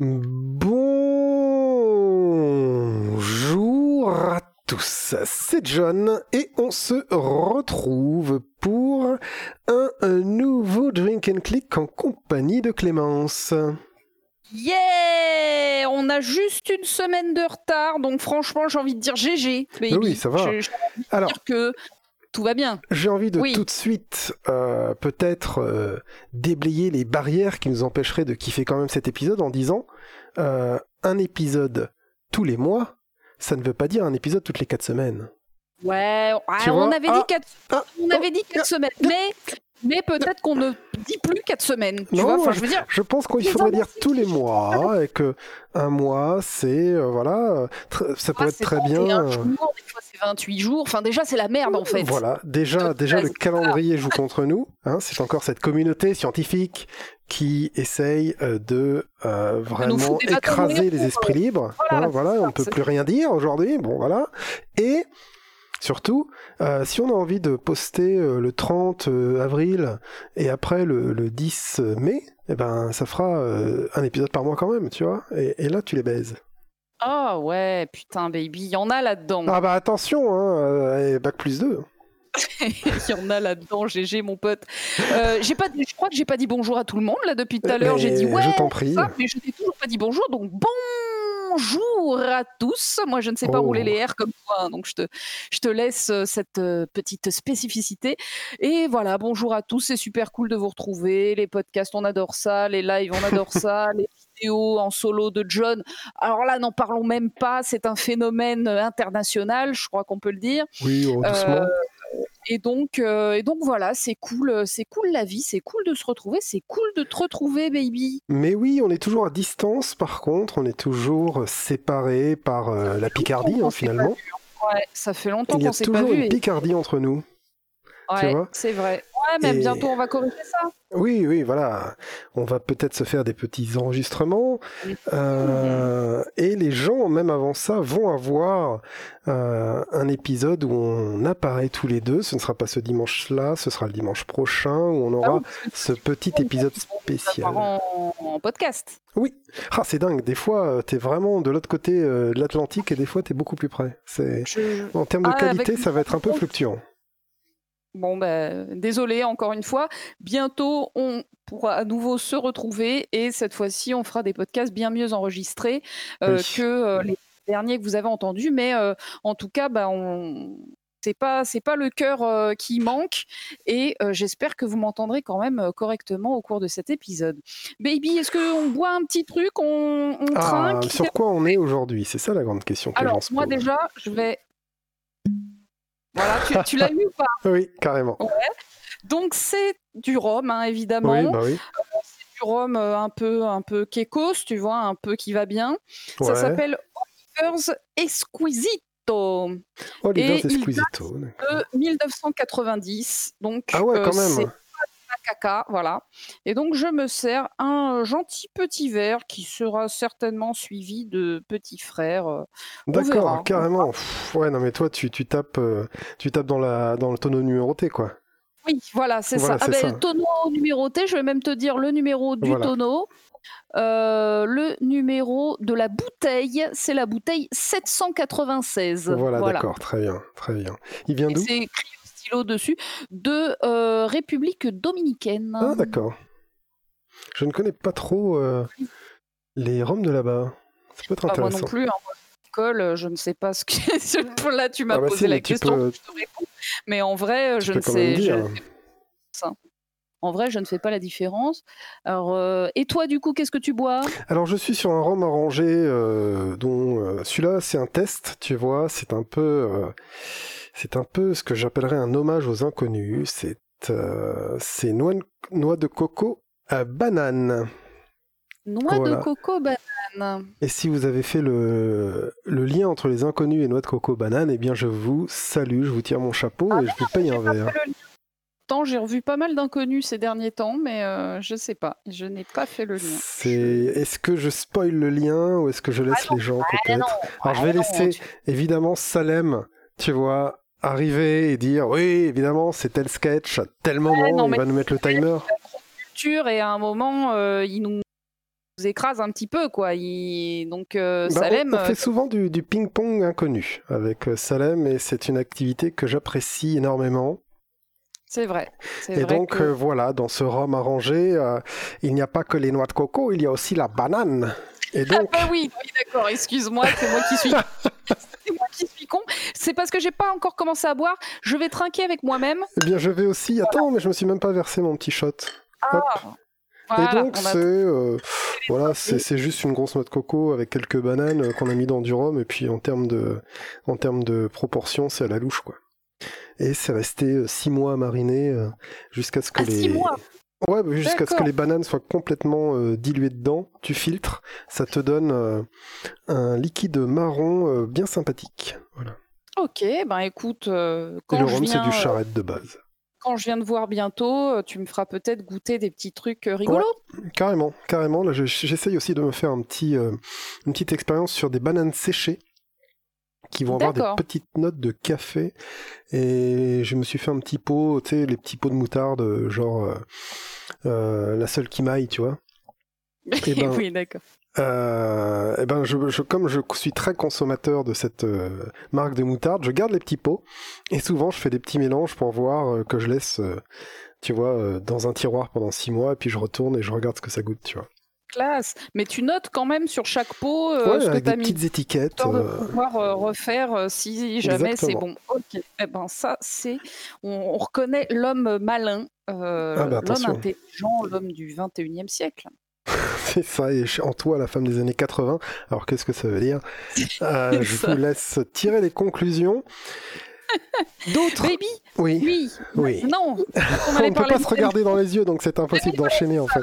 Bonjour à tous, c'est John et on se retrouve pour un, nouveau Drink and Click en compagnie de Clémence. Yeah On a juste une semaine de retard, donc franchement j'ai envie de dire GG. Oui, ça va. Alors, dire que tout va bien. J'ai envie de tout de suite euh, peut-être euh, déblayer les barrières qui nous empêcheraient de kiffer quand même cet épisode en disant euh, un épisode tous les mois, ça ne veut pas dire un épisode toutes les quatre semaines. Ouais, on, avait dit quatre, ah, on avait dit quatre semaines, mais mais peut-être qu'on ne dit plus quatre semaines. Tu vois enfin, je, veux dire, je pense qu'il faudrait dire tous les mois et que un mois, c'est euh, voilà, ça pourrait être très bien. Un jour, des fois c'est 28 jours. Enfin, déjà, c'est la merde en fait. Voilà, déjà, déjà le calendrier joue contre nous. Hein, c'est encore cette communauté scientifique qui essaye euh, de euh, vraiment écraser les esprits libres. Voilà, voilà on ne peut plus rien dire aujourd'hui. Bon, voilà. Et Surtout, euh, si on a envie de poster euh, le 30 euh, avril et après le, 10 mai, eh ben, ça fera un épisode par mois quand même, tu vois. Et, là, tu les baises. Ah ouais, putain, baby, il y en a là-dedans. Ah bah attention, hein, bac plus 2. Il y en a là-dedans, GG mon pote. j'ai pas, je crois que j'ai pas dit bonjour à tout le monde là depuis tout à l'heure. J'ai dit ouais, je t'en prie. mais je t'ai toujours pas dit bonjour, donc bon bonjour à tous. Moi, je ne sais pas rouler les airs comme toi, hein, donc je te, je te laisse euh, cette euh, petite spécificité. Et voilà, bonjour à tous. C'est super cool de vous retrouver. Les podcasts, on adore ça. Les lives, on adore ça. Les en solo de John. Alors là, n'en parlons même pas. C'est un phénomène international, je crois qu'on peut le dire. Oui, oh, doucement. Euh, et donc, euh, et donc voilà, c'est cool, euh, c'est cool la vie, c'est cool de se retrouver, c'est cool de te retrouver, baby. Mais oui, on est toujours à distance. Par contre, on est toujours séparés par euh, la Picardie, hein, finalement. Ouais, ça fait longtemps qu'on s'est pas vu. Il y a toujours une Picardie entre nous. Ouais, c'est vrai. Ouais, mais bientôt on va corriger ça. Oui, oui, voilà. On va peut-être se faire des petits enregistrements. Euh, et les gens, même avant ça, vont avoir euh, un épisode où on apparaît tous les deux. Ce ne sera pas ce dimanche-là, ce sera le dimanche prochain où on aura ah ce petit épisode spécial. En, podcast. Oui. Ah, c'est dingue. Des fois, euh, tu es vraiment de l'autre côté de l'Atlantique et des fois, tu es beaucoup plus près. C'est... En termes de ah, qualité, ça va être un peu fluctuant. Bon, ben, désolé encore une fois. Bientôt, on pourra à nouveau se retrouver et cette fois-ci, on fera des podcasts bien mieux enregistrés euh, que euh, les derniers que vous avez entendus. Mais euh, en tout cas, ben, on... c'est pas c'est pas le cœur qui manque et j'espère que vous m'entendrez quand même correctement au cours de cet épisode. Baby, est-ce qu'on boit un petit truc, on, on ah, Sur quoi on est aujourd'hui? C'est ça la grande question. Que Alors moi déjà, je vais voilà, tu, l'as eu ou pas? Oui, carrément. Donc c'est du rhum, hein, évidemment. Oui, bah oui. Euh, c'est du rhum euh, un peu, un peu kékos, tu vois, un peu qui va bien. Ça s'appelle Oliver's Esquisito. Oliver's Esquisito. De 1990. Donc, ah ouais, quand euh, même caca, voilà. Et donc je me sers un gentil petit verre qui sera certainement suivi de petits frères. Euh, D'accord, carrément. ouais, non mais toi tu, tu tapes, euh, tu tapes dans, la, dans le tonneau numéroté, quoi. Oui, voilà, c'est ça. Ah ben, tonneau numéroté, je vais même te dire le numéro du tonneau. Euh, le numéro de la bouteille, c'est la bouteille 796. Voilà, d'accord, très bien, très bien. Il vient d'où? Dessus, de euh, République dominicaine. Ah, d'accord. Je ne connais pas trop euh, les roms de là-bas. Ça peut être intéressant. moi non plus. Hein. je ne sais pas ce que. Là, tu m'as ah bah posé la question. Mais en vrai, je ne sais. En vrai, je ne fais pas la différence. Alors, euh, et toi, du coup, qu'est-ce que tu bois? Alors, je suis sur un rhum arrangé, dont celui-là, c'est un test, tu vois. C'est un peu c'est un peu ce que j'appellerais un hommage aux inconnus. C'est euh, noix, de coco à banane. Noix de coco banane. Et si vous avez fait le, lien entre les inconnus et noix de coco banane, eh bien je vous salue, je vous tire mon chapeau ah, et je vous paye un verre. J'ai revu pas mal d'inconnus ces derniers temps, mais je euh, je sais pas. Je n'ai pas fait le lien. Est-ce que je spoil le lien ou est-ce que je laisse ah les gens ah peut-être? Alors je vais laisser évidemment Salem, tu vois, arriver et dire oui, évidemment, c'est tel sketch, à tel moment, il va nous mettre le timer. Et à un moment, euh, il nous écrase un petit peu, quoi. Donc, bah, Salem. On, fait souvent du, du ping-pong inconnu avec Salem et c'est une activité que j'apprécie énormément. C'est vrai. Et donc voilà, dans ce rhum arrangé, il n'y a pas que les noix de coco, il y a aussi la banane. Et ah donc... bah oui, oui d'accord, excuse-moi, c'est moi qui suis. c'est moi qui suis con. C'est parce que j'ai pas encore commencé à boire. Je vais trinquer avec moi-même. Eh bien, je vais aussi. Attends, mais je me suis même pas versé mon petit shot. Ah. et donc, c'est euh, voilà, c'est juste une grosse noix de coco avec quelques bananes euh, qu'on a mis dans du rhum. Et puis, en termes de, en termes de proportion, c'est à la louche, quoi. Et c'est resté euh, six mois à mariner jusqu'à ce que ah, les. Six mois Ouais, bah, jusqu'à ce que les bananes soient complètement euh, diluées dedans, tu filtres, ça te donne euh, un liquide marron euh, bien sympathique. Voilà. Ok, ben écoute, quand Et le rhum, c'est du charrette de base. Quand je viens de voir bientôt, tu me feras peut-être goûter des petits trucs rigolos. carrément, carrément. Là, j'essaye aussi de me faire un petit, une petite expérience sur des bananes séchées qui vont avoir des petites notes de café. Et je me suis fait un petit pot, tu sais, les petits pots de moutarde, genre euh, euh, la seule qui maille, tu vois. Et ben, oui, d'accord. Euh, et ben je, comme je suis très consommateur de cette marque de moutarde, je garde les petits pots et souvent je fais des petits mélanges pour voir que je laisse, tu vois, dans un tiroir pendant six mois et puis je retourne et je regarde ce que ça goûte, tu vois. Classe. Mais tu notes quand même sur chaque pot euh, ce que tu as mis. petites étiquettes. Pour euh. pouvoir euh, refaire si jamais c'est bon. Ok. Eh ben ça, c'est. On, reconnaît l'homme malin, ah, bah, l'homme intelligent, l'homme du 21e siècle. c'est ça, et en toi, la femme des années 80. Alors qu'est-ce que ça veut dire? Je vous laisse tirer les conclusions. D'autres Baby Oui. Oui. Non. On ne peut pas se regarder dans les yeux, donc c'est impossible d'enchaîner en fait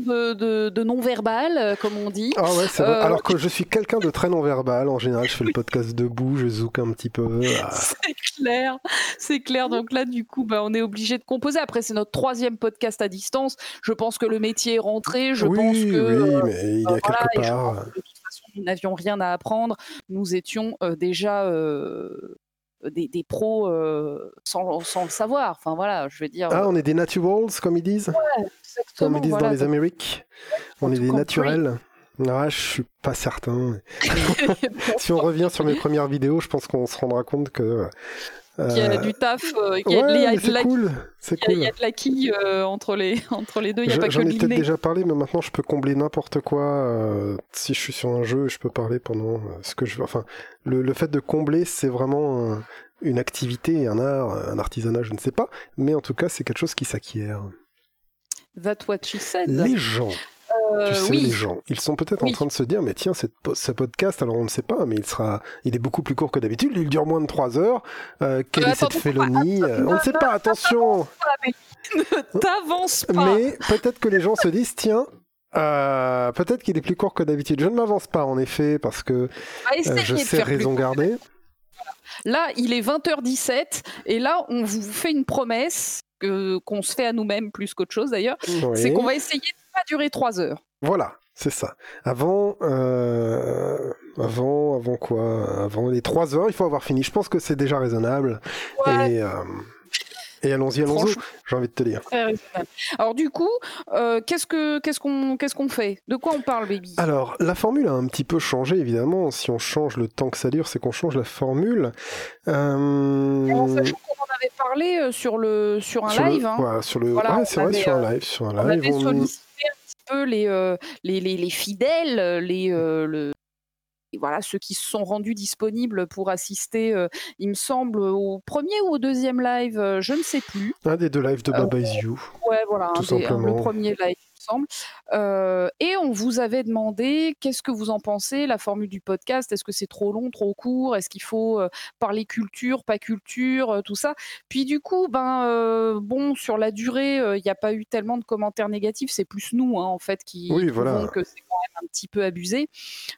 de, non-verbal, euh, comme on dit. Ah ouais, euh, Alors que je suis quelqu'un de très non-verbal. En général, je fais le podcast debout, je zouk un petit peu. Ah. C'est clair, c'est clair. Donc là, du coup, bah, on est obligé de composer. Après, c'est notre troisième podcast à distance. Je pense que le métier est rentré. Je pense que. Oui, euh, mais il y a quelque part. de toute façon, nous n'avions rien à apprendre. Nous étions déjà des, pros sans, sans, le savoir. Enfin voilà, je veux dire. Ah, on est des naturals, comme ils disent? Comme ils disent dans les Amériques. On est des naturels. Ah, je suis pas certain. si on revient sur mes premières vidéos, je pense qu'on se rendra compte que il y a du taf, il y a, de, cool. Il y, a de la quille entre, les, entre les deux, il n'y a pas que J'en ai peut-être déjà parlé, mais maintenant je peux combler n'importe quoi. Euh, si je suis sur un jeu, je peux parler pendant euh, ce que je veux. Enfin, le, le fait de combler, c'est vraiment une activité, un art, un artisanat, je ne sais pas. Mais en tout cas, c'est quelque chose qui s'acquiert. That what she said. Les gens euh, tu sais, les gens, ils sont peut-être en train de se dire, mais tiens, cette, ce podcast, alors on ne sait pas, mais il sera, il est beaucoup plus court que d'habitude, il dure moins de 3 heures. Euh, quelle est cette félonie euh, On ne sait pas, attention. Ne t'avance pas. Mais peut-être que les gens se disent, tiens, peut-être qu'il est plus court que d'habitude. Je ne m'avance pas, en effet, parce que je sais raison garder. Là, il est 20h17, et là, on vous fait une promesse qu'on se fait à nous-mêmes plus qu'autre chose d'ailleurs, c'est qu'on va essayer de pas durer trois heures. Voilà, c'est ça. Avant, euh, avant, avant quoi? Avant les trois heures, il faut avoir fini. Je pense que c'est déjà raisonnable. Et, euh, et allons-y, allons-y, j'ai envie de te dire. Alors du coup, euh, qu'est-ce que qu'est-ce qu'on qu'est-ce qu'on fait? De quoi on parle, baby? Alors la formule a un petit peu changé, évidemment. Si on change le temps que ça dure, c'est qu'on change la formule. Alors, avait parlé sur le sur un live. Hein. sur le. ouais, c'est vrai, sur un live, sur un live. On peu les euh, les, les, les, fidèles, les le voilà, ceux qui se sont rendus disponibles pour assister, euh, il me semble, au premier ou au deuxième live, euh, je ne sais plus. Un des deux lives de Baba Is You. Ouais, voilà, tout simplement. le premier live. Semble. Euh, et on vous avait demandé qu'est-ce que vous en pensez, la formule du podcast, est-ce que c'est trop long, trop court, est-ce qu'il faut parler culture, pas culture, tout ça? Puis du coup, ben bon, sur la durée, il n'y a pas eu tellement de commentaires négatifs, c'est plus nous hein, en fait qui, oui, voilà. que c'est quand un petit peu abusé.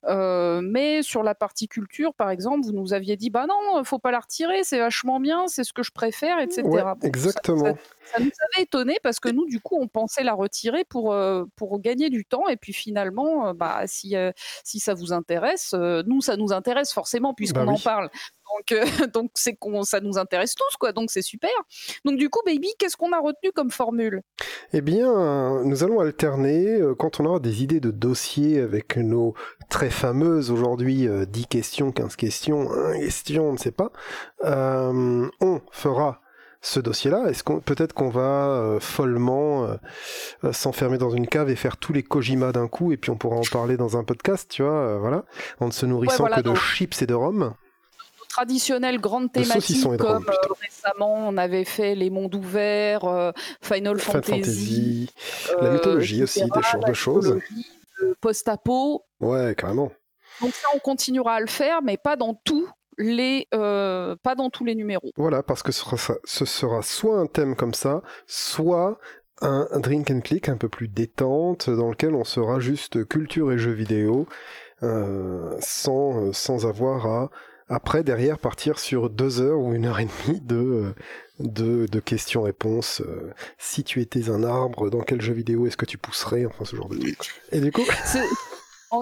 mais sur la partie culture, par exemple, vous nous aviez dit, bah non, faut pas la retirer, c'est vachement bien, c'est ce que je préfère, etc. exactement. Ça, nous avait étonné parce que nous, du coup, on pensait la retirer pour, pour gagner du temps. Et puis finalement, bah, si, si ça vous intéresse, nous, ça nous intéresse forcément puisqu'on bah en parle. Donc, euh, donc c'est qu'on, ça nous intéresse tous, quoi. Donc c'est super. Donc du coup, baby, qu'est-ce qu'on a retenu comme formule? Eh bien, nous allons alterner euh, quand on aura des idées de dossiers avec nos très fameuses aujourd'hui 10 euh, questions, 15 questions, 1 question, on ne sait pas. on fera ce dossier-là Est-ce qu'on peut-être qu'on va follement s'enfermer dans une cave et faire tous les Kojima d'un coup et puis on pourra en parler dans un podcast, tu vois, voilà, en ne se nourrissant que de chips et de rhum traditionnelles grandes thématiques comme euh, récemment on avait fait les mondes ouverts, euh, Final, Fantasy, la mythologie euh, aussi, des choses, de choses. Post-apo. Ouais, carrément. Donc ça, on continuera à le faire, mais pas dans tous les, pas dans tous les numéros. Voilà, parce que ce sera, ce sera soit un thème comme ça, soit un drink and click un peu plus détente, dans lequel on sera juste culture et jeux vidéo, sans, sans avoir à après, derrière, partir sur deux heures ou une heure et demie de, de, de questions-réponses. Euh, si tu étais un arbre, dans quel jeu vidéo est-ce que tu pousserais Enfin, ce genre de trucs. Et du coup.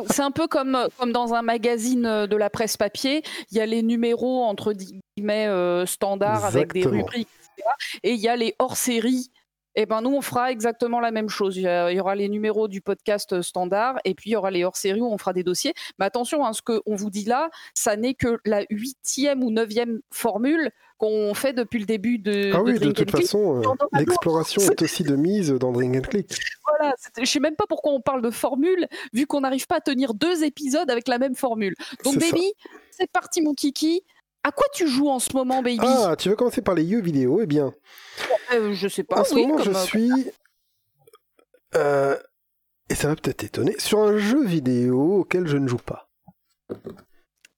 C'est un peu comme, comme dans un magazine de la presse papier. Il y a les numéros, entre guillemets, euh, standards avec des rubriques, etc. Et il y a les hors-séries eh ben nous, on fera exactement la même chose. Il y aura les numéros du podcast standard et puis il y aura les hors-séries où on fera des dossiers. Mais attention, hein, ce qu'on vous dit là, ça n'est que la huitième ou neuvième formule qu'on fait depuis le début de. Ah oui, de, toute façon, euh, l'exploration est aussi de mise dans Drink and Click. Voilà, je sais même pas pourquoi on parle de formule, vu qu'on n'arrive pas à tenir deux épisodes avec la même formule. Donc, baby, c'est parti, mon kiki. À quoi tu joues en ce moment, baby? Ah, tu veux commencer par les jeux vidéo? Eh bien, euh, je sais pas. En ce moment, je euh, suis. Euh, et ça va peut-être t'étonner, sur un jeu vidéo auquel je ne joue pas.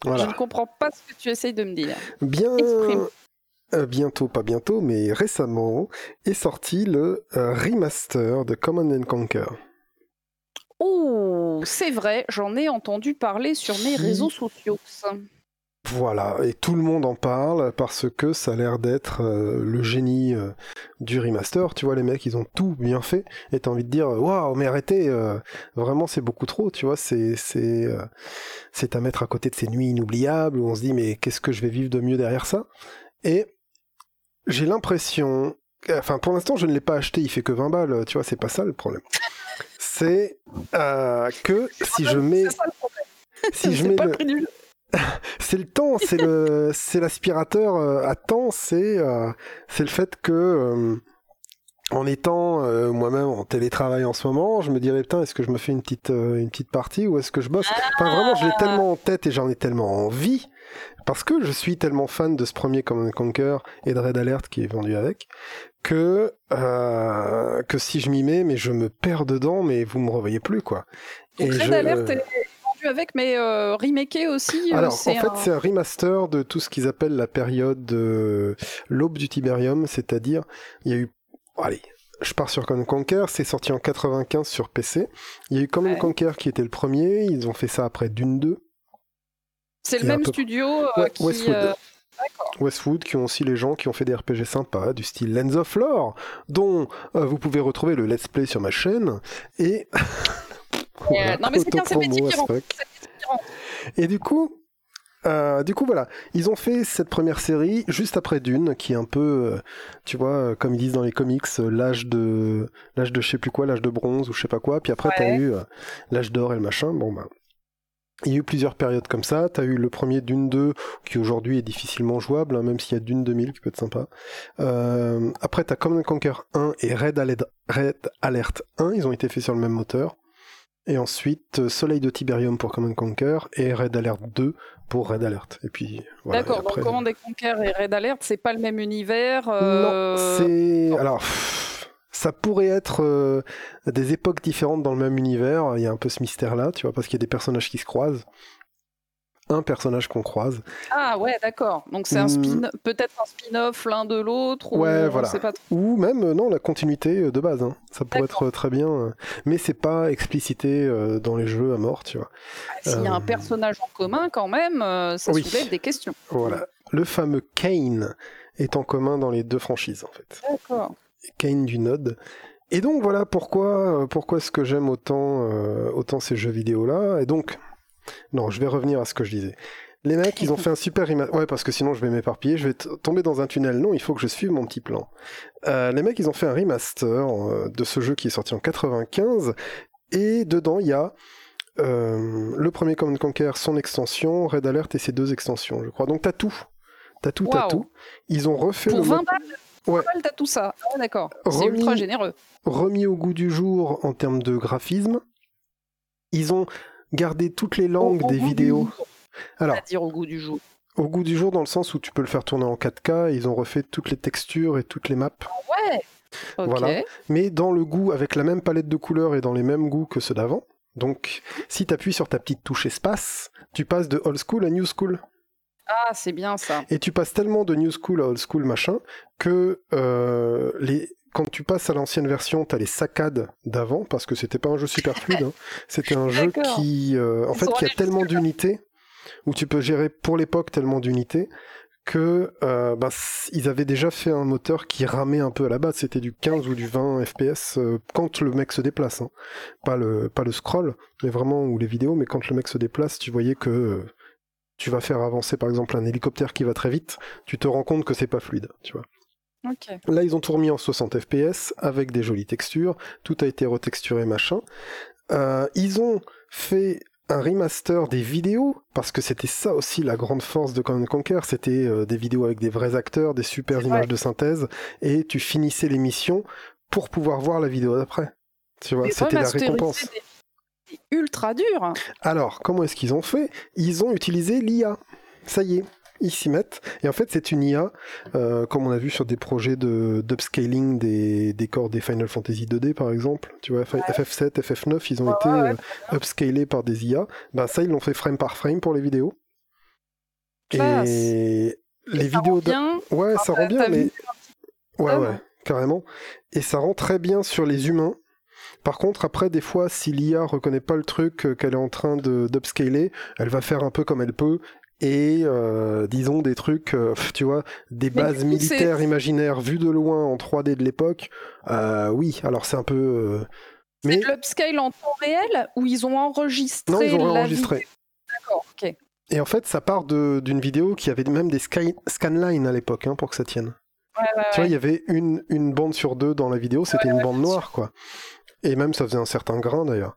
Je ne comprends pas ce que tu essayes de me dire. Bien. Bientôt, pas bientôt, mais récemment est sorti le remaster de Command Conquer. Oh, c'est vrai, j'en ai entendu parler sur mes réseaux sociaux. Voilà, et tout le monde en parle parce que ça a l'air d'être euh, le génie euh, du remaster. Tu vois, les mecs, ils ont tout bien fait. Et t'as envie de dire, waouh, mais arrêtez, euh, vraiment, c'est beaucoup trop. Tu vois, c'est c'est c'est à mettre à côté de ces nuits inoubliables où on se dit, mais qu'est-ce que je vais vivre de mieux derrière ça? Et j'ai l'impression, enfin, pour l'instant, je ne l'ai pas acheté. Il fait que 20 balles. Tu vois, c'est pas ça le problème. C'est que si je mets, si je mets le c'est le temps, c'est le, c'est l'aspirateur euh, à temps, c'est, euh, c'est le fait que euh, en étant moi-même en télétravail en ce moment, je me dirais putain, est-ce que je me fais une petite, une petite partie ou est-ce que je bosse? Enfin vraiment, je l'ai tellement en tête et j'en ai tellement envie parce que je suis tellement fan de ce premier Command Conquer et de Red Alert qui est vendu avec que que si je m'y mets, mais je me perds dedans, mais vous me revoyez plus quoi. et Red Alert avec, mais euh, remaké aussi. Euh, Alors, en fait, c'est un remaster de tout ce qu'ils appellent la période de l'aube du Tiberium, c'est-à-dire, il y a eu, allez, je pars sur Command Conquer, c'est sorti en 95 sur PC. Il y a eu Command Conquer qui était le premier, ils ont fait ça après Dune 2. C'est le même studio euh, qui... Westwood. Westwood, qui ont aussi les gens qui ont fait des RPG sympas, du style Lens of Lore, dont vous pouvez retrouver le let's play sur ma chaîne, et non, mais c'est bien, c'est différent. Et du coup, euh, du coup, voilà, ils ont fait cette première série juste après Dune, qui est un peu, euh, tu vois, euh, comme ils disent dans les comics, l'âge de, l'âge de je sais plus quoi, l'âge de bronze ou je sais pas quoi. Puis après, tu t'as eu l'âge d'or et le machin. Bon bah, il y a eu plusieurs périodes comme ça. T'as eu le premier Dune 2, qui aujourd'hui est difficilement jouable, hein, même s'il y a Dune 2000 qui peut être sympa. après, t'as Command Conquer 1 et Red Alert, Red Alert 1. Ils ont été faits sur le même moteur. Et ensuite, euh, Soleil de Tiberium pour Command Conquer et Red Alert 2 pour Red Alert. Et puis voilà, D'accord, donc Command Conquer et Red Alert, c'est pas le même univers euh, Non, c'est. Alors, ça pourrait être euh, des époques différentes dans le même univers. Il y a un peu ce mystère-là, tu vois, parce qu'il y a des personnages qui se croisent. un personnage qu'on croise. Ah ouais, d'accord. Donc c'est un spin, hmm. peut-être un spin-off l'un de l'autre. Ouais, voilà. Ou même non, la continuité de base. Hein. Ça pourrait être très bien, mais c'est pas explicité dans les jeux à mort, tu vois. Ah, s'il y a un personnage en commun, quand même, ça soulève des questions. Voilà. Le fameux Kane est en commun dans les deux franchises, en fait. D'accord. Kane du Node. Et donc voilà pourquoi, euh, pourquoi est-ce que j'aime autant, euh, autant ces jeux vidéo là. Et donc, non, je vais revenir à ce que je disais. Les mecs, ils ont fait un super remaster. Ouais, parce que sinon je vais m'éparpiller, je vais tomber dans un tunnel. Non, il faut que je suive mon petit plan. Euh, les mecs, ils ont fait un remaster de ce jeu qui est sorti en 95. Et dedans, il y a le premier Command Conquer, son extension, Red Alert et ses deux extensions, je crois. Donc t'as tout. T'as tout, t'as tout. Ils ont refait Pour 20 balles Ouais. t'as tout ça. Ah, d'accord. C'est ultra généreux. Remis au goût du jour en termes de graphisme. Ils ont gardé toutes les langues des vidéos. Alors, dire au goût du jour. Au goût du jour, dans le sens où tu peux le faire tourner en 4K, ils ont refait toutes les textures et toutes les maps. Ah ouais. Voilà. Mais dans le goût, avec la même palette de couleurs et dans les mêmes goûts que ceux d'avant. Donc, si tu appuies sur ta petite touche espace, tu passes de old school à new school. Ah, c'est bien ça. Et tu passes tellement de new school à old school machin que euh, les quand tu passes à l'ancienne version, tu as les saccades d'avant parce que c'était pas un jeu super fluide. Hein. C'était un jeu qui, euh, en fait, qui a tellement d'unités où tu peux gérer pour l'époque tellement d'unités que euh, bah, ils avaient déjà fait un moteur qui ramait un peu à la base. C'était du 15 ou du 20 FPS quand le mec se déplace, hein. pas le pas le scroll, mais vraiment ou les vidéos. Mais quand le mec se déplace, tu voyais que tu vas faire avancer par exemple un hélicoptère qui va très vite, tu te rends compte que c'est pas fluide, tu vois. Là, ils ont tout remis en 60 FPS avec des jolies textures, tout a été retexturé machin. Euh, ils ont fait un remaster des vidéos parce que c'était ça aussi la grande force de Command Conquer, c'était euh, des vidéos avec des vrais acteurs, des super images de synthèse et tu finissais l'émission pour pouvoir voir la vidéo d'après. Tu vois, c'était la récompense ultra dur. Alors, comment est-ce qu'ils ont fait? Ils ont utilisé l'IA. Ça y est, ils s'y mettent. Et en fait, c'est une IA, euh, comme on a vu sur des projets de d'upscaling des décors des Final Fantasy 2D, par exemple. Tu vois, FF7, FF9, ils ont été euh, upscalés par des IA. Ben ça, ils l'ont fait frame par frame pour les vidéos. Et les vidéos bien. Ouais, ça rend bien, mais ouais, ouais, carrément. Et ça rend très bien sur les humains. Par contre, après, des fois, si l'IA reconnaît pas le truc euh, qu'elle est en train d'upscaler, elle va faire un peu comme elle peut et euh, disons des trucs, euh, tu vois, des bases militaires imaginaires vues de loin en 3D de l'époque. oui, alors c'est un peu. Mais c'est l'upscale en temps réel ou ils ont enregistré Non, ils ont enregistré. D'accord, ok. Et en fait, ça part d'une vidéo qui avait même des scanlines à l'époque hein, pour que ça tienne. tu vois, il y avait une, une bande sur deux dans la vidéo, c'était une bande noire, quoi. Et même ça faisait un certain grain d'ailleurs.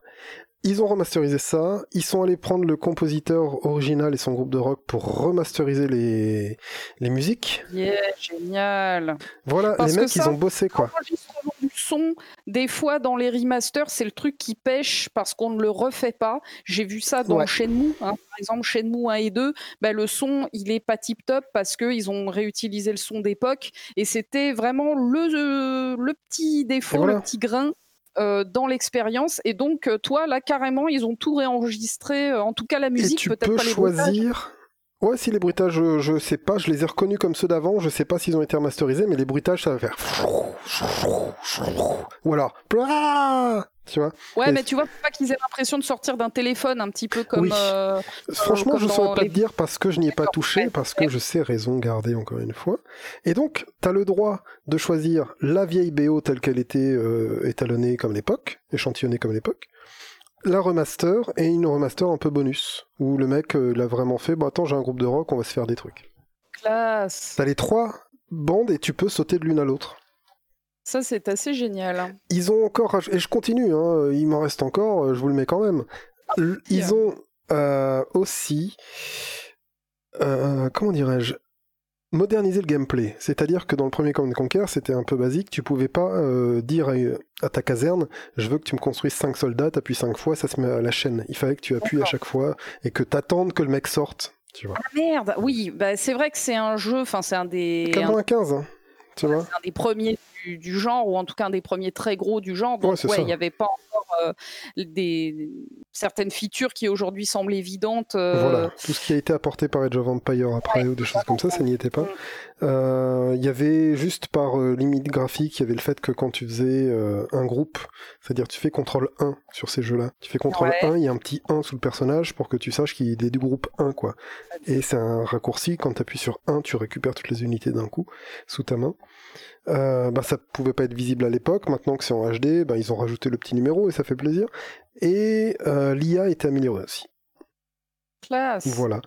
Ils ont remasterisé ça, ils sont allés prendre le compositeur original et son groupe de rock pour remasteriser les, les musiques. Yeah, génial. Voilà, les mecs, ils ont bossé quoi. L'enregistrement du son, des fois dans les remasters, c'est le truc qui pêche parce qu'on ne le refait pas. J'ai vu ça dans Shenmue, hein. par exemple Shenmue 1 et 2, bah, le son, il est pas tip top parce qu'ils ont réutilisé le son d'époque et c'était vraiment le, le petit défaut, le petit grain euh, dans l'expérience. Et donc, euh, toi, là, carrément, ils ont tout réenregistré, euh, en tout cas la musique, peut-être pas les choisir. Ouais, si les bruitages, je, je, sais pas, je les ai reconnus comme ceux d'avant, je sais pas s'ils ont été remasterisés, mais les bruitages, ça va faire. Ou alors. Tu vois Ouais, mais tu vois, pas qu'ils aient l'impression de sortir d'un téléphone un petit peu comme. Euh, Franchement, je ne saurais pas te dire parce que je n'y ai pas touché, parce que je sais raison garder encore une fois. Et donc, tu as le droit de choisir la vieille BO telle qu'elle était euh, étalonnée comme l'époque, échantillonnée comme l'époque la remaster et une remaster un peu bonus, où le mec euh, l'a vraiment fait, bah attends j'ai un groupe de rock, on va se faire des trucs. Classe T'as les trois bandes et tu peux sauter de l'une à l'autre. Ça c'est assez génial. Ils ont encore, et je continue, hein, il m'en reste encore, euh, je vous le mets quand même. Ils ont euh, aussi, comment dirais-je, moderniser le gameplay. C'est-à-dire que dans le premier Command Conquer, c'était un peu basique. Tu pouvais pas euh, dire à, ta caserne, je veux que tu me construises 5 soldats, t'appuies 5 fois, ça se met à la chaîne. Il fallait que tu appuies à chaque fois et que t'attendes que le mec sorte. Tu vois. Ah merde, oui, bah, c'est vrai que c'est un jeu, enfin c'est un des... 95, hein, tu vois. C'est un des premiers du, genre, ou en tout cas un des premiers très gros du genre. Donc ouais, il n'y avait pas encore des certaines features qui aujourd'hui semblent évidentes. Voilà, tout ce qui a été apporté par Age of Empire après ou des choses comme ça, ça n'y était pas. Mm. Il y avait juste par limite graphique, il y avait le fait que quand tu faisais un groupe, c'est-à-dire tu fais contrôle 1 sur ces jeux-là, tu fais contrôle 1, il y a un petit 1 sous le personnage pour que tu saches qu'il est du groupe 1 quoi. Et c'est un raccourci, quand tu appuies sur 1, tu récupères toutes les unités d'un coup sous ta main. Euh, bah, ça pouvait pas être visible à l'époque. Maintenant que c'est en HD, bah, ils ont rajouté le petit numéro et ça fait plaisir. Et euh, l'IA était améliorée aussi. Classe. Voilà.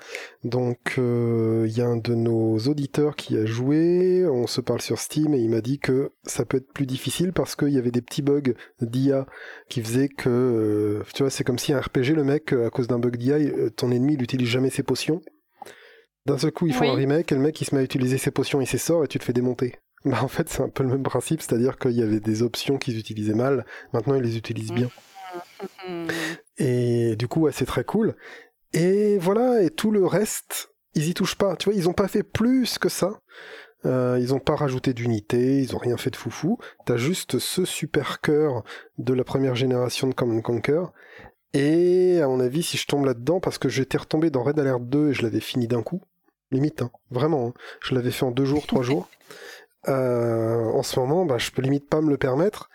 Donc euh, il y a un de nos auditeurs qui a joué. On se parle sur Steam et il m'a dit que ça peut être plus difficile parce qu'il y avait des petits bugs d'IA qui faisaient que tu vois c'est comme si un RPG le mec à cause d'un bug d'IA ton ennemi il utilise jamais ses potions. D'un seul coup, ils font un remake et le mec il se met à utiliser ses potions et ses sorts et tu te fais démonter. Bah en fait, c'est un peu le même principe, c'est-à-dire qu'il y avait des options qu'ils utilisaient mal, maintenant ils les utilisent bien. Mm. Et du coup, c'est très cool. Et voilà, et tout le reste, ils y touchent pas. Tu vois, ils ont pas fait plus que ça. Euh, ils ont pas rajouté d'unité, ils ont rien fait de foufou. T'as juste ce super cœur de la première génération de Command Conquer. Et à mon avis, si je tombe là-dedans, parce que j'étais retombé dans Red Alert 2 et je l'avais fini d'un coup, limite, hein, vraiment, hein. je l'avais fait en deux jours, trois jours. Euh, en ce moment, bah, je peux limite pas me le permettre.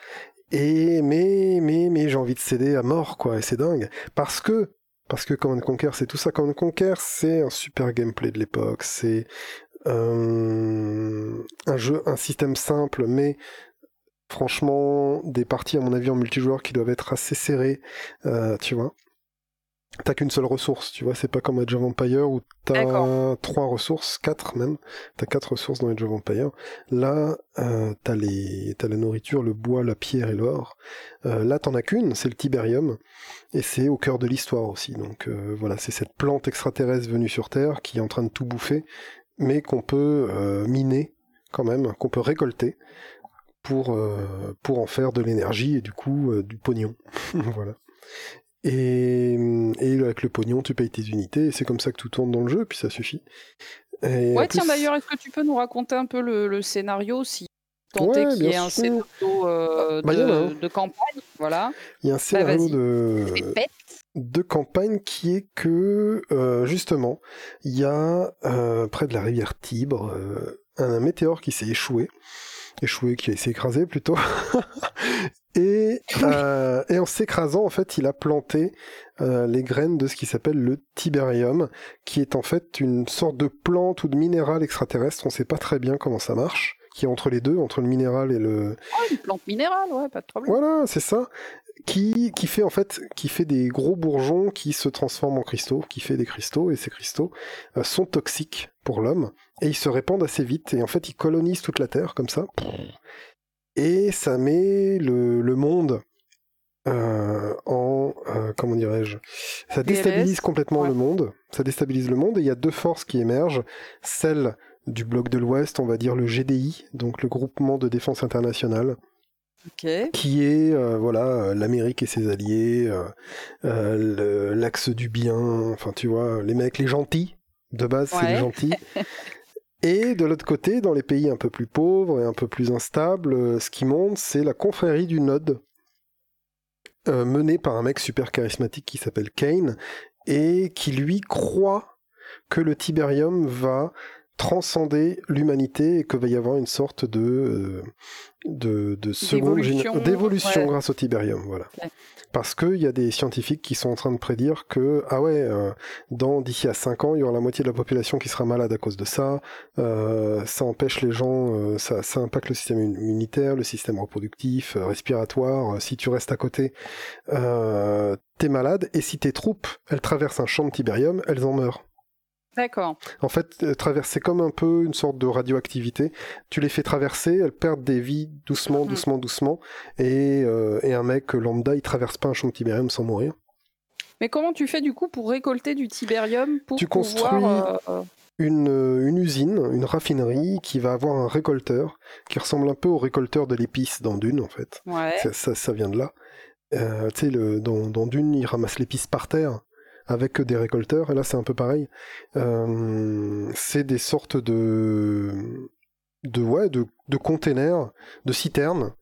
Et mais mais mais j'ai envie de céder à mort quoi et c'est dingue. Parce que parce que Command Conquer c'est tout ça. Command Conquer c'est un super gameplay de l'époque. C'est euh, un jeu un système simple mais franchement des parties à mon avis en multijoueur qui doivent être assez serrées. Euh, tu vois T'as qu'une seule ressource, tu vois, c'est pas comme Age of Empire où t'as trois ressources, quatre même, t'as quatre ressources dans Age of Empire. Là, euh, t'as les, t'as la nourriture, le bois, la pierre et l'or. Euh, là, t'en as qu'une, c'est le Tiberium, et c'est au cœur de l'histoire aussi. Donc euh, voilà, c'est cette plante extraterrestre venue sur Terre qui est en train de tout bouffer, mais qu'on peut miner quand même, qu'on peut récolter pour pour en faire de l'énergie et du coup du pognon. voilà. Et, avec le pognon, tu payes tes unités, et c'est comme ça que tout tourne dans le jeu, puis ça suffit. ouais, tiens, d'ailleurs, est-ce que tu peux nous raconter un peu le, scénario, si tant est qu'il y ait un scénario euh, bah, de, campagne voilà. Il y a un bah, scénario de, de campagne qui est que, euh, justement, il y a euh, près de la rivière Tibre un météore qui s'est échoué échoué, qui s'est écrasé plutôt. et, euh, et en s'écrasant, en fait, il a planté euh, les graines de ce qui s'appelle le tiberium, qui est en fait une sorte de plante ou de minéral extraterrestre. On ne sait pas très bien comment ça marche qui est entre les deux, entre le minéral et le. Oh, une plante minérale, ouais, pas de problème. Voilà, c'est ça. Qui, qui fait en fait qui fait des gros bourgeons qui se transforment en cristaux, qui fait des cristaux et ces cristaux euh, sont toxiques pour l'homme et ils se répandent assez vite. Et en fait ils colonisent toute la Terre comme ça. Et ça met le, le monde euh, en euh, comment dirais-je? Ça déstabilise complètement le monde. Ça déstabilise le monde. Et il y a deux forces qui émergent. Celle du bloc de l'Ouest, on va dire le GDI, donc le groupement de défense internationale. qui est euh, voilà l'Amérique et ses alliés, l'axe du bien, enfin tu vois, les mecs, les gentils, de base c'est les gentils. et de l'autre côté, dans les pays un peu plus pauvres et un peu plus instables, ce qui monte, c'est la confrérie du Node, menée par un mec super charismatique qui s'appelle Kane, et qui lui croit que le Tiberium va transcender l'humanité et que va y avoir une sorte de euh, de, de seconde d'évolution grâce au Tiberium voilà. Parce qu'il y a des scientifiques qui sont en train de prédire que ah ouais euh, dans d'ici à 5 ans il y aura la moitié de la population qui sera malade à cause de ça. Euh, ça empêche les gens ça, ça impacte le système immunitaire le système reproductif respiratoire. Si tu restes à côté t'es malade. Et si tes troupes elles traversent un champ de Tiberium elles en meurent D'accord. En fait, euh, traverser comme un peu une sorte de radioactivité. Tu les fais traverser, elles perdent des vies doucement, mhm. doucement, doucement. Et, euh, et, un mec lambda, il traverse pas un champ de tibérium sans mourir. Mais comment tu fais du coup pour récolter du tibérium pour Tu construis euh, une, une, usine, une raffinerie qui va avoir un récolteur qui ressemble un peu au récolteur de l'épice dans Dune en fait. Ouais. Ça, ça, vient de là. Euh, tu sais, dans, dans Dune, ils ramassent l'épice par terre avec des récolteurs, et là c'est un peu pareil. Euh, c'est des sortes de, de, ouais, de, de containers, de citernes,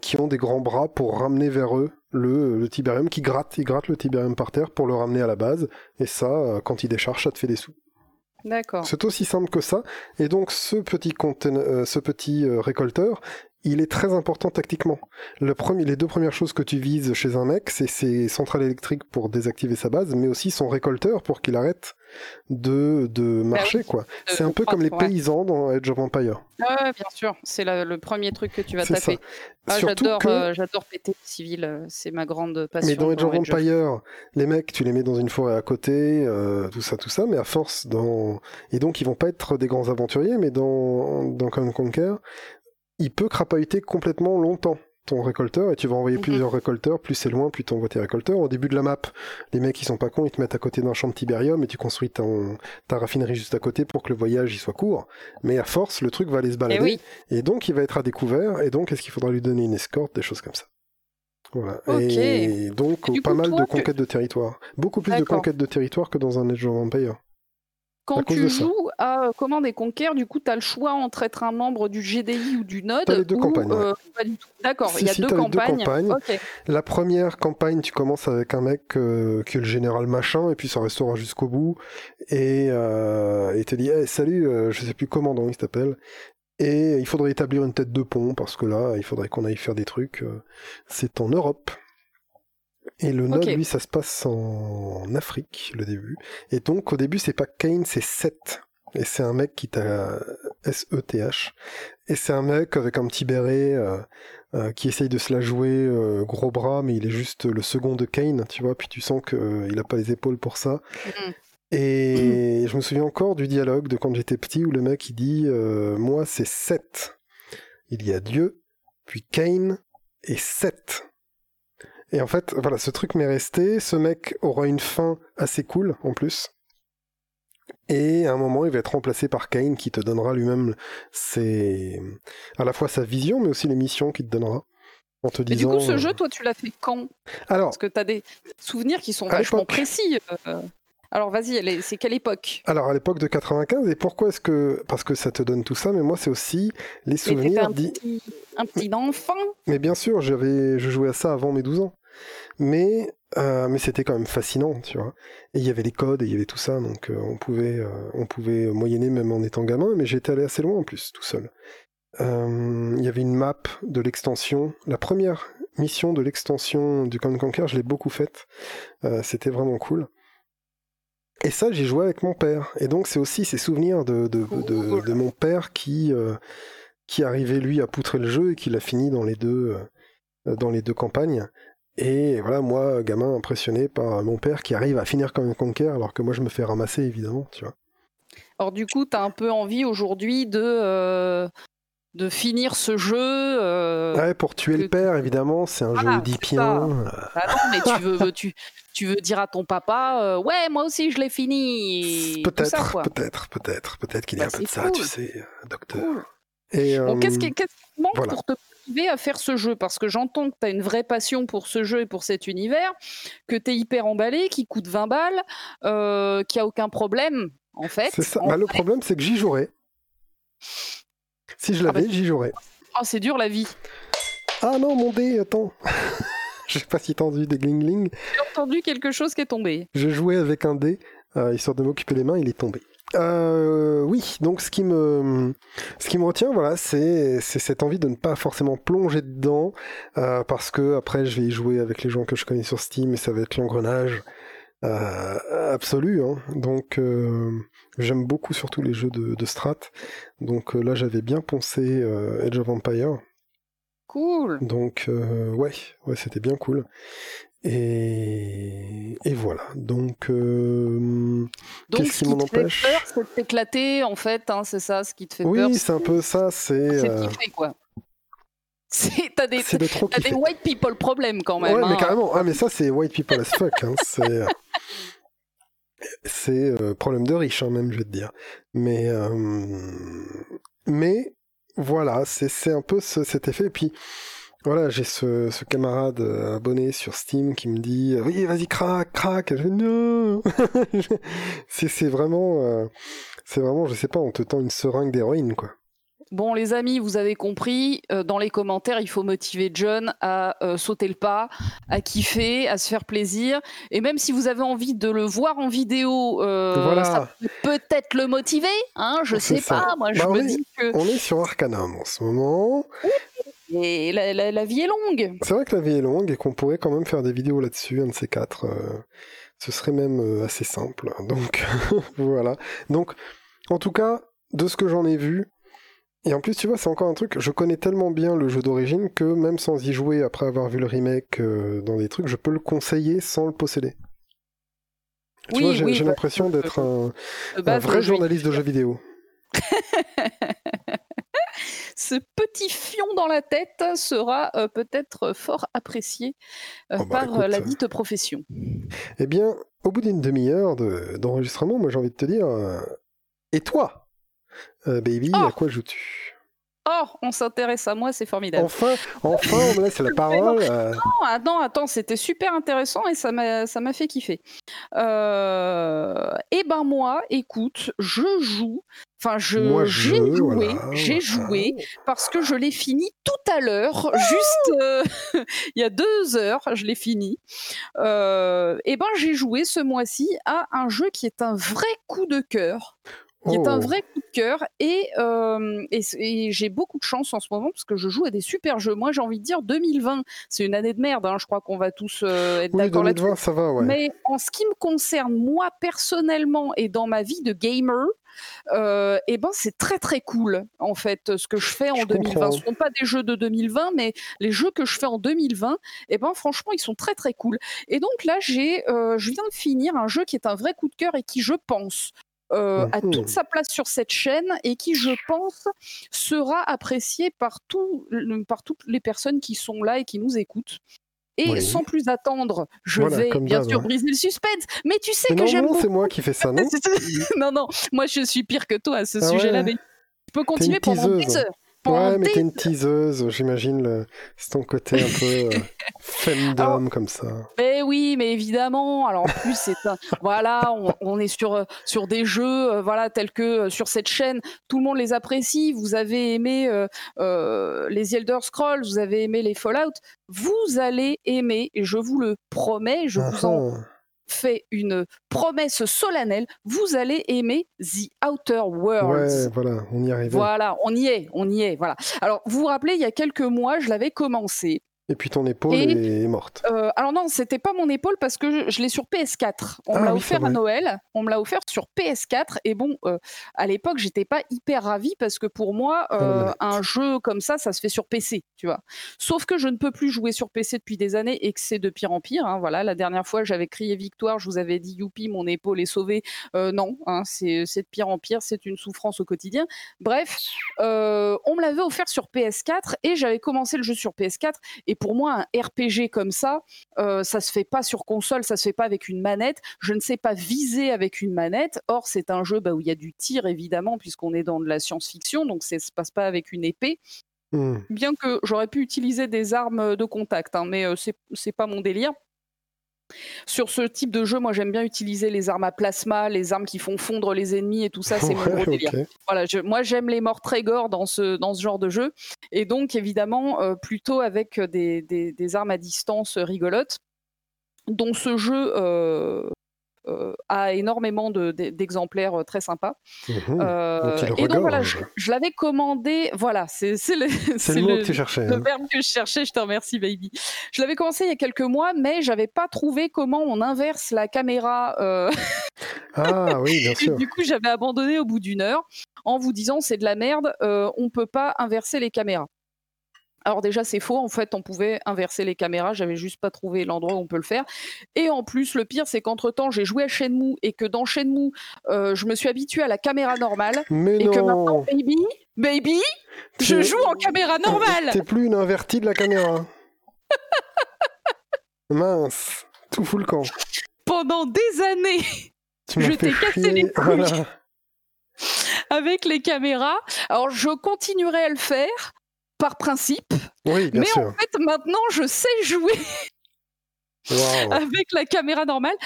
qui ont des grands bras pour ramener vers eux le, le Tiberium, qui gratte, ils grattent le Tiberium par terre pour le ramener à la base, et ça, quand ils déchargent, ça te fait des sous. D'accord. C'est aussi simple que ça. Et donc ce petit, ce petit récolteur, il est très important tactiquement. Le premier, les deux premières choses que tu vises chez un mec, c'est ses centrales électriques pour désactiver sa base, mais aussi son récolteur pour qu'il arrête de, de bah marcher, quoi. C'est un peu comme les paysans dans Age of Empire. Ouais, bien sûr. C'est le premier truc que tu vas taper. Ah, j'adore, euh, j'adore péter les civils. Euh, c'est ma grande passion. Mais dans Age of Empire, les mecs, tu les mets dans une forêt à côté, euh, tout ça, tout ça, mais à force dans... Et donc, ils vont pas être des grands aventuriers, mais dans, dans Conquer, il peut crapahuter complètement longtemps ton récolteur et tu vas envoyer plusieurs récolteurs, plus c'est loin, plus tu envoies tes récolteurs. Au début de la map, les mecs ils sont pas cons, ils te mettent à côté d'un champ de Tiberium et tu construis ta raffinerie juste à côté pour que le voyage il soit court. Mais à force, le truc va aller se balader et, donc il va être à découvert et donc est-ce qu'il faudra lui donner une escorte, des choses comme ça. Voilà. Et donc pas mal de conquêtes de territoire. Beaucoup plus de conquêtes de territoire que dans un Age of Empire. Quand tu joues à Command et Conquer, du coup, tu as le choix entre être un membre du GDI ou du Node. les deux campagnes. Euh, D'accord, il y a deux, campagnes. La première campagne, tu commences avec un mec euh, qui est le général machin, et puis ça restera jusqu'au bout. Et euh, il te dit Salut, je sais plus commandant il s'appelle. Et il faudrait établir une tête de pont, parce que là, il faudrait qu'on aille faire des trucs. C'est en Europe. Et le node, lui, ça se passe en Afrique, le début. Et donc, au début, c'est pas Kane, c'est Seth. Et c'est un mec qui t'a S-E-T-H. Et c'est un mec avec un petit béret euh, euh, qui essaye de se la jouer euh, gros bras, mais il est juste le second de Kane, tu vois. Puis tu sens qu'il a pas les épaules pour ça. Mm-hmm. Et je me souviens encore du dialogue de quand j'étais petit où le mec il dit Moi, c'est Seth. Il y a Dieu, puis Kane et Seth. Et en fait, voilà, ce truc m'est resté. Ce mec aura une fin assez cool en plus. Et à un moment, il va être remplacé par Kane qui te donnera lui-même ses... à la fois sa vision, mais aussi les missions qu'il te donnera. En te disant, du coup, ce jeu, toi, tu l'as fait quand? Alors, Parce que tu as des souvenirs qui sont vachement précis. Euh. Alors vas-y, c'est quelle époque? Alors à l'époque de 95, et pourquoi est-ce que... Parce que ça te donne tout ça, mais moi c'est aussi les souvenirs... Un, petit... un petit enfant? Mais bien sûr, j'avais, je jouais à ça avant mes 12 ans mais euh, mais c'était quand même fascinant, tu vois. Et il y avait les codes, et il y avait tout ça, donc euh, on pouvait euh, on pouvait moyenner même en étant gamin, mais j'étais allé assez loin en plus, tout seul. Il y avait une map de l'extension, la première mission de l'extension du Command Conquer, je l'ai beaucoup faite. c'était vraiment cool. Et ça, j'ai joué avec mon père. Et donc, c'est aussi ces souvenirs de, de, de, de mon père qui, qui arrivait, lui, à poutrer le jeu et qui l'a fini dans les deux, dans les deux campagnes. Et voilà, moi, gamin impressionné par mon père qui arrive à finir comme un Conquer, alors que moi je me fais ramasser évidemment, tu vois. Alors du coup, tu as un peu envie aujourd'hui de, euh, de finir ce jeu. Euh, ouais, pour tuer le père, évidemment, c'est un jeu oedipien. Bah non, mais tu veux, tu, tu veux dire à ton papa, euh, ouais, moi aussi je l'ai fini. Peut-être, peut-être, peut-être, peut-être qu'il y a bah, un peu de ça, tu sais, docteur. Et, qu'est-ce qui, manque pour te à faire ce jeu Parce que j'entends que tu as une vraie passion pour ce jeu et pour cet univers, que tu es hyper emballé, qui coûte 20 balles, euh, qu'il n'y a aucun problème, en fait. Ça. Bah, le problème, c'est que j'y jouerais. Si je ah l'avais, bah, j'y jouerais. Oh, c'est dur la vie. Ah non, mon dé, attends. J'ai pas si entendu des gling-gling. J'ai entendu quelque chose qui est tombé. Je jouais avec un dé, euh, histoire de m'occuper les mains, il est tombé. Euh, oui, donc ce qui me, ce qui me retient, voilà, c'est cette envie de ne pas forcément plonger dedans, euh, parce que après je vais y jouer avec les gens que je connais sur Steam et ça va être l'engrenage euh, absolu. Hein. Donc j'aime beaucoup surtout les jeux de, de strat. Donc là j'avais bien poncé Edge of Empire. Cool. Donc ouais, ouais, c'était bien cool. Et, et voilà. Donc, euh, qu'est-ce qui m'en empêche? C'est de t'éclater, en fait. Hein, c'est ça, ce qui te fait oui, peur. Oui, c'est un peu ça. C'est C'est euh... quoi. T'as des, as des white people problèmes quand même. Ouais, mais hein. carrément. Ah, mais ça, c'est white people as fuck. Hein. C'est. C'est euh, problème de riche, même, je vais te dire. Mais, euh, mais voilà, c'est un peu ce, cet effet. Et puis, voilà, j'ai ce, ce, camarade euh, abonné sur Steam qui me dit oui vas-y craque craque. Je non. c'est vraiment euh, c'est vraiment je sais pas on te tend une seringue d'héroïne quoi. Bon, les amis, vous avez compris. Euh, dans les commentaires, il faut motiver John à euh, sauter le pas, à kiffer, à se faire plaisir. Et même si vous avez envie de le voir en vidéo, euh, ça peut peut-être le motiver. Hein, je sais pas. Moi, je bah, me dis que. On est sur Arcanum en ce moment. Et la, vie est longue. C'est vrai que la vie est longue et qu'on pourrait quand même faire des vidéos là-dessus, un de ces quatre. ce serait même assez simple. Donc, voilà. Donc, en tout cas, de ce que j'en ai vu, et en plus, tu vois, c'est encore un truc, je connais tellement bien le jeu d'origine que même sans y jouer après avoir vu le remake euh, dans des trucs, je peux le conseiller sans le posséder. Tu vois, j'ai l'impression d'être un, vrai journaliste de jeux vidéo. Ce petit fion dans la tête sera euh, peut-être fort apprécié euh, oh, bah, par la dite profession. Eh bien, au bout d'une demi-heure d'enregistrement, moi j'ai envie de te dire, et toi euh, baby, à oh. quoi joues-tu? Oh, on s'intéresse à moi, c'est formidable. Enfin, enfin, on me laisse la parole. Euh. Non, attends, attends, c'était super intéressant et ça m'a, ça m'a fait kiffer. Euh... Eh ben moi, écoute, je joue. Enfin, je, j'ai joué, j'ai joué parce que je l'ai fini tout à l'heure, juste euh, il y a deux heures, je l'ai fini. eh ben, j'ai joué ce mois-ci à un jeu qui est un vrai coup de cœur qui est un oh. vrai coup de cœur. Et, euh, et, j'ai beaucoup de chance en ce moment parce que je joue à des super jeux. Moi, j'ai envie de dire 2020, c'est une année de merde. Hein, je crois qu'on va tous euh, être d'accord là-dessus. ça va, ouais. Mais en ce qui me concerne, moi personnellement et dans ma vie de gamer, euh, et eh ben c'est très très cool en fait ce que je fais en 2020. Ce ne sont pas des jeux de 2020, mais les jeux que je fais en 2020, et eh ben franchement ils sont très très cool. Et donc là j'ai, euh, je viens de finir un jeu qui est un vrai coup de cœur et qui je pense euh, a toute sa place sur cette chaîne et qui, je pense, sera apprécié par, par toutes les personnes qui sont là et qui nous écoutent. Et sans plus attendre, je vais bien sûr hein. briser le suspense. Mais tu sais que j'aime. Non, c'est moi qui fais ça, non Non, non, moi je suis pire que toi à ce ah sujet-là. Mais je peux continuer pendant 10 heures. Ouais, mais t'es une teaseuse, j'imagine. C'est ton côté un peu euh, femdom comme ça. Mais oui, mais évidemment. Alors en plus, c'est voilà, on, est sur euh, sur des jeux, euh, voilà, tels que sur cette chaîne, tout le monde les apprécie. Vous avez aimé les Elder Scrolls, vous avez aimé les Fallout, vous allez aimer, et je vous le promets, je vous en ah ah fait une promesse solennelle, vous allez aimer The Outer Worlds. Ouais, voilà, on y arrive. Voilà, on y est, on y est, voilà. Alors, vous vous rappelez, il y a quelques mois, je l'avais commencé. Et puis ton épaule est morte. Euh, alors non, c'était pas mon épaule parce que je, l'ai sur PS4. On me ah l'a offert à Noël. On me l'a offert sur PS4. Et bon, euh, à l'époque, j'étais pas hyper ravie parce que pour moi, ah euh, un jeu comme ça, ça se fait sur PC, tu vois. Sauf que je ne peux plus jouer sur PC depuis des années et que c'est de pire en pire. Hein, voilà, la dernière fois, j'avais crié victoire, je vous avais dit youpi, mon épaule est sauvée. non, hein, c'est de pire en pire, c'est une souffrance au quotidien. Bref, on me l'avait offert sur PS4 et j'avais commencé le jeu sur PS4 et et pour moi, un RPG comme ça, euh, ça se fait pas sur console, ça se fait pas avec une manette. Je ne sais pas viser avec une manette. Or, c'est un jeu bah, où il y a du tir, évidemment, puisqu'on est dans de la science-fiction, donc ça se passe pas avec une épée. Hmm. Bien que j'aurais pu utiliser des armes de contact, hein, mais euh, ce c'est pas mon délire. Sur ce type de jeu, moi j'aime bien utiliser les armes à plasma, les armes qui font fondre les ennemis et tout ça, c'est mon gros délire. Voilà, moi j'aime les morts très gore dans ce, dans ce genre de jeu. Et donc évidemment, euh, plutôt avec des, des, armes à distance rigolotes dont ce jeu euh, a énormément d'exemplaires euh, très sympas. Mhm. Euh, et donc voilà, je, l'avais commandé. Voilà, c'est le, le, que tu cherchais, le hein. verbe que je cherchais. Je te remercie, baby. Je l'avais commencé il y a quelques mois, mais j'avais pas trouvé comment on inverse la caméra. ah oui, bien sûr. du coup, j'avais abandonné au bout d'une heure en vous disant c'est de la merde, on peut pas inverser les caméras. Alors déjà c'est faux, en fait on pouvait inverser les caméras, j'avais juste pas trouvé l'endroit où on peut le faire. Et en plus le pire c'est qu'entre temps j'ai joué à Shenmue et que dans Shenmue euh, je me suis habitué à la caméra normale Mais et que maintenant baby, baby, je joue en caméra normale. T'es plus une invertie de la caméra. Mince, tout fout le camp. Pendant des années, je t'ai cassé les couilles. avec les caméras. Alors je continuerai à le faire par principe. Oui, bien mais en fait, maintenant, je sais jouer. avec la caméra normale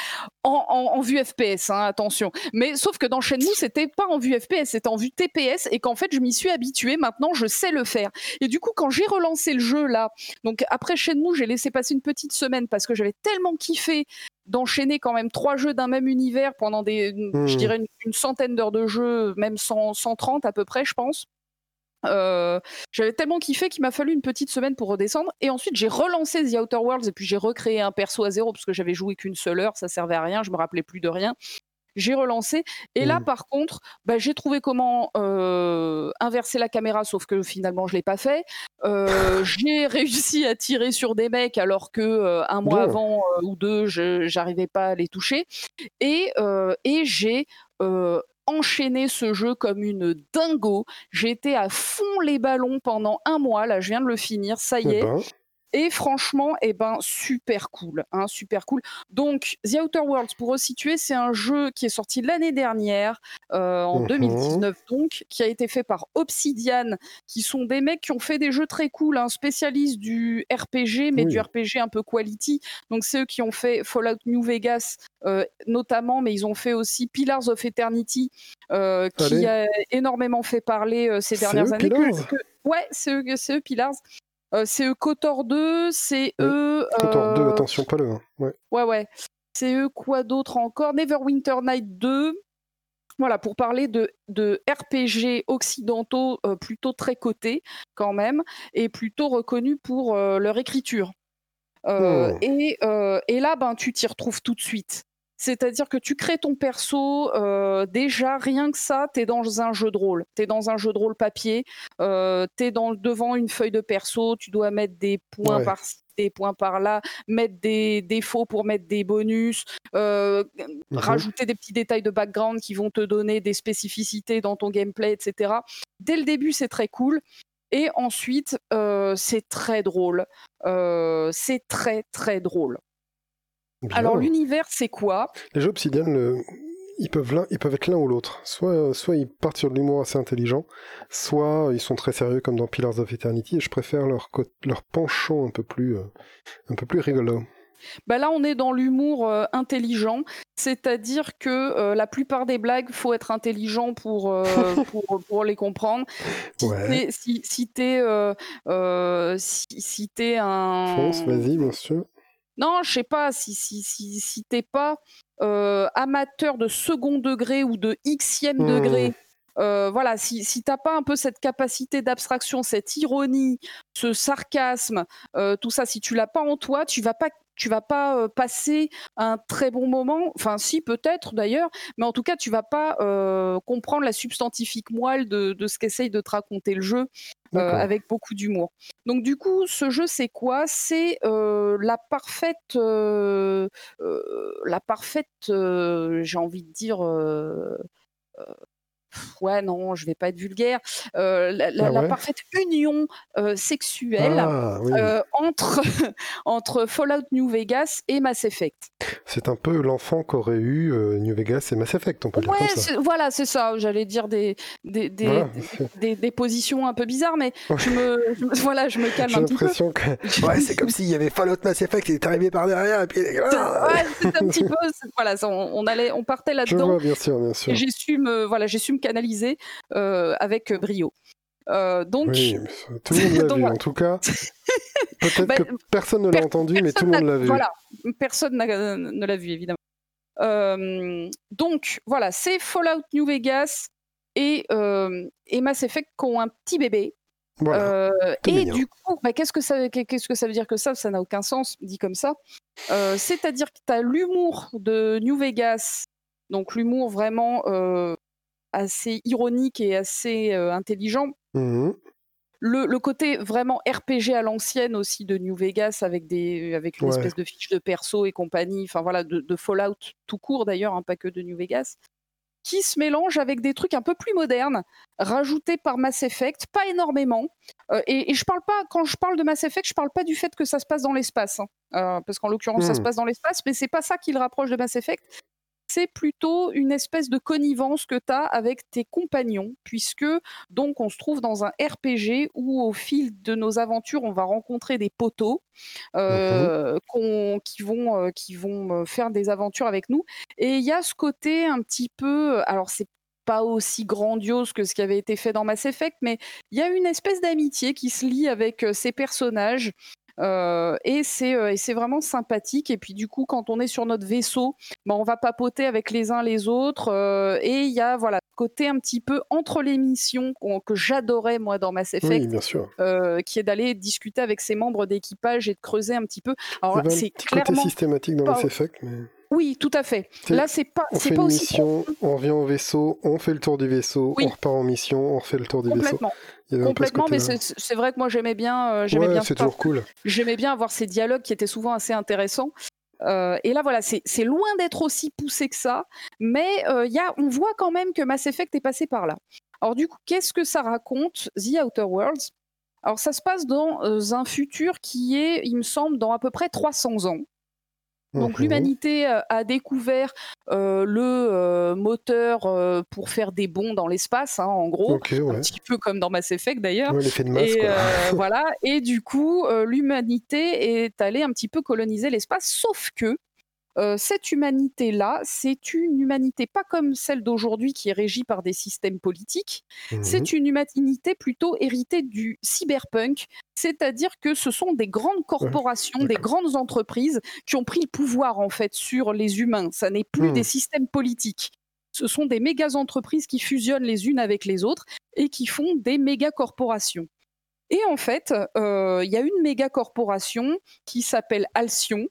en, vue FPS, hein, attention. Mais sauf que dans Shenmue, c'était pas en vue FPS, c'était en vue TPS et qu'en fait, je m'y suis habituée. Maintenant, je sais le faire. Et du coup, quand j'ai relancé le jeu là, donc après Shenmue, j'ai laissé passer une petite semaine parce que j'avais tellement kiffé d'enchaîner quand même trois jeux d'un même univers pendant des, je hmm. dirais une, centaine d'heures de jeu, même 130 à peu près, je pense. Euh, j'avais tellement kiffé qu'il m'a fallu une petite semaine pour redescendre. Et ensuite, j'ai relancé The Outer Worlds et puis j'ai recréé un perso à zéro parce que j'avais joué qu'une seule heure, ça servait à rien, je me rappelais plus de rien. J'ai relancé et là, mmh. par contre, bah, j'ai trouvé comment euh, inverser la caméra, sauf que finalement, je l'ai pas fait. Euh, j'ai réussi à tirer sur des mecs alors que un mois avant ou deux, je j'arrivais pas à les toucher. Et, et j'ai enchaîné ce jeu comme une dingo. Été à fond les ballons pendant un mois. Là, je viens de le finir. Ça y eh est. Ben. Et franchement, eh ben, super cool, hein, super cool. Donc, The Outer Worlds, pour resituer, c'est un jeu qui est sorti l'année dernière, euh, en 2019 mhm. donc, qui a été fait par Obsidian, qui sont des mecs qui ont fait des jeux très cool, hein, spécialistes du RPG, mais du RPG un peu quality. Donc, c'est eux qui ont fait Fallout New Vegas, euh, notamment, mais ils ont fait aussi Pillars of Eternity, euh, qui a énormément fait parler ces dernières années. ouais, c'est eux, eux, Pillars. Euh, c'est eux Kotor 2, c'est eux. Kotor 2, attention, pas le 1. Ouais, ouais. ouais. C'est eux quoi d'autre encore? Neverwinter Night 2. Voilà, pour parler de, de RPG occidentaux euh, plutôt très cotés quand même, et plutôt reconnus pour euh, leur écriture. Hmm. et, et, là, ben, tu t'y retrouves tout de suite. C'est-à-dire que tu crées ton perso, euh, déjà rien que ça, tu es dans un jeu de rôle. Tu es dans un jeu de rôle papier, euh, tu es dans, devant une feuille de perso, tu dois mettre des points par-ci, des points par-là, mettre des défauts pour mettre des bonus, euh, mhm. rajouter des petits détails de background qui vont te donner des spécificités dans ton gameplay, etc. Dès le début, c'est très cool. Et ensuite, c'est très drôle. c'est très, très drôle. Alors l'univers, c'est quoi? Les jeux Obsidian, ils, peuvent ils peuvent être l'un ou l'autre. Soit, soit ils partent sur de l'humour assez intelligent, soit ils sont très sérieux comme dans Pillars of Eternity, et je préfère leur, leur penchant un peu plus, euh, un peu plus rigolo. Bah là, on est dans l'humour euh, intelligent, c'est-à-dire que euh, la plupart des blagues, faut être intelligent pour, pour, pour, les comprendre. Si si, t'es si, si un. Fonce, vas-y, bien sûr. Non, je sais pas, si, si, si, si t'es pas euh, amateur de second degré ou de xème degré, mmh. euh, voilà, si, si t'as pas un peu cette capacité d'abstraction, cette ironie, ce sarcasme, euh, tout ça, si tu l'as pas en toi, tu vas pas tu vas pas passer un très bon moment. Enfin, si peut-être d'ailleurs, mais en tout cas, tu vas pas comprendre la substantifique moelle de, de ce qu'essaye de te raconter le jeu avec beaucoup d'humour. Donc du coup, ce jeu, c'est quoi? C'est la parfaite, la parfaite, j'ai envie de dire ouais, non, je vais pas être vulgaire, euh, la, ah parfaite union euh, sexuelle ah, euh, entre, entre Fallout New Vegas et Mass Effect. C'est un peu l'enfant qu'aurait eu New Vegas et Mass Effect, on peut dire comme ça. Voilà, c'est ça. J'allais dire des des, des, des, positions un peu bizarres, mais je me, voilà, je me calme un petit peu. J'ai l'impression que ouais, c'est comme s'il y avait Fallout Mass Effect qui est arrivé par derrière et puis ah. ouais, c'est un petit peu voilà, on, on, allait on partait là-dedans. bien sûr, bien sûr. J'ai su me voilà, j'ai su me canalisé euh, avec brio. Euh, donc, tout le monde l'a vu en tout cas. Peut-être bah, que personne ne l'a entendu, mais tout le monde l'a vu. Voilà, personne ne l'a vu évidemment. Euh, donc voilà, c'est Fallout New Vegas et, et, Mass Effect qui ont un petit bébé. et du coup, bah, qu'est-ce que ça, qu'est-ce que ça veut dire que ça? Ça n'a aucun sens dit comme ça. C'est-à-dire que tu as l'humour de New Vegas, donc l'humour vraiment assez ironique et assez intelligent. Mmh le, côté vraiment RPG à l'ancienne aussi de New Vegas avec des avec une espèce de fiche de perso et compagnie, enfin voilà, de, Fallout tout court d'ailleurs, hein, pas que de New Vegas, qui se mélange avec des trucs un peu plus modernes, rajoutés par Mass Effect, pas énormément. et, je parle pas, quand je parle de Mass Effect, je parle pas du fait que ça se passe dans l'espace, hein, parce qu'en l'occurrence ça se mmh. passe dans l'espace, mais c'est pas ça qui le rapproche de Mass Effect c'est plutôt une espèce de connivence que tu as avec tes compagnons, puisque donc on se trouve dans un RPG où au fil de nos aventures, on va rencontrer des poteaux euh, mhm. qui vont, euh, qui vont faire des aventures avec nous. Et il y a ce côté un petit peu, alors c'est pas aussi grandiose que ce qui avait été fait dans Mass Effect, mais il y a une espèce d'amitié qui se lie avec ces personnages. Euh, et c'est vraiment sympathique. Et puis du coup, quand on est sur notre vaisseau, ben, on va papoter avec les uns les autres. et il y a voilà côté un petit peu entre les missions que j'adorais moi dans Mass Effect, qui est d'aller discuter avec ses membres d'équipage et de creuser un petit peu. Alors c'est clairement systématique dans Mass Effect. Mais... Oui, tout à fait. Là, c'est pas, c'est pas une mission, on vient au vaisseau, on fait le tour du vaisseau, on repart en mission, on refait le tour du vaisseau. Complètement, mais c'est vrai que moi j'aimais bien, euh, j'aimais bien. c'est toujours cool. J'aimais bien avoir ces dialogues qui étaient souvent assez intéressants. Euh, et là, voilà, c'est loin d'être aussi poussé que ça, mais euh, y a, on voit quand même que Mass Effect est passé par là. Alors du coup, qu'est-ce que ça raconte, The Outer Worlds? Alors ça se passe dans un futur qui est, il me semble, dans à peu près 300 ans. Donc mhm. l'humanité euh, a découvert euh, le euh, moteur pour faire des bonds dans l'espace, hein, en gros, un petit peu comme dans Mass Effect d'ailleurs. et voilà. Et du coup, l'humanité est allée un petit peu coloniser l'espace, sauf que euh, cette humanité-là, c'est une humanité pas comme celle d'aujourd'hui qui est régie par des systèmes politiques, c'est mmh une humanité plutôt héritée du cyberpunk, c'est-à-dire que ce sont des grandes corporations, des grandes entreprises qui ont pris le pouvoir en fait sur les humains. Ça n'est plus des mmh. systèmes politiques. Ce sont des méga entreprises qui fusionnent les unes avec les autres et qui font des méga corporations. Et en fait, euh, il y a une méga corporation qui s'appelle Alcyon,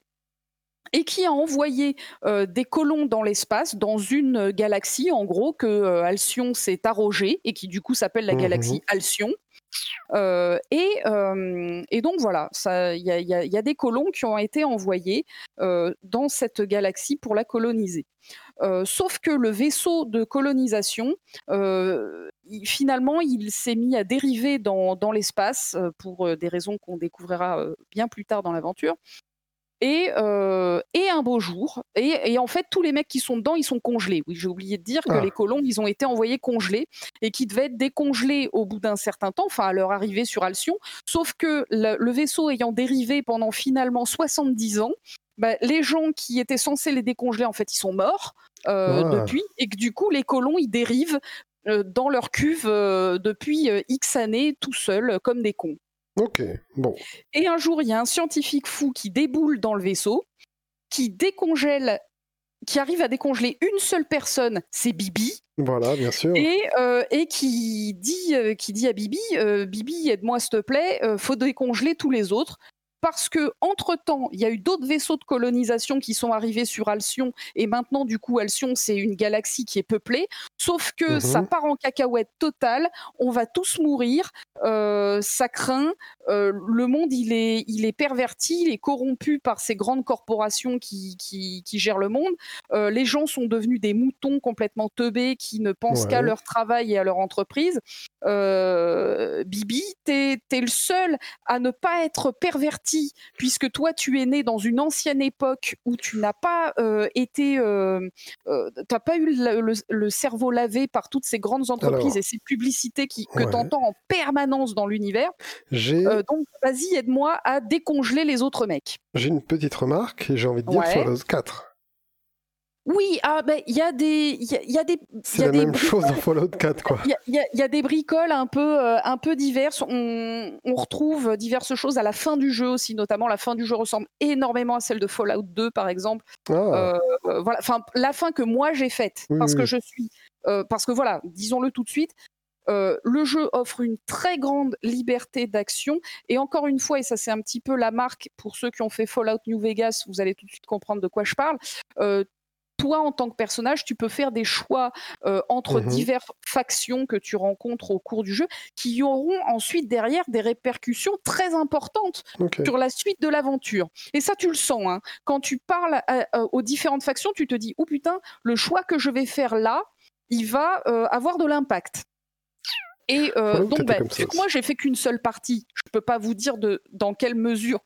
et qui a envoyé euh, des colons dans l'espace, dans une galaxie, en gros, que euh, Alcyon s'est arrogé et qui du coup s'appelle la mmh galaxie Alcyon. Euh, et, donc voilà, il y, y, a des colons qui ont été envoyés dans cette galaxie pour la coloniser. sauf que le vaisseau de colonisation, finalement, il s'est mis à dériver dans, dans l'espace pour des raisons qu'on découvrira bien plus tard dans l'aventure. Et, euh, et, un beau jour. Et, et, en fait, tous les mecs qui sont dedans, ils sont congelés. Oui, j'ai oublié de dire que ah. les colons, ils ont été envoyés congelés et qui devaient être décongelés au bout d'un certain temps, enfin à leur arrivée sur Alcyon. Sauf que le, vaisseau ayant dérivé pendant finalement 70 ans, bah, les gens qui étaient censés les décongeler, en fait, ils sont morts euh, ah. depuis. Et que du coup, les colons, ils dérivent euh, dans leur cuve depuis X années tout seuls, comme des cons. Ok, bon. Et un jour, il y a un scientifique fou qui déboule dans le vaisseau, qui décongèle, qui arrive à décongeler une seule personne, c'est Bibi. Voilà, bien sûr. Et, euh, et qui, dit, euh, qui dit à Bibi, euh, Bibi, aide-moi s'il te plaît, faut décongeler tous les autres parce que entre temps, il y a eu d'autres vaisseaux de colonisation qui sont arrivés sur Alcyon et maintenant du coup Alcyon c'est une galaxie qui est peuplée. Sauf que mhm. ça part en cacahuète totale, on va tous mourir, ça craint, euh, le monde il est, il est perverti, il est corrompu par ces grandes corporations qui, qui, gèrent le monde. Euh, les gens sont devenus des moutons complètement teubés qui ne pensent qu'à leur travail et à leur entreprise. Bibi, t'es es le seul à ne pas être perverti puisque toi, tu es né dans une ancienne époque où tu n'as pas euh, été, euh, euh pas eu le, cerveau lavé par toutes ces grandes entreprises et ces publicités qui, que tu entends en permanence dans l'univers. Euh, donc, vas-y, aide-moi à décongeler les autres mecs. J'ai une petite remarque et j'ai envie de dire sur Fallout 4. Oui, ah ben il y a des, il y, a des. C'est la même chose dans Fallout 4 quoi. Il y, y, a des bricoles un peu, euh, un peu diverses. On, on, retrouve diverses choses à la fin du jeu aussi, notamment la fin du jeu ressemble énormément à celle de Fallout 2 par exemple. Ah. Euh, euh, voilà, enfin la fin que moi j'ai faite parce que je suis, parce que voilà, disons-le tout de suite. Le jeu offre une très grande liberté d'action et encore une fois, et ça c'est un petit peu la marque pour ceux qui ont fait Fallout New Vegas, vous allez tout de suite comprendre de quoi je parle toi, en tant que personnage, tu peux faire des choix euh, entre mmh diverses factions que tu rencontres au cours du jeu qui auront ensuite derrière des répercussions très importantes sur la suite de l'aventure. Et ça, tu le sens. Hein. Quand tu parles aux différentes factions, tu te dis, oh putain, le choix que je vais faire là, il va euh, avoir de l'impact. Et euh, donc, bah, moi, j'ai fait qu'une seule partie. Je ne peux pas vous dire de, dans quelle mesure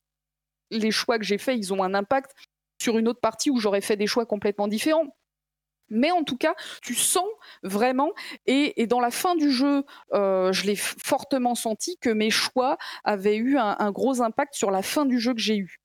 les choix que j'ai faits, ils ont un impact sur une autre partie où j'aurais fait des choix complètement différents. Mais en tout cas, tu sens vraiment, et, dans la fin du jeu, euh, je l'ai fortement senti que mes choix avaient eu un, gros impact sur la fin du jeu que j'ai eu.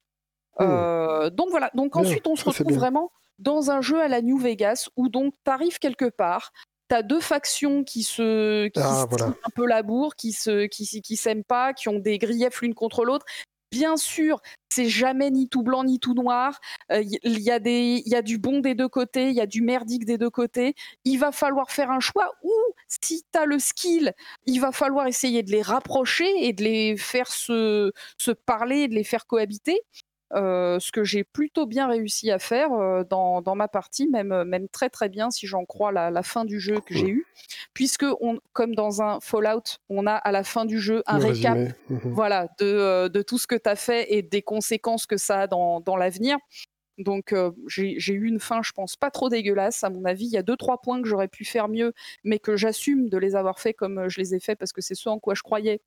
Hmm. Euh, donc voilà, donc ensuite on se retrouve vraiment dans un jeu à la New Vegas où donc tu arrives quelque part, tu as deux factions qui se qui ah, un peu la bourre, qui se qui, qui s'aiment pas, qui ont des griefs l'une contre l'autre, Bien sûr, c'est jamais ni tout blanc ni tout noir. Il euh, y, a des, y a du bon des deux côtés, il y a du merdique des deux côtés. Il va falloir faire un choix ou si tu as le skill, il va falloir essayer de les rapprocher et de les faire se, se parler, de les faire cohabiter. Euh, ce que j'ai plutôt bien réussi à faire euh, dans, ma partie, même, euh, même très très bien si j'en crois la, fin du jeu que j'ai eu, puisque on, comme dans un Fallout, on a à la fin du jeu un récap mhm. voilà, de, de, tout ce que tu as fait et des conséquences que ça a dans, dans l'avenir. Donc j'ai eu une fin, je pense, pas trop dégueulasse. À mon avis, il y a deux trois points que j'aurais pu faire mieux, mais que j'assume de les avoir fait comme je les ai faits parce que c'est ce en quoi je croyais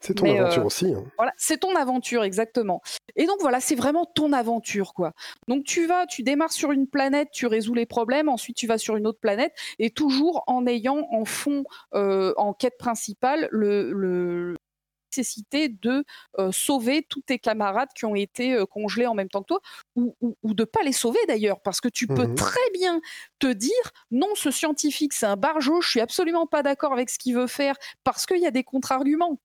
c'est ton aventure aussi. Hein. Voilà, c'est ton aventure exactement. Et donc voilà, c'est vraiment ton aventure quoi. Donc tu vas, tu démarres sur une planète, tu résous les problèmes, ensuite tu vas sur une autre planète et toujours en ayant en fond, en quête principale, le, nécessité de sauver tous tes camarades qui ont été congelés en même temps que toi, ou, ou, de pas les sauver d'ailleurs, parce que tu peux mmh très bien te dire non, ce scientifique c'est un barjot, je suis absolument pas d'accord avec ce qu'il veut faire, parce qu'il y a des contre-arguments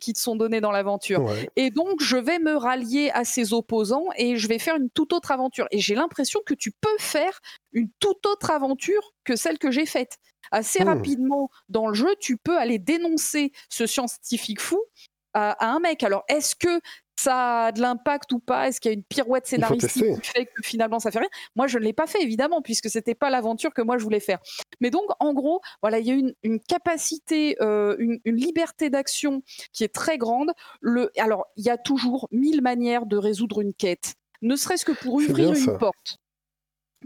qui te sont donnés dans l'aventure. Et donc, je vais me rallier à ces opposants et je vais faire une toute autre aventure. Et j'ai l'impression que tu peux faire une toute autre aventure que celle que j'ai faite. Assez hmm. rapidement dans le jeu, tu peux aller dénoncer ce scientifique fou à, un mec. Alors, est-ce que ça a de l'impact ou pas? Est-ce qu'il y a une pirouette scénaristique qui fait que finalement ça fait rien? Moi, je ne l'ai pas fait évidemment puisque c'était pas l'aventure que moi je voulais faire. Mais donc, en gros, voilà, il y a une, une capacité, euh, une, liberté d'action qui est très grande. Le, alors, il y a toujours mille manières de résoudre une quête, ne serait-ce que pour ouvrir une porte.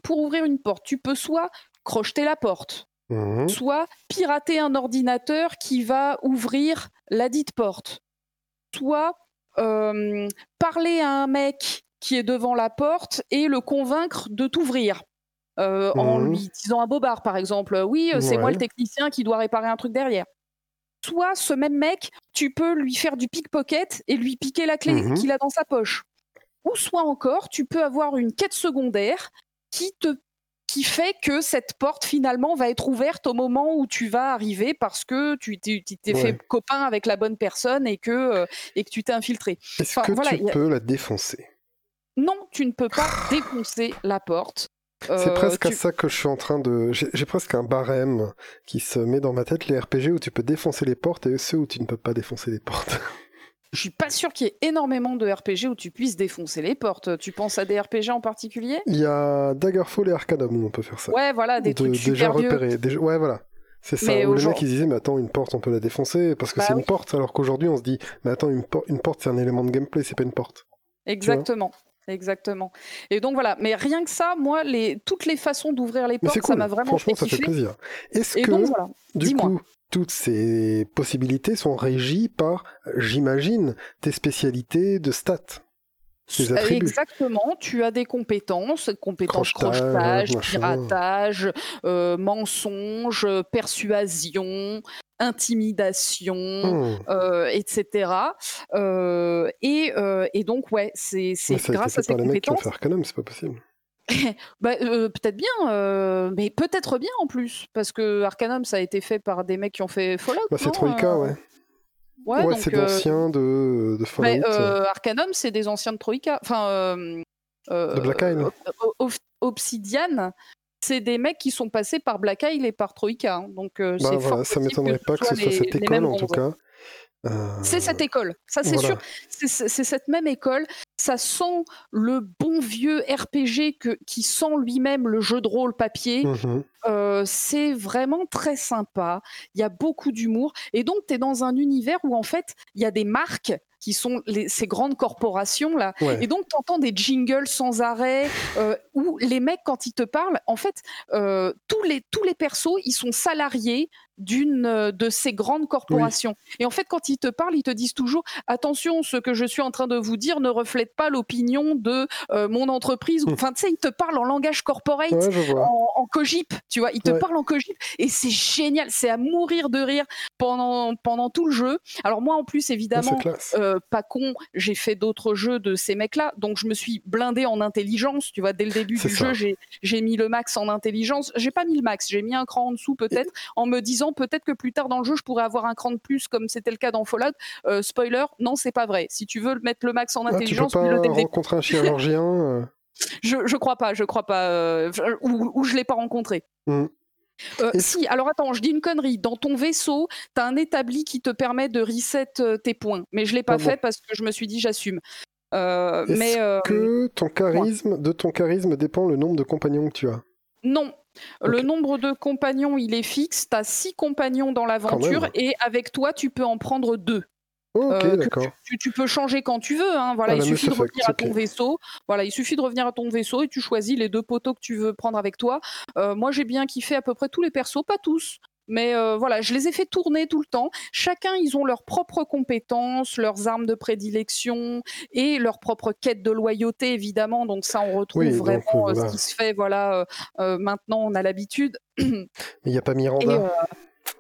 Pour ouvrir une porte, tu peux soit crocheter la porte, mmh soit pirater un ordinateur qui va ouvrir la dite porte, soit parler à un mec qui est devant la porte et le convaincre de t'ouvrir. Euh, en mmh. lui disant un bobard, par exemple. Oui, euh, c'est moi le technicien qui doit réparer un truc derrière. Soit ce même mec, tu peux lui faire du pickpocket et lui piquer la clé mmh qu'il a dans sa poche. Ou soit encore, tu peux avoir une quête secondaire qui te qui fait que cette porte finalement va être ouverte au moment où tu vas arriver parce que tu t'es fait copain avec la bonne personne et que, euh, et que tu t'es infiltré. Est-ce que tu peux la défoncer? Non, tu ne peux pas défoncer la porte. C'est euh, presque à ça que je suis en train de. J'ai presque un barème qui se met dans ma tête, les RPG où tu peux défoncer les portes et ceux où tu ne peux pas défoncer les portes. Je suis pas sûr qu'il y ait énormément de RPG où tu puisses défoncer les portes. Tu penses à des RPG en particulier? Il y a Daggerfall et Arcanum où on peut faire ça. Ouais, voilà, des trucs super déjà repérés. Ouais, voilà. C'est ça. Où les mecs ils disaient mais attends une porte on peut la défoncer parce que bah c'est une porte alors qu'aujourd'hui on se dit mais attends une, une porte c'est un élément de gameplay c'est pas une porte. Exactement. Exactement. Et donc voilà, mais rien que ça, moi, les, toutes les façons d'ouvrir les portes, ça m'a vraiment Franchement, ça fait plaisir. Est-ce que, du coup, toutes ces possibilités sont régies par, j'imagine, tes spécialités de stats Exactement, tu as des compétences, compétences crochetage, piratage, euh, mensonge, persuasion, intimidation, hmm. euh, etc. Euh, et, et, donc, ouais, c'est grâce à ces compétences. Mecs qui ont c'est pas possible. bah, peut-être bien, mais peut-être bien en plus, parce que Arcanum ça a été fait par des mecs qui ont fait Fallout. Bah, c'est Troika, ouais. Ouais, c'est d'anciens de, de Fallout. Arcanum, c'est des anciens de Troika. Enfin, de Black Isle. Obsidian, c'est des mecs qui sont passés par Black Isle et par Troika. Hein. Donc, bah, voilà, ça m'étonnerait pas que ce soit cette école en tout cas. C'est cette école, ça c'est sûr. C'est cette même école. Ça sent le bon vieux RPG que, qui sent lui-même le jeu de rôle papier. Mmh euh, c'est vraiment très sympa. Il y a beaucoup d'humour. Et donc, tu es dans un univers où en fait, il y a des marques qui sont ces grandes corporations là. Et donc, tu entends des jingles sans arrêt, euh, où les mecs, quand ils te parlent, en fait, euh, tous, les, tous les persos, ils sont salariés d'une euh, de ces grandes corporations. Et en fait, quand ils te parlent, ils te disent toujours attention, ce que je suis en train de vous dire ne reflète pas l'opinion de euh, mon entreprise. Hum. Enfin, tu sais, ils te parlent en langage corporate, en, cogip, tu vois. Ils te parlent en cogip et c'est génial, c'est à mourir de rire pendant pendant tout le jeu. Alors moi, en plus, évidemment, euh, pas con, j'ai fait d'autres jeux de ces mecs-là, donc je me suis blindé en intelligence. Tu vois, dès le début du jeu, j'ai mis le max en intelligence. J'ai pas mis le max, j'ai mis un cran en dessous peut-être, en me disant peut-être que plus tard dans le jeu, je pourrais avoir un cran de plus, comme c'était le cas dans Fallout. Euh, spoiler, non, c'est pas vrai. Si tu veux mettre le max en intelligence, ah, tu peux pas rencontrer un chirurgien. Euh. je, je crois pas, je crois pas, euh, ou, je l'ai pas rencontré. Hmm. si, alors attends, je dis une connerie. Dans ton vaisseau, tu as un établi qui te permet de reset tes points. Mais je l'ai pas ah fait parce que je me suis dit j'assume. Est-ce mais que ton charisme, de ton charisme dépend le nombre de compagnons que tu as? Non, le nombre de compagnons, il est fixe. Tu as six compagnons dans l'aventure et avec toi, tu peux en prendre deux. Euh, d'accord. Tu, peux changer quand tu veux. Hein. Voilà, il suffit de revenir à ton vaisseau. Voilà, il suffit de revenir à ton vaisseau et tu choisis les deux poteaux que tu veux prendre avec toi. Euh, moi, j'ai bien kiffé à peu près tous les persos, pas tous. Mais euh, voilà, je les ai fait tourner tout le temps. Chacun, ils ont leurs propres compétences, leurs armes de prédilection et leurs propres quêtes de loyauté, évidemment. Donc ça, on retrouve vraiment euh, ce qui se fait. Voilà, euh, maintenant, on a l'habitude. Mais il n'y a pas Miranda.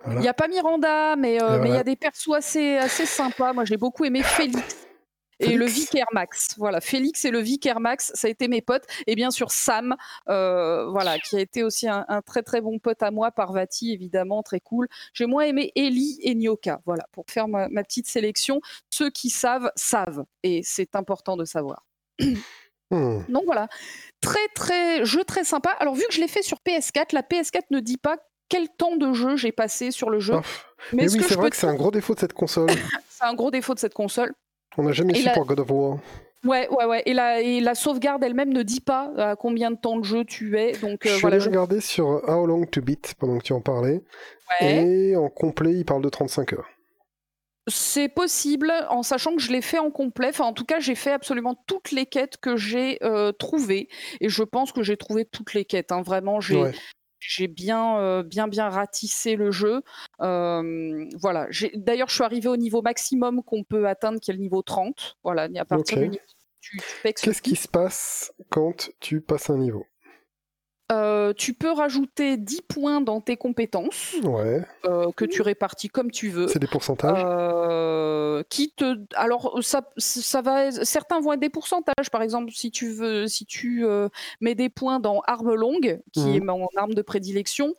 Il n'y a pas Miranda, mais il y a des persos assez, assez sympas. Moi, j'ai beaucoup aimé Félix et le Vicaire Max. Voilà, Félix et le Vicaire Max, ça a été mes potes. Et bien sûr, Sam, euh, voilà, qui a été aussi un, très très bon pote à moi. Parvati, évidemment, très cool. J'ai moins aimé Ellie et Nyoka. Voilà, pour faire ma, petite sélection. Ceux qui savent, savent. Et c'est important de savoir. Hmm. Donc voilà, très très jeu très sympa. Alors vu que je l'ai fait sur PS4, la PS4 ne dit pas quel temps de jeu j'ai passé sur le jeu. Ah. Mais, oui, c'est vrai que c'est un gros défaut de cette console. c'est un gros défaut de cette console. On n'a jamais su pour God of War. Ouais, ouais, ouais. Et la, et la sauvegarde elle-même ne dit pas à combien de temps de jeu tu es. Donc, euh, je voilà, je... regarder sur How Long to Beat pendant que tu en parlais. Et en complet, il parle de 35 heures. C'est possible, en sachant que je l'ai fait en complet. Enfin, en tout cas, j'ai fait absolument toutes les quêtes que j'ai euh, trouvées. Et je pense que j'ai trouvé toutes les quêtes. Hein. Vraiment, j'ai j'ai bien, euh, bien, bien ratissé le jeu. voilà. D'ailleurs, je suis arrivé au niveau maximum qu'on peut atteindre, qui est le niveau 30. Voilà, à partir du niveau, Qu'est-ce qui se passe quand tu passes un niveau? Euh, tu peux rajouter 10 points dans tes compétences euh, que tu répartis comme tu veux. C'est des pourcentages euh, qui te... Alors, ça, ça va... certains vont être des pourcentages. Par exemple, si tu, veux, si tu mets des points dans arme longue, qui mhm. est mon arme de prédilection,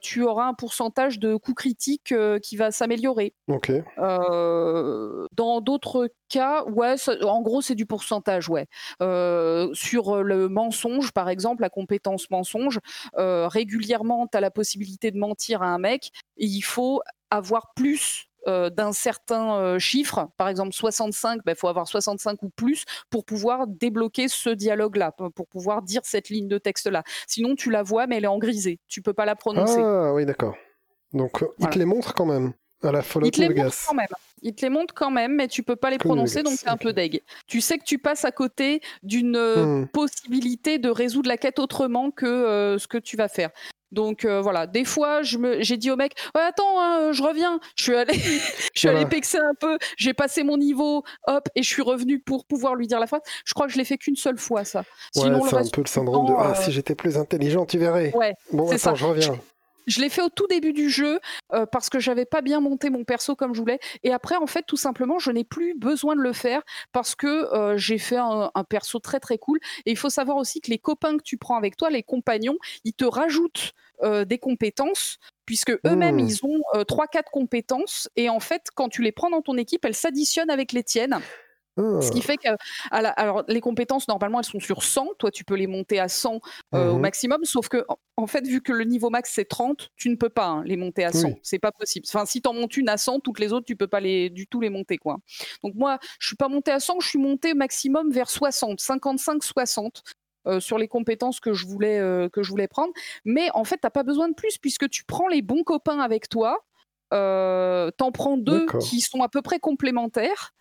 tu auras un pourcentage de coups critiques qui va s'améliorer. Ok. dans d'autres cas, ouais, en gros, c'est du pourcentage, ouais. sur le mensonge, par exemple, la compétence mensonge. Euh, régulièrement, tu as la possibilité de mentir à un mec. Et il faut avoir plus euh, d'un certain euh, chiffre, par exemple 65, il ben, faut avoir 65 ou plus pour pouvoir débloquer ce dialogue-là, pour pouvoir dire cette ligne de texte-là. Sinon, tu la vois, mais elle est en grisé. Tu peux pas la prononcer. Ah oui, d'accord. Donc, il te les montre quand même à la Fallout il te les montre quand même. Il te les montre quand même, mais tu peux pas les prononcer, donc c'est un peu deg. Tu sais que tu passes à côté d'une euh, hmm. possibilité de résoudre la quête autrement que euh, ce que tu vas faire. Donc euh, voilà, des fois, j'ai dit au mec, attends, hein, je reviens. Je suis allé, je suis allé pexer un peu. J'ai passé mon niveau, hop, et je suis revenu pour pouvoir lui dire la phrase. Je crois que je l'ai fait qu'une seule fois, ça. Sinon, c'est un peu le syndrome de ah si j'étais plus intelligent, tu verrais. Ouais, bon, attends, ça. je reviens. Je l'ai fait au tout début du jeu euh, parce que j'avais pas bien monté mon perso comme je voulais. Et après, en fait, tout simplement, je n'ai plus besoin de le faire parce que euh, j'ai fait un, perso très très cool. Et il faut savoir aussi que les copains que tu prends avec toi, les compagnons, ils te rajoutent euh, des compétences puisque eux-mêmes, mmh. ils ont trois, quatre compétences. Et en fait, quand tu les prends dans ton équipe, elles s'additionnent avec les tiennes. Ce qui ah. fait que alors les compétences normalement elles sont sur 100, toi tu peux les monter à 100 euh, au mmh maximum, sauf que en fait vu que le niveau max c'est 30, tu ne peux pas hein, les monter à 100, c'est pas possible. Enfin si tu en montes une à 100, toutes les autres tu peux pas les du tout les monter quoi. Donc moi je suis pas monté à 100, je suis monté maximum vers 60, 55 60. sur les compétences que je voulais euh, que je voulais prendre, mais en fait t'as pas besoin de plus puisque tu prends les bons copains avec toi, euh, t'en prends deux qui sont à peu près complémentaires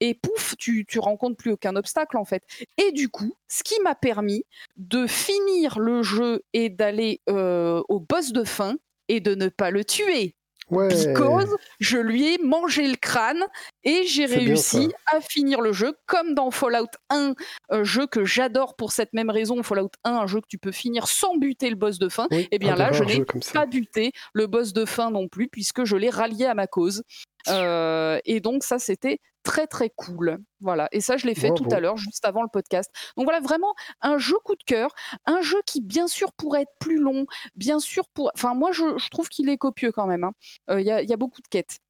et pouf, tu, tu rencontres plus aucun obstacle en fait. Et du coup, ce qui m'a permis de finir le jeu et d'aller euh, au boss de fin et de ne pas le tuer. Ouais. Because je lui ai mangé le crâne et j'ai réussi à finir le jeu comme dans Fallout 1, un jeu que j'adore pour cette même raison. Fallout 1, un jeu que tu peux finir sans buter le boss de fin. et eh bien là, je n'ai pas buté le boss de fin non plus puisque je l'ai rallié à ma cause. Euh, et donc ça, c'était très très cool. Voilà. Et ça, je l'ai fait tout à l'heure, juste avant le podcast. Donc voilà, vraiment un jeu coup de cœur, un jeu qui bien sûr pourrait être plus long, bien sûr pour. Enfin, moi, je, trouve qu'il est copieux quand même. Hein. Euh, il y, a, beaucoup de quêtes.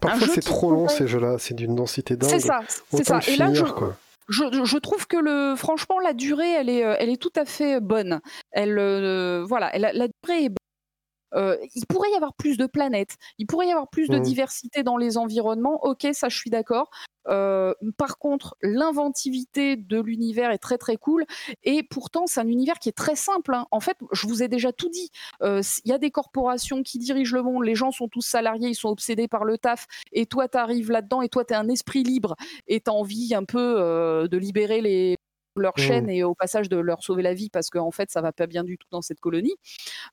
Parfois, c'est trop long ces jeux-là. C'est d'une densité dingue. C'est ça. C'est ça. Et là, je, trouve que le, franchement, la durée, elle est, euh, elle est tout à fait bonne. Elle, voilà, la durée est bonne il pourrait y avoir plus de planètes, il pourrait y avoir plus de mmh. diversité dans les environnements. Ok, ça je suis d'accord. par contre, l'inventivité de l'univers est très très cool et pourtant c'est un univers qui est très simple. Hein. En fait, je vous ai déjà tout dit. Il y a des corporations qui dirigent le monde, les gens sont tous salariés, ils sont obsédés par le taf et toi tu arrives là-dedans et toi tu es un esprit libre et tu as envie un peu de libérer les leur mmh. chaîne et au passage de leur sauver la vie parce qu'en en fait ça va pas bien du tout dans cette colonie.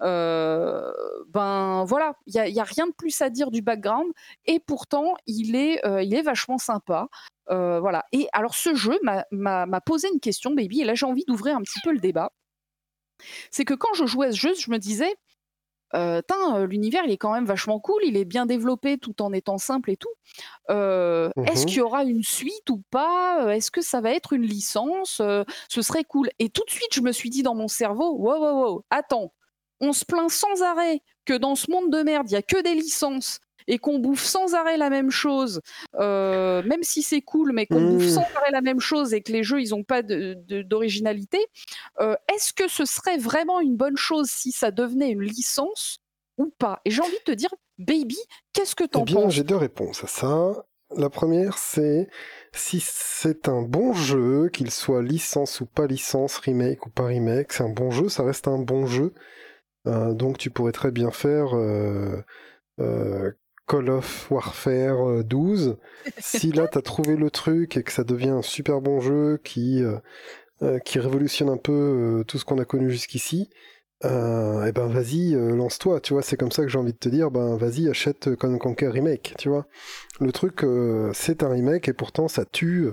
Euh, ben voilà, il y a, rien de plus à dire du background et pourtant il est, euh, il est vachement sympa. Euh, voilà. Et alors ce jeu m'a posé une question, baby, et là j'ai envie d'ouvrir un petit peu le débat. C'est que quand je jouais à ce jeu, je me disais, l'univers il est quand même vachement cool, il est bien développé tout en étant simple et tout. Euh, est-ce mmh qu'il y aura une suite ou pas? Est-ce que ça va être une licence? Ce serait cool. Et tout de suite, je me suis dit dans mon cerveau, wow, wow, wow, attends, on se plaint sans arrêt que dans ce monde de merde, il y a que des licences et qu'on bouffe sans arrêt la même chose, euh, même si c'est cool, mais qu'on bouffe mmh. sans arrêt la même chose et que les jeux ils n'ont pas d'originalité, euh, est-ce que ce serait vraiment une bonne chose si ça devenait une licence ou pas? Et j'ai envie de te dire, baby, qu'est-ce que t'en eh penses? J'ai deux réponses à ça. La première, c'est si c'est un bon jeu, qu'il soit licence ou pas licence, remake ou pas remake, c'est un bon jeu, ça reste un bon jeu. Euh, donc tu pourrais très bien faire Call of Warfare 12. Euh, si là t'as trouvé le truc et que ça devient un super bon jeu qui euh, euh, qui révolutionne un peu tout ce qu'on a connu jusqu'ici, eh ben vas-y, lance-toi, tu vois, c'est comme ça que j'ai envie de te dire, ben vas-y, achète Conan Conquer Remake, tu vois. Le truc, c'est un remake et pourtant ça tue,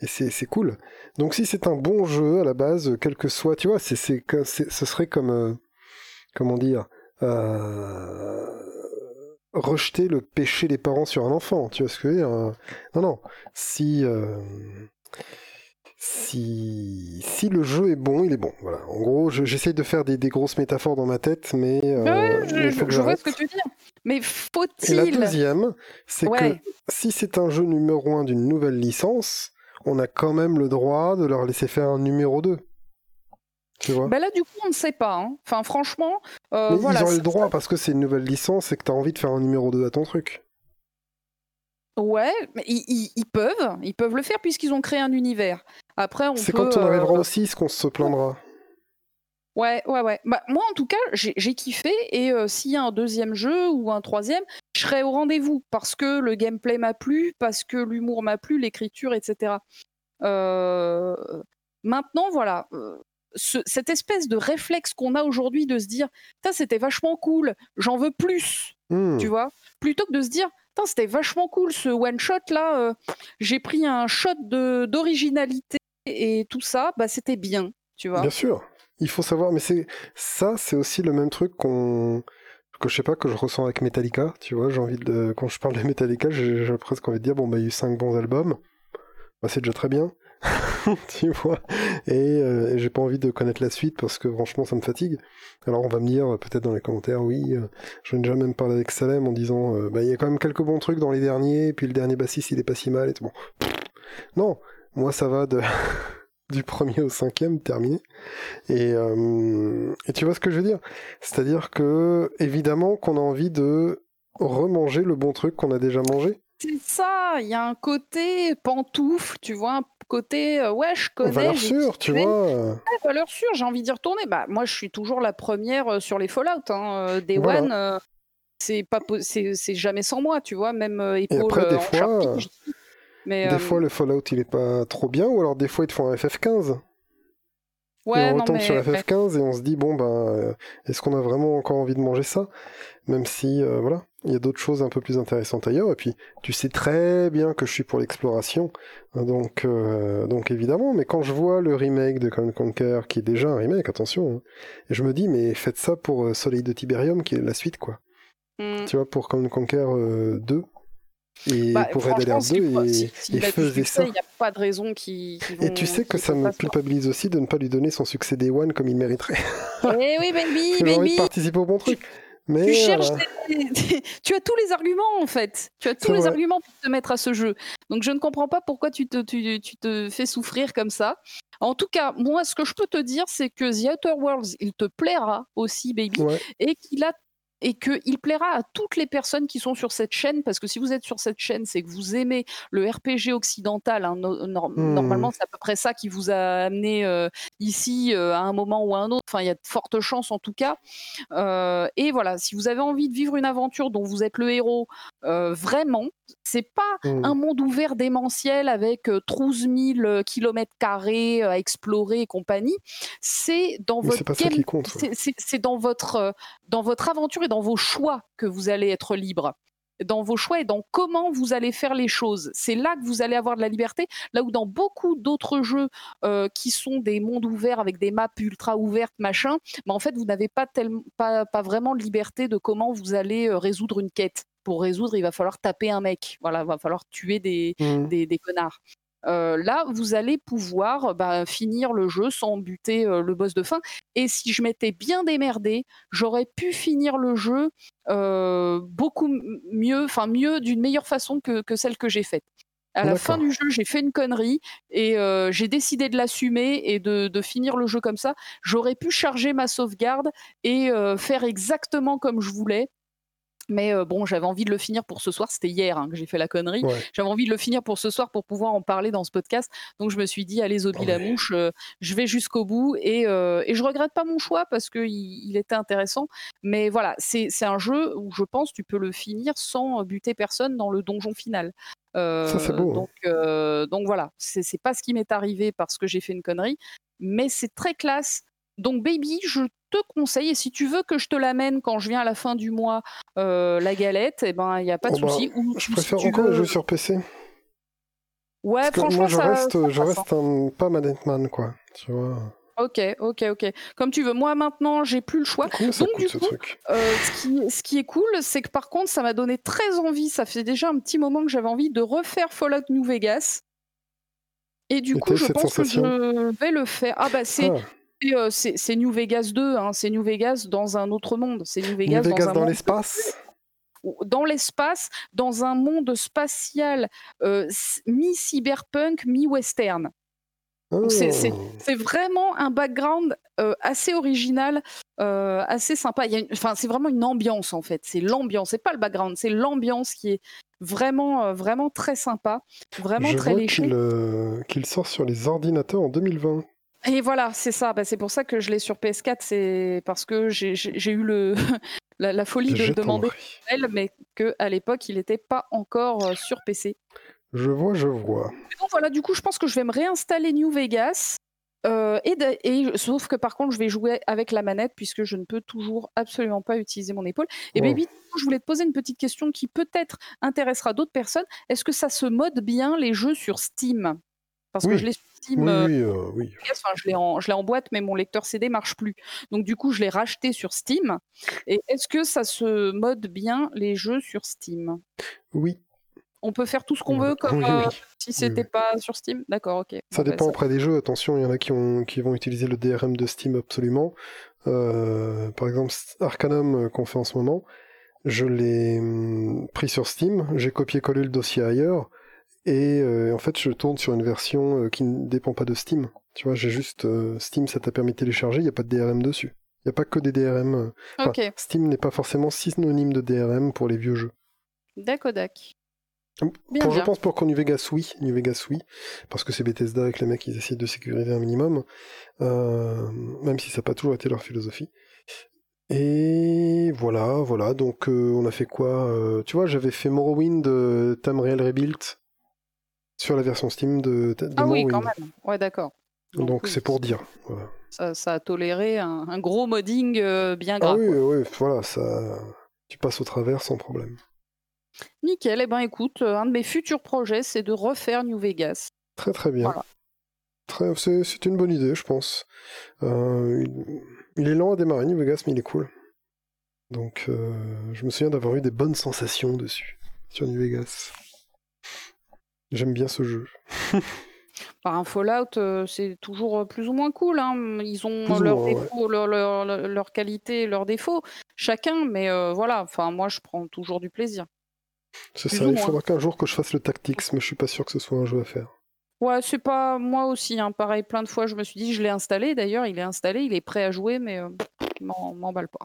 et c'est cool. Donc si c'est un bon jeu à la base, quel que soit, tu vois, c'est ce serait comme, comment dire, rejeter le péché des parents sur un enfant. Tu vois ce que je veux dire hein Non, non. Si, euh, si, si le jeu est bon, il est bon. Voilà. En gros, j'essaye de faire des, grosses métaphores dans ma tête, mais, euh, je, vois ce que tu veux dire. Mais faut-il. La deuxième, c'est que si c'est un jeu numéro un d'une nouvelle licence, on a quand même le droit de leur laisser faire un numéro 2. Bah là, du coup, on ne sait pas. Hein. Enfin, franchement. Euh, ils ont le droit parce que c'est une nouvelle licence et que tu as envie de faire un numéro 2 à ton truc. Ouais, mais ils, peuvent, ils peuvent le faire puisqu'ils ont créé un univers. Après, on C'est quand on arrivera au 6 qu'on se plaindra. Ouais, ouais, ouais. Bah, moi, en tout cas, j'ai kiffé et euh, s'il y a un deuxième jeu ou un troisième, je serai au rendez-vous parce que le gameplay m'a plu, parce que l'humour m'a plu, l'écriture, etc. Euh, maintenant, voilà, cette espèce de réflexe qu'on a aujourd'hui de se dire, c'était vachement cool, j'en veux plus, hmm. tu vois, plutôt que de se dire, c'était vachement cool ce one shot là, euh, j'ai pris un shot d'originalité et tout ça, bah c'était bien, tu vois. Bien sûr, il faut savoir, mais c'est ça, c'est aussi le même truc qu'on que je sais pas que je ressens avec Metallica, tu vois, j'ai envie de quand je parle de Metallica, j'ai presque envie de dire bon bah il y a eu cinq bons albums, bah, c'est déjà très bien. tu vois. Euh, et j'ai pas envie de connaître la suite parce que franchement ça me fatigue. Alors on va me dire euh, peut-être dans les commentaires, oui, euh, je viens déjà même parler avec Salem en disant, bah il y a quand même quelques bons trucs dans les derniers, et puis le dernier bassiste il est pas si mal et tout. Bon. Non, moi ça va de du premier au cinquième terminé. Et, et tu vois ce que je veux dire? C'est-à-dire que évidemment qu'on a envie de remanger le bon truc qu'on a déjà mangé. C'est ça, il y a un côté pantoufle, tu vois, un côté euh, ouais, je connais. Valeur sûre, tu vois. Ouais, valeur sûre, j'ai envie d'y retourner. Bah, moi, je suis toujours la première euh, sur les Fallout. Hein. Euh, Day One, c'est pas c'est jamais sans moi, tu vois, même épaule Et après, des fois, mais, des fois, le Fallout, il est pas trop bien, ou alors des fois, ils te font un FF15. Ouais, et on retombe sur FF15 et on se dit bon ben est-ce qu'on a vraiment encore envie de manger ça? Même si voilà, il y a d'autres choses un peu plus intéressantes ailleurs. Et puis tu sais très bien que je suis pour l'exploration, donc donc évidemment. Mais quand je vois le remake de Command Conquer, qui est déjà un remake, attention, hein, et je me dis mais faites ça pour Soleil de Tiberium, qui est la suite quoi. Mmh. Tu vois pour Command Conquer 2 et bah, pour Red Alert 2 et, si, faisait ça. Il n'y a pas de raison qui. et tu sais que ça me culpabilise aussi de ne pas lui donner son succès Day One comme il mériterait. Eh oui, baby, J'ai envie de participer au bon truc. Mais tu cherches, tu as tous les arguments en fait. Tu as tous les arguments pour te mettre à ce jeu. Donc je ne comprends pas pourquoi tu te, tu, tu te fais souffrir comme ça. En tout cas, moi, ce que je peux te dire, c'est que The Outer Worlds, il te plaira aussi, baby, et qu'il a et qu'il plaira à toutes les personnes qui sont sur cette chaîne, parce que si vous êtes sur cette chaîne, c'est que vous aimez le RPG occidental. Hein, mmh. Normalement, c'est à peu près ça qui vous a amené euh, ici euh, à un moment ou à un autre. Enfin, il y a de fortes chances en tout cas. Euh, et voilà, si vous avez envie de vivre une aventure dont vous êtes le héros, vraiment, c'est pas mmh. un monde ouvert démentiel avec 12 000 km carrés à explorer et compagnie. C'est dans votre c'est dans votre dans votre aventure et dans vos choix que vous allez être libre dans vos choix et dans comment vous allez faire les choses. C'est là que vous allez avoir de la liberté, là où dans beaucoup d'autres jeux qui sont des mondes ouverts avec des maps ultra ouvertes, machin, mais en fait, vous n'avez pas, pas, pas, vraiment de liberté de comment vous allez résoudre une quête pour résoudre, il va falloir taper un mec. Voilà, il va falloir tuer des, mmh. des, connards. Euh, là, vous allez pouvoir bah, finir le jeu sans buter euh, le boss de fin. Et si je m'étais bien démerdé, j'aurais pu finir le jeu euh, beaucoup mieux, enfin mieux, d'une meilleure façon que, celle que j'ai faite. À la fin du jeu, j'ai fait une connerie et j'ai décidé de l'assumer et de, de, finir le jeu comme ça. J'aurais pu charger ma sauvegarde et faire exactement comme je voulais mais bon, j'avais envie de le finir pour ce soir. C'était hier hein, que j'ai fait la connerie. J'avais envie de le finir pour ce soir pour pouvoir en parler dans ce podcast. Donc je me suis dit, allez, Zobi la mouche, je vais jusqu'au bout. Et, et je regrette pas mon choix parce qu'il il était intéressant. Mais voilà, c'est un jeu où je pense tu peux le finir sans buter personne dans le donjon final. Ça, c'est beau. Hein. Donc, donc voilà, c'est pas ce qui m'est arrivé parce que j'ai fait une connerie. Mais c'est très classe. Donc, Baby, je te conseille, et si tu veux que je te l'amène quand je viens à la fin du mois, euh, la galette, eh ben il n'y a pas de oh, bah, souci. je préfère encore le jeu sur PC. Ouais, franchement, moi, je reste, je reste un, pas manette man, quoi. Tu vois. Ok, ok, ok. Comme tu veux. Moi maintenant, j'ai plus le choix. Donc du coup, euh, ce, qui, ce, qui, est cool, c'est que par contre, ça m'a donné très envie. Ça fait déjà un petit moment que j'avais envie de refaire Fallout New Vegas. Et du coup, je pense que je vais le faire. Ah bah c'est. Ah. Euh, c'est New Vegas 2, hein, c'est New Vegas dans un autre monde. C'est New Vegas, dans, l'espace dans l'espace, dans un monde spatial euh, mi-cyberpunk, mi-western. C'est oh. vraiment un background euh, assez original, assez sympa. C'est vraiment une ambiance en fait. C'est l'ambiance, c'est pas le background, c'est l'ambiance qui est vraiment, vraiment très sympa, vraiment Je très léché. Qu'il sort sur les ordinateurs en 2020. Et voilà, c'est ça. Bah, c'est pour ça que je l'ai sur PS4. C'est parce que j'ai eu le, la, folie de le demander, elle, mais qu'à l'époque, il n'était pas encore euh, sur PC. Je vois, je vois. Donc voilà, du coup, je pense que je vais me réinstaller New Vegas. Euh, et, et, sauf que par contre, je vais jouer avec la manette puisque je ne peux toujours absolument pas utiliser mon épaule. Et bien, Baby, je voulais te poser une petite question qui peut-être intéressera d'autres personnes. Est-ce que ça se mode bien les jeux sur Steam? Parce que je l'ai oui, euh, euh, oui, je l'ai en, en, boîte, mais mon lecteur CD marche plus. Donc du coup, je l'ai racheté sur Steam. Et est-ce que ça se mode bien les jeux sur Steam? Oui. On peut faire tout ce qu'on veut comme euh, si c'était pas sur Steam? D'accord, ok. Ça dépend après des jeux. Attention, il y en a qui, ont, qui vont utiliser le DRM de Steam absolument. par exemple, Arcanum qu'on fait en ce moment, je l'ai hum, pris sur Steam, j'ai copié-collé le dossier ailleurs. Et euh, en fait, je tourne sur une version euh, qui ne dépend pas de Steam. Tu vois, j'ai juste euh, Steam, ça t'a permis de télécharger, il n'y a pas de DRM dessus. Il n'y a pas que des DRM. Steam n'est pas forcément synonyme de DRM pour les vieux jeux. D'accord, Pour, je pense pour qu'on New Vegas, oui. New Vegas, oui. Parce que c'est Bethesda avec les mecs, ils essaient de sécuriser un minimum. même si ça n'a pas toujours été leur philosophie. Et voilà, voilà. Donc on a fait quoi Tu vois, j'avais fait Morrowind, Tamriel Rebuilt sur la version Steam de, de Ah oui, quand même. Ouais, d'accord. Donc c'est pour dire. Ça, a toléré un, gros modding bien ah grave. Ah oui, oui, voilà, ça, tu passes au travers sans problème. Nickel, eh ben écoute, un de mes futurs projets, c'est de refaire New Vegas. Très très bien. C'est une bonne idée, je pense. Euh, il est lent à démarrer, New Vegas, mais il est cool. Donc, euh, je me souviens d'avoir eu des bonnes sensations dessus, sur New Vegas. J'aime bien ce jeu. Par un Fallout, euh, c'est toujours plus ou moins cool. Hein. Ils ont leurs leur, leur, leur, qualité, leurs défauts, chacun, mais voilà, enfin, moi je prends toujours du plaisir. C'est ça, il faudra qu'un jour que je fasse le Tactics, mais je suis pas sûr que ce soit un jeu à faire. Ouais, c'est pas moi aussi. Hein. Pareil, plein de fois, je me suis dit, je l'ai installé. D'ailleurs, il est installé, il est prêt à jouer, mais euh, m'emballe pas.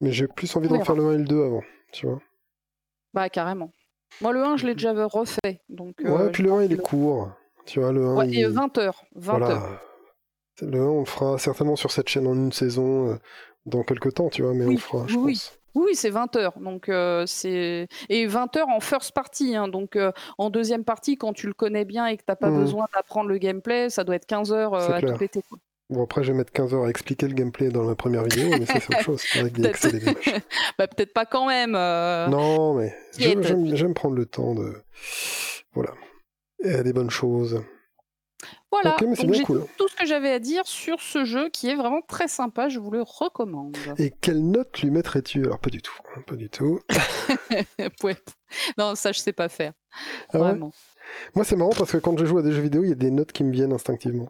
Mais j'ai plus envie d'en faire le 1 et le 2 avant, tu vois. Bah, carrément. Moi, le 1, je l'ai déjà refait. Donc, ouais, euh, puis le 1, il est court. Tu vois, le 1. Ouais, et 20 heures. 20 heures. Le 1, on le fera certainement sur cette chaîne en une saison euh, dans quelques temps, tu vois, mais on le fera, je oui. pense. Oui, c'est 20 heures. Donc, euh, c'est... Et 20 heures en first party. Hein. donc, euh, en deuxième partie, quand tu le connais bien et que tu n'as pas mmh. besoin d'apprendre le gameplay, ça doit être 15 heures euh, à tout péter. Bon, après, je vais mettre 15 heures à expliquer le gameplay dans la première vidéo, mais ça, c'est autre chose. Des peut-être... bah, peut-être pas quand même. Non, mais j'aime, j'aime, prendre le temps de. Voilà. Et à des bonnes choses. Voilà, donc j'ai tout ce que j'avais à dire sur ce jeu qui est vraiment très sympa, je vous le recommande. Et quelle note lui mettrais-tu? Alors pas du tout, hein, pas du tout. non, ça je sais pas faire. Ah vraiment. Moi c'est marrant parce que quand je joue à des jeux vidéo, il y a des notes qui me viennent instinctivement.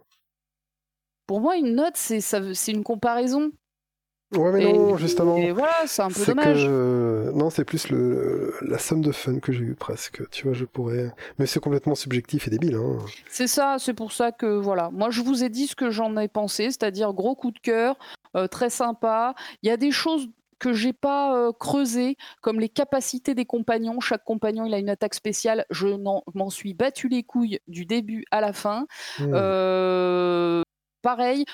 Pour moi, une note, c'est une comparaison. Ouais, mais non, justement. Et voilà, c'est un peu dommage. Que... Non, c'est plus le... la somme de fun que j'ai eu presque. Tu vois, je pourrais. Mais c'est complètement subjectif et débile. Hein. C'est ça, c'est pour ça que voilà. Moi, je vous ai dit ce que j'en ai pensé, c'est-à-dire gros coup de cœur, euh, très sympa. Il y a des choses que j'ai pas euh, creusées, comme les capacités des compagnons. Chaque compagnon, il a une attaque spéciale. Je m'en suis battu les couilles du début à la fin. Mmh. Euh, pareil,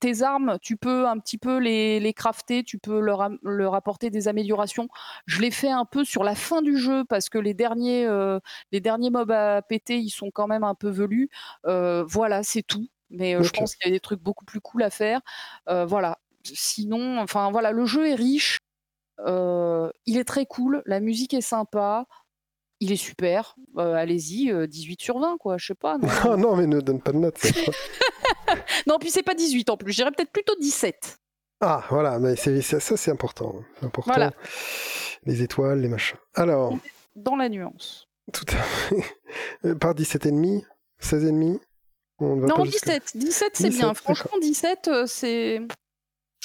tes armes, tu peux un petit peu les, les crafter, tu peux leur, leur, apporter des améliorations. Je l'ai fait un peu sur la fin du jeu parce que les derniers, euh, les derniers mobs à péter, ils sont quand même un peu velus. Euh, voilà, c'est tout. Mais euh, je pense qu'il y a des trucs beaucoup plus cool à faire. voilà. Sinon, enfin voilà, le jeu est riche. il est très cool, la musique est sympa, il est super. Allez-y, 18 sur 20, quoi. Je sais pas. Non, non, mais ne donne pas de notes. non, puis c'est pas 18 en plus, j'irais peut-être plutôt 17. Ah, voilà, mais ça, c'est important. important. Voilà. Les étoiles, les machins. Alors. Dans la nuance. Tout à fait. Euh, par 17,5 16,5 Non, 17. 17, c'est bien. Franchement, 17, euh, c'est.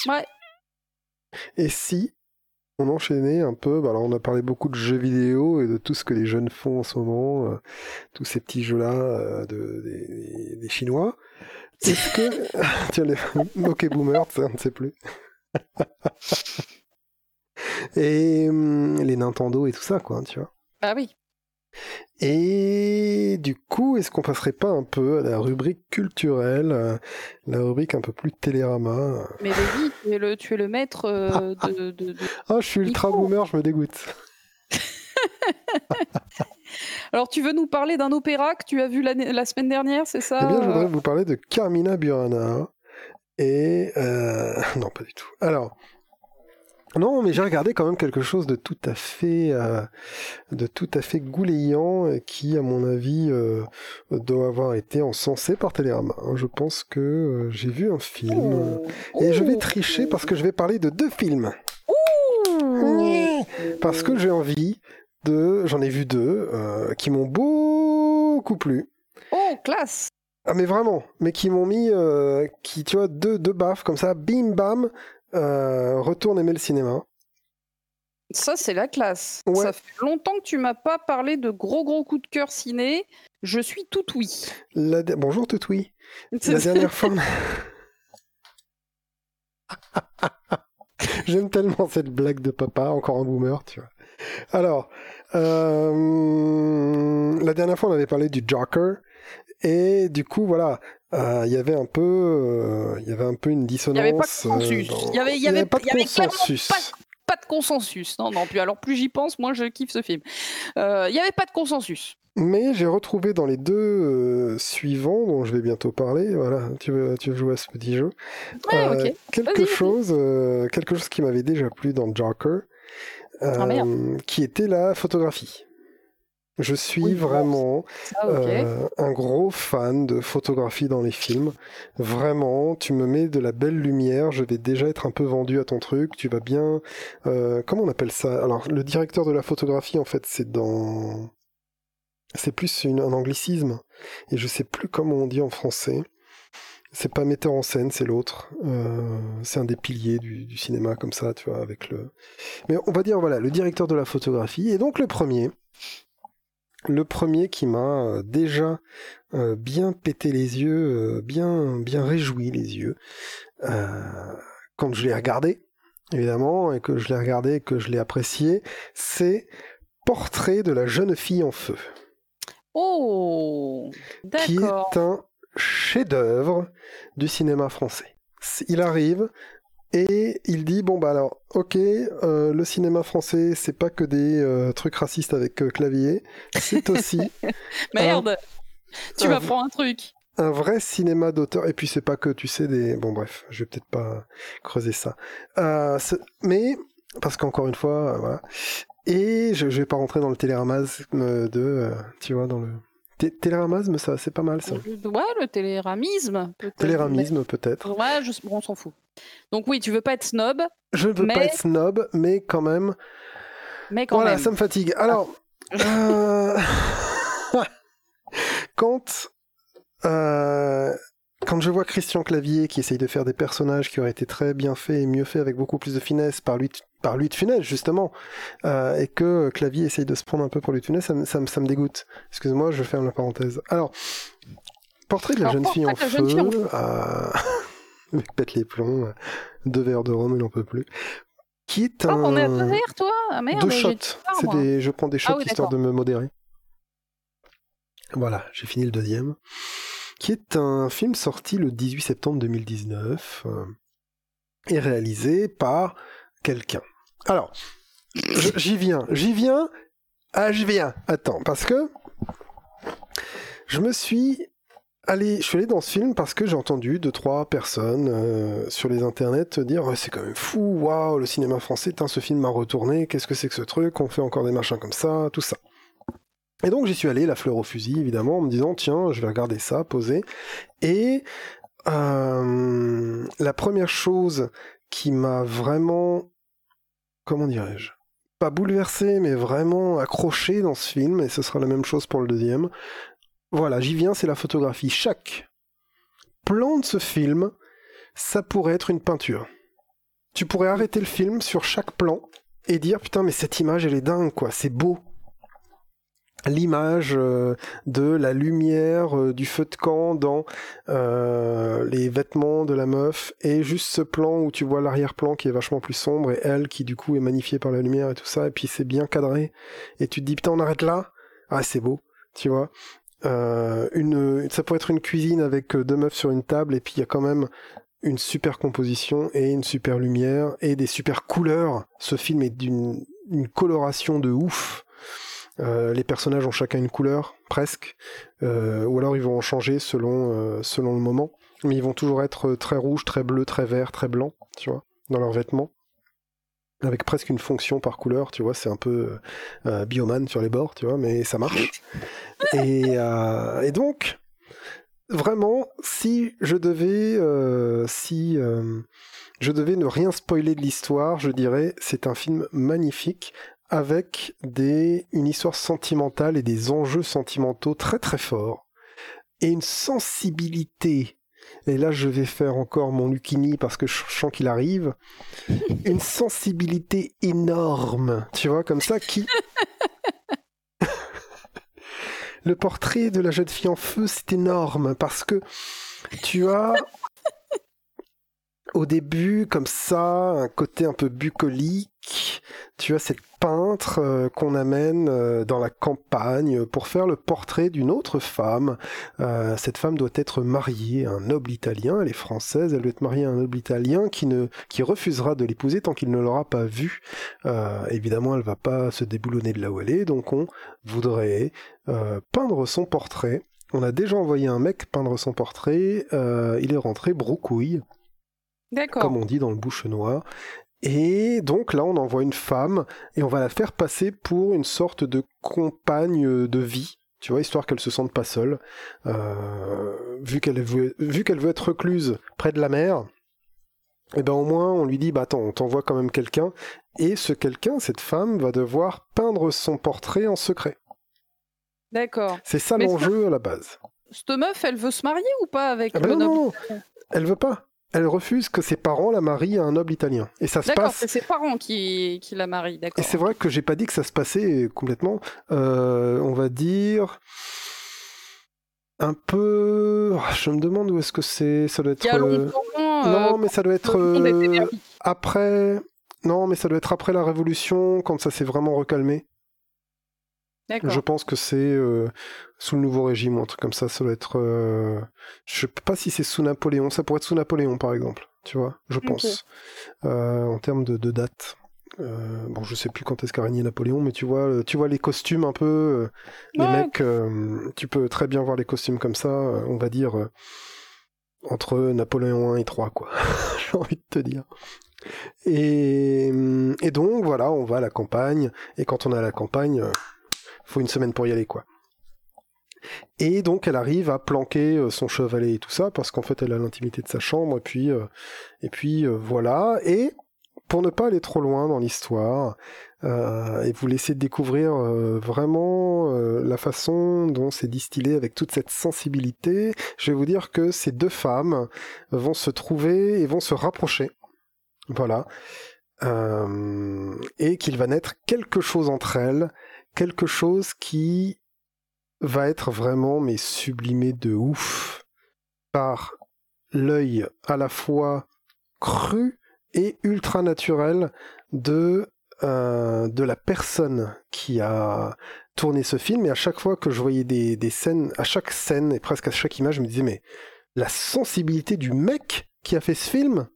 Ouais. Et si on enchaînait un peu, bah alors on a parlé beaucoup de jeux vidéo et de tout ce que les jeunes font en ce moment, euh, tous ces petits jeux-là de, des, Chinois. Est-ce que. as les. Ok, boomer, ça, ne sait plus. et hum, les Nintendo et tout ça, quoi, tu vois. Ah oui. Et du coup, est-ce qu'on passerait pas un peu à la rubrique culturelle, euh, la rubrique un peu plus télérama Mais vas-y, tu es le, tu es le maître euh, de, de, Ah, je suis ultra boomer, je me dégoûte. Alors, tu veux nous parler d'un opéra que tu as vu la, semaine dernière, c'est ça Eh bien, je voudrais vous parler de Carmina Burana. Et. Euh, non, pas du tout. Alors. Non, mais j'ai regardé quand même quelque chose de tout à fait, euh, de tout à fait goulayant qui, à mon avis, euh, doit avoir été encensé par Télérama. Je pense que j'ai vu un film oh. et je vais tricher parce que je vais parler de deux films. Parce que j'ai envie j'en ai vu deux, euh, qui m'ont beaucoup plu. Oh, classe Ah mais vraiment, mais qui m'ont mis, euh, qui tu vois, deux, deux baffes comme ça, bim bam, euh, retourne aimer le cinéma. Ça, c'est la classe. Ça fait longtemps que tu m'as pas parlé de gros gros coup de cœur ciné. Je suis tout oui. La Bonjour tout oui. La dernière fois. J'aime tellement cette blague de papa, encore un boomer, tu vois. Alors, euh, la dernière fois, on avait parlé du Joker. Et du coup, voilà, euh, il y avait un peu, euh, il y avait un peu une dissonance. Il n'y avait pas de consensus. Il n'y avait, pas de consensus. Pas, de consensus. Non, non. Puis alors, plus j'y pense, moins je kiffe ce film. Il n'y avait pas de consensus. Mais j'ai retrouvé dans les deux euh, suivants, dont je vais bientôt parler, voilà, tu veux, tu veux jouer à ce petit jeu, euh, quelque, chose, euh, quelque chose qui m'avait déjà plu dans Joker, ah, qui était la photographie. Je suis vraiment ah, un gros fan de photographie dans les films. Vraiment, tu me mets de la belle lumière, je vais déjà être un peu vendu à ton truc. Tu vas bien. comment on appelle ça? Alors, le directeur de la photographie, en fait, c'est dans c'est plus un anglicisme, et je sais plus comment on dit en français. C'est pas metteur en scène, c'est l'autre. Euh, c'est un des piliers du, cinéma comme ça, tu vois, avec le. Mais on va dire voilà, le directeur de la photographie. Et donc le premier, le premier qui m'a euh, déjà euh, bien pété les yeux, bien bien réjoui les yeux quand je l'ai regardé, évidemment, et que je l'ai regardé, et que je l'ai apprécié, c'est Portrait de la jeune fille en feu. Oh, qui est un chef-d'œuvre du cinéma français. Il arrive et il dit bon bah alors ok euh, le cinéma français c'est pas que des euh, trucs racistes avec euh, clavier. C'est aussi merde. Tu vas prendre un truc. un vrai cinéma d'auteur. Et puis c'est pas que tu sais des bon bref je vais peut-être pas creuser ça. Mais parce qu'encore une fois voilà. Et je, je vais pas rentrer dans le téléramasme de, tu vois, dans le téléramasme, ça, c'est pas mal ça. Ouais, le téléramisme. Peut téléramisme peut-être. Ouais, bon, on s'en fout. Donc oui, tu veux pas être snob. Je ne veux pas être snob, mais quand même. Mais quand voilà, même. ça me fatigue. Alors, euh... quand euh, quand je vois Christian Clavier qui essaye de faire des personnages qui auraient été très bien faits et mieux faits avec beaucoup plus de finesse par lui, par lui de Funès justement, euh, et que Clavier essaye de se prendre un peu pour lui de Funès, ça, ça, ça me dégoûte. Excuse-moi, je ferme la parenthèse. Alors, portrait de la jeune fille en feu, euh, avec pète les plombs, deux verres de rhum, il n'en peut plus. Qui est un. Oh, on est à deux verres, toi ah, merde, Deux shots. C'est des... Je prends des shots ah histoire de me modérer. Voilà, j'ai fini le deuxième qui est un film sorti le 18 septembre 2019 euh, et réalisé par quelqu'un. Alors, j'y viens, j'y viens, ah j'y viens, attends, parce que je me suis allé, je suis allé dans ce film parce que j'ai entendu deux trois personnes euh, sur les internets dire c'est quand même fou, waouh, le cinéma français, ce film m'a retourné, qu'est-ce que c'est que ce truc, on fait encore des machins comme ça, tout ça. Et donc j'y suis allé, la fleur au fusil, évidemment, en me disant, tiens, je vais regarder ça, poser. Et euh, la première chose qui m'a vraiment, comment dirais-je, pas bouleversé, mais vraiment accroché dans ce film, et ce sera la même chose pour le deuxième, voilà, j'y viens, c'est la photographie. Chaque plan de ce film, ça pourrait être une peinture. Tu pourrais arrêter le film sur chaque plan et dire, putain, mais cette image, elle est dingue, quoi, c'est beau, l'image euh, de la lumière euh, du feu de camp dans euh, les vêtements de la meuf et juste ce plan où tu vois l'arrière-plan qui est vachement plus sombre et elle qui du coup est magnifiée par la lumière et tout ça et puis c'est bien cadré et tu te dis putain on arrête là? Ah c'est beau tu vois. Une ça pourrait être une cuisine avec deux meufs sur une table et puis il y a quand même une super composition et une super lumière et des super couleurs. Ce film est d'une coloration de ouf euh, les personnages ont chacun une couleur, presque, euh, ou alors ils vont en changer selon, euh, selon le moment, mais ils vont toujours être très rouge, très bleu, très vert, très blanc, tu vois, dans leurs vêtements, avec presque une fonction par couleur, tu vois, c'est un peu bioman sur les bords, tu vois, mais ça marche. et, et donc, vraiment, si je devais, si je devais ne rien spoiler de l'histoire, je dirais c'est un film magnifique avec des, une histoire sentimentale et des enjeux sentimentaux très très forts, et une sensibilité, et là je vais faire encore mon Lucini parce que je sens qu'il arrive, une sensibilité énorme, tu vois, comme ça, qui... Le portrait de la jeune fille en feu, c'est énorme, parce que tu as au début, comme ça, un côté un peu bucolique. Tu as cette peintre euh, qu'on amène euh, dans la campagne pour faire le portrait d'une autre femme. Euh, cette femme doit être mariée à un noble italien. Elle est française. Elle doit être mariée à un noble italien qui ne qui refusera de l'épouser tant qu'il ne l'aura pas vue. évidemment, elle va pas se déboulonner de là où elle est. Donc, on voudrait peindre son portrait. On a déjà envoyé un mec peindre son portrait. il est rentré broucouille comme on dit dans le bouche noir. Et donc là, on envoie une femme et on va la faire passer pour une sorte de compagne de vie, tu vois, histoire qu'elle se sente pas seule. Euh, vu qu'elle veut, vu qu'elle veut être recluse près de la mer, et eh ben au moins on lui dit bah attends, on t'envoie quand même quelqu'un et ce quelqu'un, cette femme, va devoir peindre son portrait en secret. D'accord. C'est ça l'enjeu à la base. Cette meuf, elle veut se marier ou pas avec ah ben non, non, elle veut pas elle refuse que ses parents la marient à un noble italien. Et ça se passe. c'est ses parents qui, qui la marient, d'accord. Et c'est vrai que j'ai pas dit que ça se passait complètement. Euh, on va dire. Un peu. Ah, je me demande où est-ce que c'est. Ça doit être. Il y a longtemps, euh, non, mais ça doit être. Euh, après. Non, mais ça doit être après la Révolution, quand ça s'est vraiment recalmé. Je pense que c'est euh, sous le nouveau régime ou un truc comme ça. Ça doit être. Euh... Je sais pas si c'est sous Napoléon. Ça pourrait être sous Napoléon, par exemple. Tu vois, je pense. Euh, en termes de, de date. Euh, bon, je sais plus quand est-ce qu'a régné Napoléon, mais tu vois, tu vois les costumes un peu. les mecs, tu peux très bien voir les costumes comme ça. on va dire entre Napoléon 1 et 3, quoi. J'ai envie de te dire. Et, et donc, voilà, on va à la campagne. Et quand on est à la campagne faut une semaine pour y aller, quoi. Et donc elle arrive à planquer euh, son chevalet et tout ça, parce qu'en fait elle a l'intimité de sa chambre, et puis, euh, et puis euh, voilà. Et pour ne pas aller trop loin dans l'histoire, et vous laisser découvrir vraiment la façon dont c'est distillé avec toute cette sensibilité, je vais vous dire que ces deux femmes vont se trouver et vont se rapprocher. Voilà. et qu'il va naître quelque chose entre elles quelque chose qui va être vraiment mais sublimé de ouf par l'œil à la fois cru et ultra naturel de euh, de la personne qui a tourné ce film. Et à chaque fois que je voyais des, des scènes à chaque scène et presque à chaque image je me disais mais la sensibilité du mec qui a fait ce film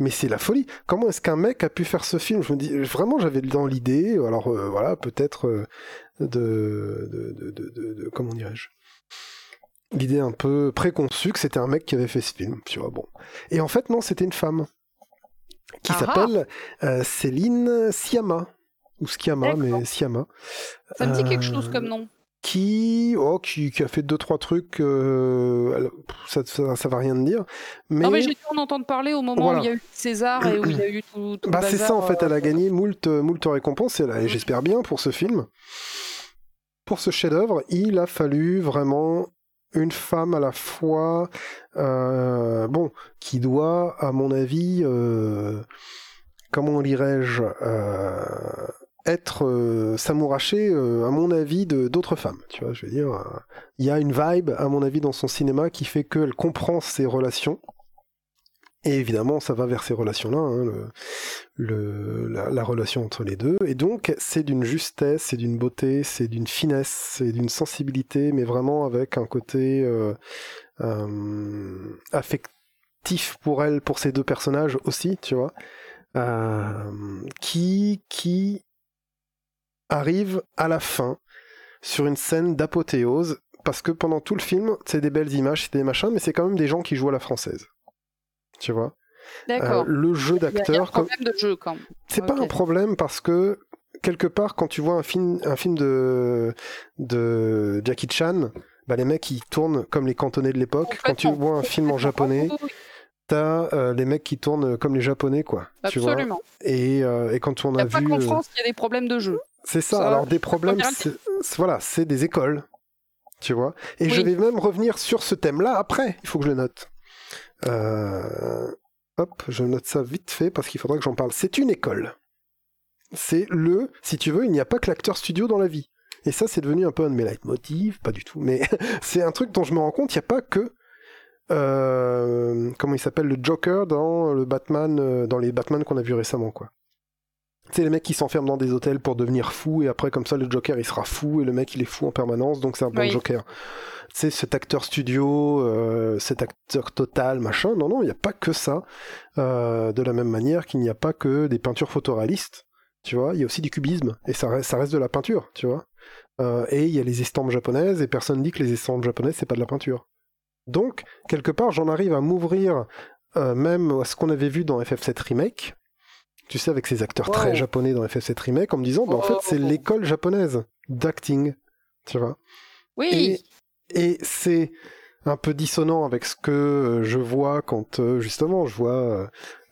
mais c'est la folie. Comment est-ce qu'un mec a pu faire ce film? Je me dis vraiment, j'avais dans l'idée, alors euh, voilà, peut-être euh, de, de, de, de, comment dirais-je? L'idée un peu préconçue que c'était un mec qui avait fait ce film, tu vois. Bon, et en fait non, c'était une femme. Qui ah s'appelle euh, Céline Siama ou Skiama, mais Siama. Ça me dit quelque chose comme nom qui, oh, qui, qui, a fait deux trois trucs, euh, ça, ça, ça, va rien dire. Mais... Non mais j'ai dû en entendre parler au moment où il y a eu César et où il y a eu tout. tout bah c'est ça en fait, elle a euh, gagné moult, moult récompenses et, et j'espère bien pour ce film. Pour ce chef-d'œuvre, il a fallu vraiment une femme à la fois, euh, bon, qui doit, à mon avis, euh, comment dirais-je, euh, être euh, s'amouracher, euh, à mon avis, de d'autres femmes. Tu vois, je veux dire, euh, il y a une vibe, à mon avis, dans son cinéma qui fait qu'elle comprend ses relations. Et évidemment, ça va vers ces relations-là, hein, le, la, relation entre les deux. Et donc, c'est d'une justesse, c'est d'une beauté, c'est d'une finesse, c'est d'une sensibilité, mais vraiment avec un côté affectif pour elle, pour ces deux personnages aussi, tu vois. qui, qui arrive à la fin sur une scène d'apothéose parce que pendant tout le film, c'est des belles images, c'est des machins, mais c'est quand même des gens qui jouent à la française. Tu vois? D'accord. Euh, le jeu d'acteur. comme... de jeu quand même. C'est pas un problème parce que quelque part, quand tu vois un film, un film de, de Jackie Chan, bah, les mecs ils tournent comme les cantonais de l'époque. Quand tu vois un film en japonais, t'as euh, les mecs qui tournent comme les japonais, quoi. Absolument. et, euh, et, quand on a, a pas vu. qu'en France, il y a des problèmes de jeu. C'est ça. Alors des problèmes, voilà, c'est des écoles, tu vois. Et je vais même revenir sur ce thème-là après. Il faut que je le note. Euh, hop, je note ça vite fait parce qu'il faudra que j'en parle. C'est une école. C'est le, si tu veux, il n'y a pas que l'acteur studio dans la vie. Et ça, c'est devenu un peu un de mes pas du tout, mais c'est un truc dont je me rends compte, il n'y a pas que comment il s'appelle, le Joker dans le Batman, dans les Batman qu'on a vu récemment, quoi. C'est les mecs qui s'enferment dans des hôtels pour devenir fous et après comme ça le Joker il sera fou et le mec il est fou en permanence donc c'est un bon Joker. C'est cet acteur studio, euh, cet acteur total, machin. Non non, il n'y a pas que ça. Euh, de la même manière qu'il n'y a pas que des peintures photoréalistes. Tu vois, il y a aussi du cubisme et ça reste, ça reste de la peinture, tu vois. Euh, et il y a les estampes japonaises et personne dit que les estampes japonaises c'est pas de la peinture. Donc quelque part j'en arrive à m'ouvrir même à ce qu'on avait vu dans FF7 Remake tu sais, avec ces acteurs très japonais dans FF7 Remake, en me disant, bah, en fait, c'est l'école japonaise d'acting, tu vois. Oui. Et, c'est un peu dissonant avec ce que euh, je vois quand, euh, justement, je vois euh,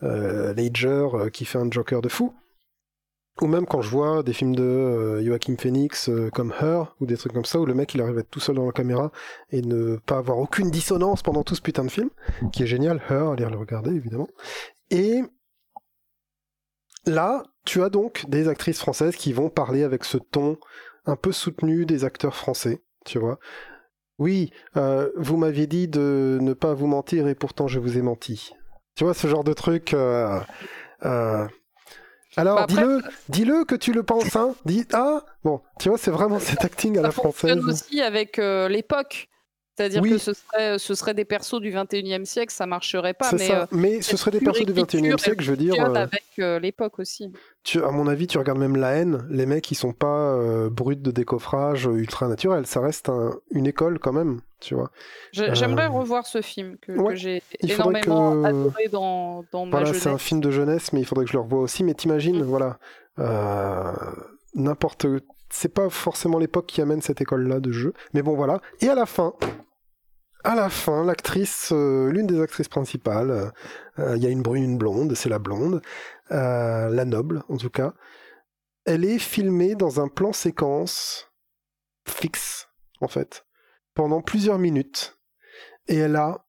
euh Lager qui fait un Joker de fou. Ou même quand je vois des films de Joachim Phoenix comme Her, ou des trucs comme ça, où le mec il arrive à être tout seul dans la caméra et ne pas avoir aucune dissonance pendant tout ce putain de film, qui est génial, Her, allez le regarder évidemment. Et Là, tu as donc des actrices françaises qui vont parler avec ce ton un peu soutenu des acteurs français, tu vois. Oui, euh, vous m'aviez dit de ne pas vous mentir et pourtant je vous ai menti. Tu vois, ce genre de truc. Euh, euh, alors, bah, dis-le, dis-le que tu le penses, hein. Dis, ah, bon, tu vois, c'est vraiment cet acting à la française. aussi avec l'époque. C'est-à-dire que ce serait, ce serait des persos du 21e siècle, ça marcherait pas. Mais, ça. Euh, mais ce serait des persos du 21e siècle, je veux dire. Euh, avec euh, l'époque aussi. Tu, à mon avis, tu regardes même La haine, les mecs, ils sont pas bruts de décoffrage ultra naturel. Ça reste une école quand même, tu vois. J'aimerais revoir ce film que, j'ai énormément adoré dans, dans ma jeunesse. C'est un film de jeunesse, mais il faudrait que je le revoie aussi. Mais t'imagines, mm. voilà, n'importe c'est pas forcément l'époque qui amène cette école-là de jeu. Mais bon, voilà. Et à la fin, à la fin, l'actrice, euh, l'une des actrices principales, euh, il y a une brune, une blonde, c'est la blonde, euh, la noble en tout cas, elle est filmée dans un plan séquence fixe, en fait, pendant plusieurs minutes, et elle a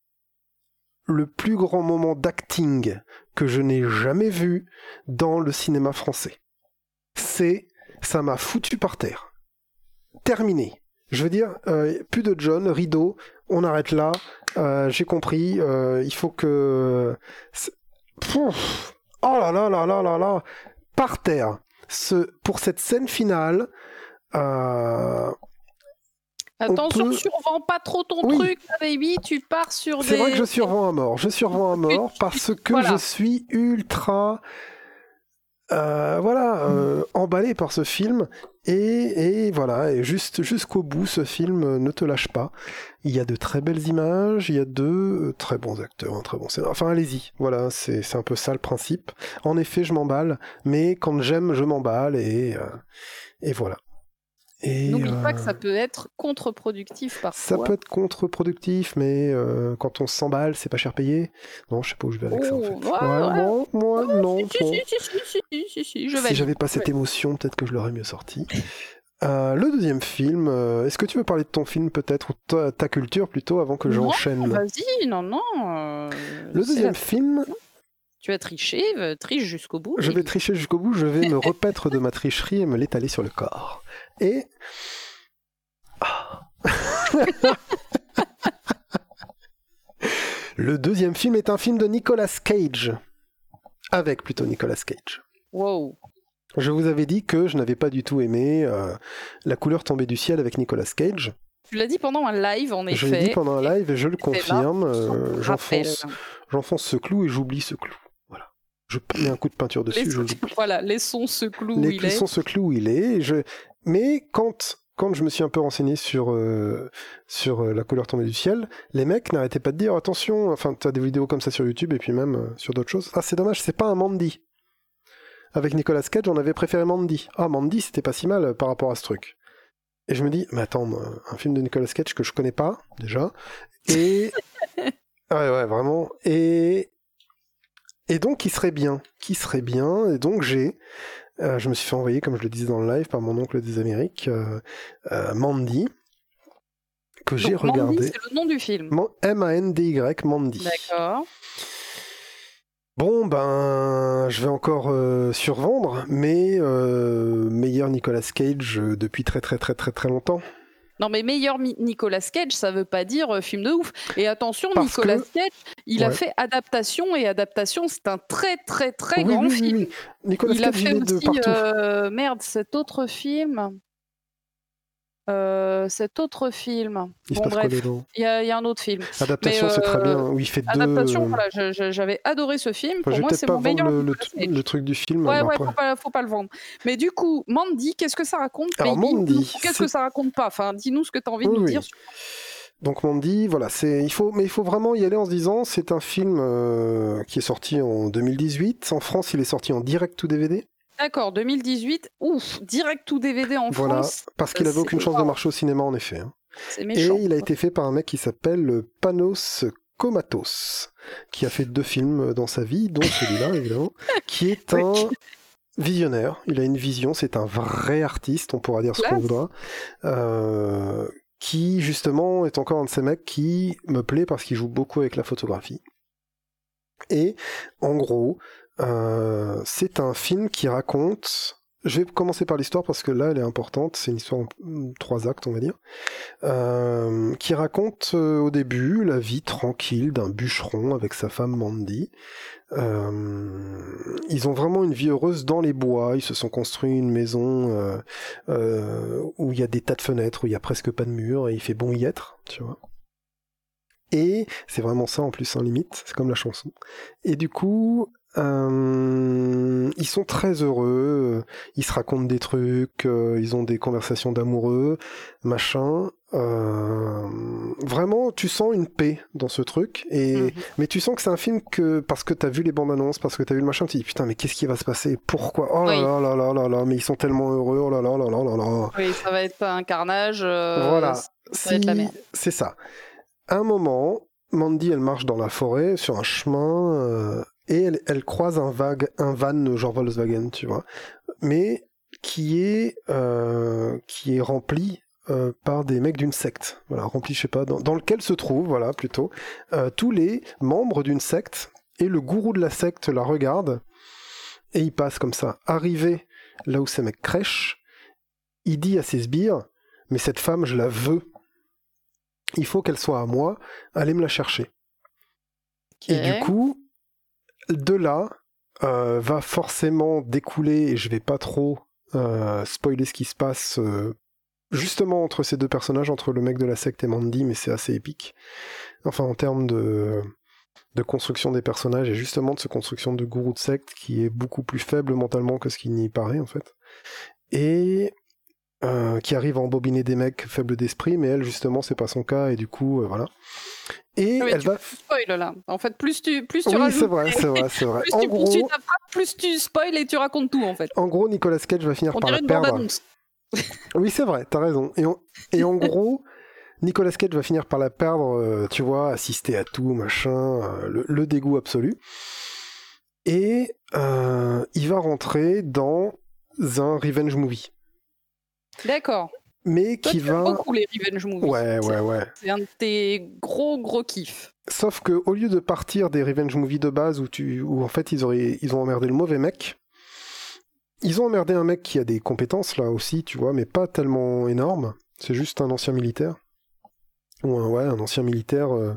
le plus grand moment d'acting que je n'ai jamais vu dans le cinéma français. C'est, ça m'a foutu par terre. Terminé. Je veux dire, plus de John, rideau, on arrête là. Euh, j'ai compris. Euh, il faut que. oh là là là là là là Par terre. Ce... Pour cette scène finale. Euh... Attention, survends pas trop ton truc, baby. Tu pars sur des. C'est vrai que je survends à mort. Je survends à mort parce que je suis ultra. Euh, voilà, emballé par ce film et, voilà, et juste jusqu'au bout, ce film ne te lâche pas. Il y a de très belles images, il y a de euh, très bons acteurs, un très bon scénario. Enfin, allez-y, voilà, c'est un peu ça le principe. En effet, je m'emballe, mais quand j'aime, je m'emballe, et, euh, et voilà. N'oublie pas que ça euh, peut être contre-productif parfois. Ça peut être contre-productif, mais euh, quand on s'emballe, c'est pas cher payé. Non, je sais pas où je vais avec ça en fait. moi, moi, non. Si, j'avais pas cette émotion, peut-être que je l'aurais mieux sorti. Euh, le deuxième film, est-ce que tu veux parler de ton film peut-être, ou ta, culture plutôt, avant que j'enchaîne Vas-y, non, non. le deuxième film, tu as triché, triche jusqu'au bout. Je vais tricher jusqu'au bout, je vais me repaître de ma tricherie et me l'étaler sur le corps. Et... le deuxième film est un film de Nicolas Cage. Avec plutôt Nicolas Cage. Wow. Je vous avais dit que je n'avais pas du tout aimé euh, La couleur tombée du ciel avec Nicolas Cage. Tu l'as dit pendant un live, en effet. Je l'ai dit pendant un live et je le confirme. Euh, j'enfonce, ce clou et j'oublie ce clou. Voilà. Je mets un coup de peinture dessus. je voilà, laissons ce clou où il est. Laissons ce clou où il est. Je... Mais quand, quand je me suis un peu renseigné sur, euh, sur euh, la couleur tombée du ciel, les mecs n'arrêtaient pas de dire attention, enfin, t'as des vidéos comme ça sur YouTube et puis même euh, sur d'autres choses. Ah, c'est dommage, c'est pas un Mandy. Avec Nicolas Cage, on avait préféré Mandy. Ah, Mandy, c'était pas si mal par rapport à ce truc. Et je me dis, mais attends, un film de Nicolas Cage que je connais pas, déjà. Et. ouais, ouais, vraiment. Et. Et donc, qui serait bien Qui serait bien Et donc, j'ai je me suis fait envoyer, comme je le disais dans le live, par mon oncle des Amériques, euh, euh, Mandy, que j'ai regardé. c'est le nom du film. M-A-N-D-Y, Mandy. D'accord. Bon, ben, je vais encore survendre, mais meilleur Nicolas Cage depuis très très très très très longtemps. Non, mais meilleur Nicolas Cage, ça veut pas dire euh, film de ouf. Et attention, Nicolas Cage, il a fait adaptation, et adaptation, c'est un très, très, très grand film. Nicolas il Cage, a fait il aussi, de euh, merde, cet autre film. Euh, cet autre film. Il bon, bref, il y, a un autre film. Adaptation, c'est très bien. Euh, où il fait Adaptation, deux... voilà, j'avais adoré ce film. Pour moi, c'est mon meilleur. Le, le, truc du film. Ouais, ouais, faut pas, faut pas, le vendre. Mais du coup, Mandy, qu'est-ce que ça raconte Alors, Mandy, qu'est-ce que ça raconte pas? Enfin, dis-nous ce que tu as envie de nous dire. Donc Mandy, voilà, c'est il faut, mais il faut vraiment y aller en se disant, c'est un film euh, qui est sorti en 2018. En France, il est sorti en direct to DVD. D'accord, 2018, ouf, direct tout DVD en voilà, France. parce qu'il avait aucune chance de marcher au cinéma en effet. Hein. C'est méchant. Et il a été fait par un mec qui s'appelle Panos Komatos, qui a fait deux films dans sa vie, dont celui-là évidemment, qui est un visionnaire. Il a une vision, c'est un vrai artiste, on pourra dire ce qu'on voudra. Euh, qui justement est encore un de ces mecs qui me plaît parce qu'il joue beaucoup avec la photographie. Et en gros, euh, c'est un film qui raconte. Je vais commencer par l'histoire parce que là, elle est importante. C'est une histoire en trois actes, on va dire, euh, qui raconte euh, au début la vie tranquille d'un bûcheron avec sa femme Mandy. ils ont vraiment une vie heureuse dans les bois. Ils se sont construits une maison où il y a des tas de fenêtres, où il y a presque pas de murs et il fait bon y être, tu vois. Et c'est vraiment ça en plus en limite, c'est comme la chanson. Et du coup, euh, ils sont très heureux, ils se racontent des trucs, euh, ils ont des conversations d'amoureux, machin. Euh, vraiment, tu sens une paix dans ce truc, et mhm. mais tu sens que c'est un film que parce que t'as vu les bandes annonces, parce que t'as vu le machin, tu te dis putain mais qu'est-ce qui va se passer? Pourquoi? Oh là là là là là là, mais ils sont tellement heureux, oh là là là là là là. Oui, ça va être un carnage. voilà, c'est ça. À un moment, Mandy, elle marche dans la forêt sur un chemin et elle, croise un, vague, un van genre Volkswagen, tu vois, mais qui est, euh, qui est rempli euh, par des mecs d'une secte, voilà, rempli, je sais pas, dans, lequel se trouvent, voilà, plutôt, euh, tous les membres d'une secte, et le gourou de la secte la regarde, et il passe comme ça. Arrivé là où ces mecs crèchent, il dit à ses sbires, mais cette femme, je la veux. Il faut qu'elle soit à moi, allez me la chercher. Et du coup, de là euh, va forcément découler, et je vais pas trop euh, spoiler ce qui se passe euh, justement entre ces deux personnages, entre le mec de la secte et Mandy, mais c'est assez épique. Enfin, en termes de, de construction des personnages et justement de ce construction de gourou de secte qui est beaucoup plus faible mentalement que ce qui n'y paraît en fait. Et qui arrive à embobiner des mecs faibles d'esprit, mais elle justement c'est pas son cas et du coup voilà. Et elle va. Spoil là. En fait, plus tu, plus tu oui, rajoutes. c'est vrai, c'est vrai, c'est vrai. plus, en tu gros, plus tu spoil et tu racontes tout en fait. En gros, Nicolas Cage va finir par la perdre. oui, c'est vrai, t'as raison. Et, et en gros, Nicolas Cage va finir par la perdre, euh, tu vois, assister à tout, machin, euh, le, dégoût absolu. Et euh, il va rentrer dans un revenge movie. D'accord mais qui va. beaucoup les revenge movies. Ouais, ouais, ouais. C'est un de tes gros, gros kiffs. Sauf que au lieu de partir des revenge movies de base où, tu, où en fait ils, auraient, ils ont emmerdé le mauvais mec, ils ont emmerdé un mec qui a des compétences là aussi, tu vois, mais pas tellement énormes. C'est juste un ancien militaire. Ou un, ouais, un ancien militaire euh,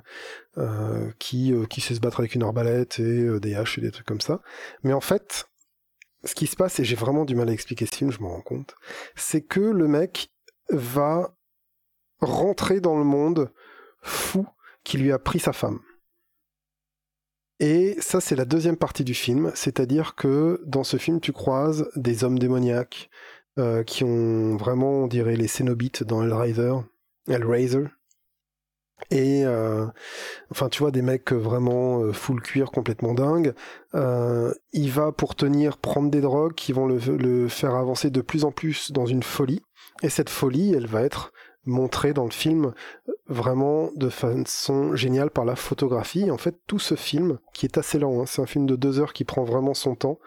euh, qui, euh, qui sait se battre avec une arbalète et des haches et des trucs comme ça. Mais en fait, ce qui se passe, et j'ai vraiment du mal à expliquer ce film, je m'en rends compte, c'est que le mec, va rentrer dans le monde fou qui lui a pris sa femme. Et ça, c'est la deuxième partie du film, c'est-à-dire que dans ce film, tu croises des hommes démoniaques euh, qui ont vraiment, on dirait, les Cénobites dans Hellraiser, Hellraiser. Et euh, enfin, tu vois, des mecs vraiment euh, full cuir, complètement dingues. il va pour tenir, prendre des drogues qui vont le faire avancer de plus en plus dans une folie. Et cette folie, elle va être montrée dans le film vraiment de façon géniale par la photographie. En fait, tout ce film, qui est assez lent, hein, c'est un film de deux heures qui prend vraiment son temps,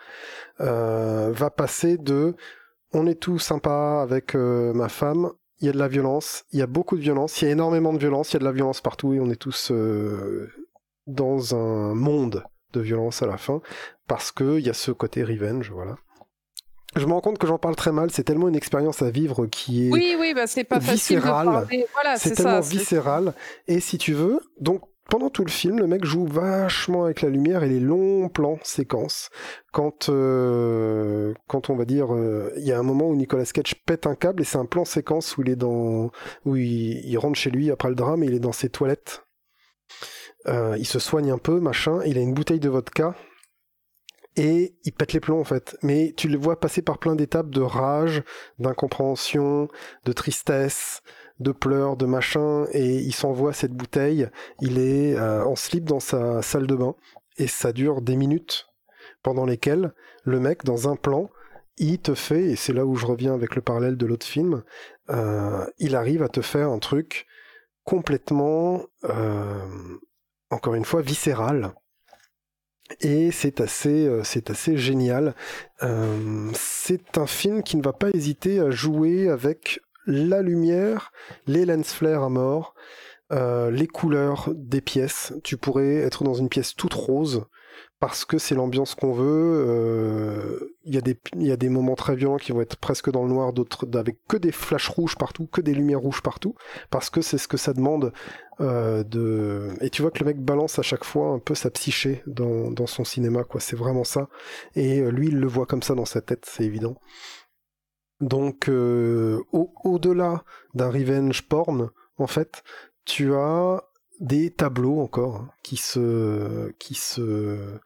euh, va passer de on est tout sympa avec euh, ma femme, il y a de la violence, il y a beaucoup de violence, il y a énormément de violence, il y a de la violence partout et on est tous euh, dans un monde de violence à la fin parce qu'il y a ce côté revenge, voilà. je me rends compte que j'en parle très mal. C'est tellement une expérience à vivre qui est oui, oui, bah c'est pas viscérale. Voilà, c'est tellement viscéral. Et si tu veux, donc pendant tout le film, le mec joue vachement avec la lumière et les longs plans séquences. Quand, euh, quand on va dire, euh, il y a un moment où Nicolas Cage pète un câble et c'est un plan séquence où il est dans, où il, rentre chez lui après le drame et il est dans ses toilettes. Euh, il se soigne un peu, machin. Il a une bouteille de vodka et il pète les plombs en fait. Mais tu le vois passer par plein d'étapes de rage, d'incompréhension, de tristesse, de pleurs, de machin, et il s'envoie cette bouteille. Il est euh, en slip dans sa salle de bain et ça dure des minutes pendant lesquelles le mec, dans un plan, il te fait, et c'est là où je reviens avec le parallèle de l'autre film, euh, il arrive à te faire un truc complètement, euh, encore une fois, viscéral et c'est assez, c'est assez génial. C'est un film qui ne va pas hésiter à jouer avec la lumière, les lens flares à mort, euh, les couleurs des pièces. Tu pourrais être dans une pièce toute rose parce que c'est l'ambiance qu'on veut. Il y, a des, moments très violents qui vont être presque dans le noir, d'autres avec que des flashs rouges partout, que des lumières rouges partout, parce que c'est ce que ça demande euh, de... Et tu vois que le mec balance à chaque fois un peu sa psyché dans, dans son cinéma, quoi. C'est vraiment ça. Et euh, lui, il le voit comme ça dans sa tête, c'est évident. Donc, euh, au-delà d'un revenge porn, en fait, tu as des tableaux encore hein, qui se, qui se,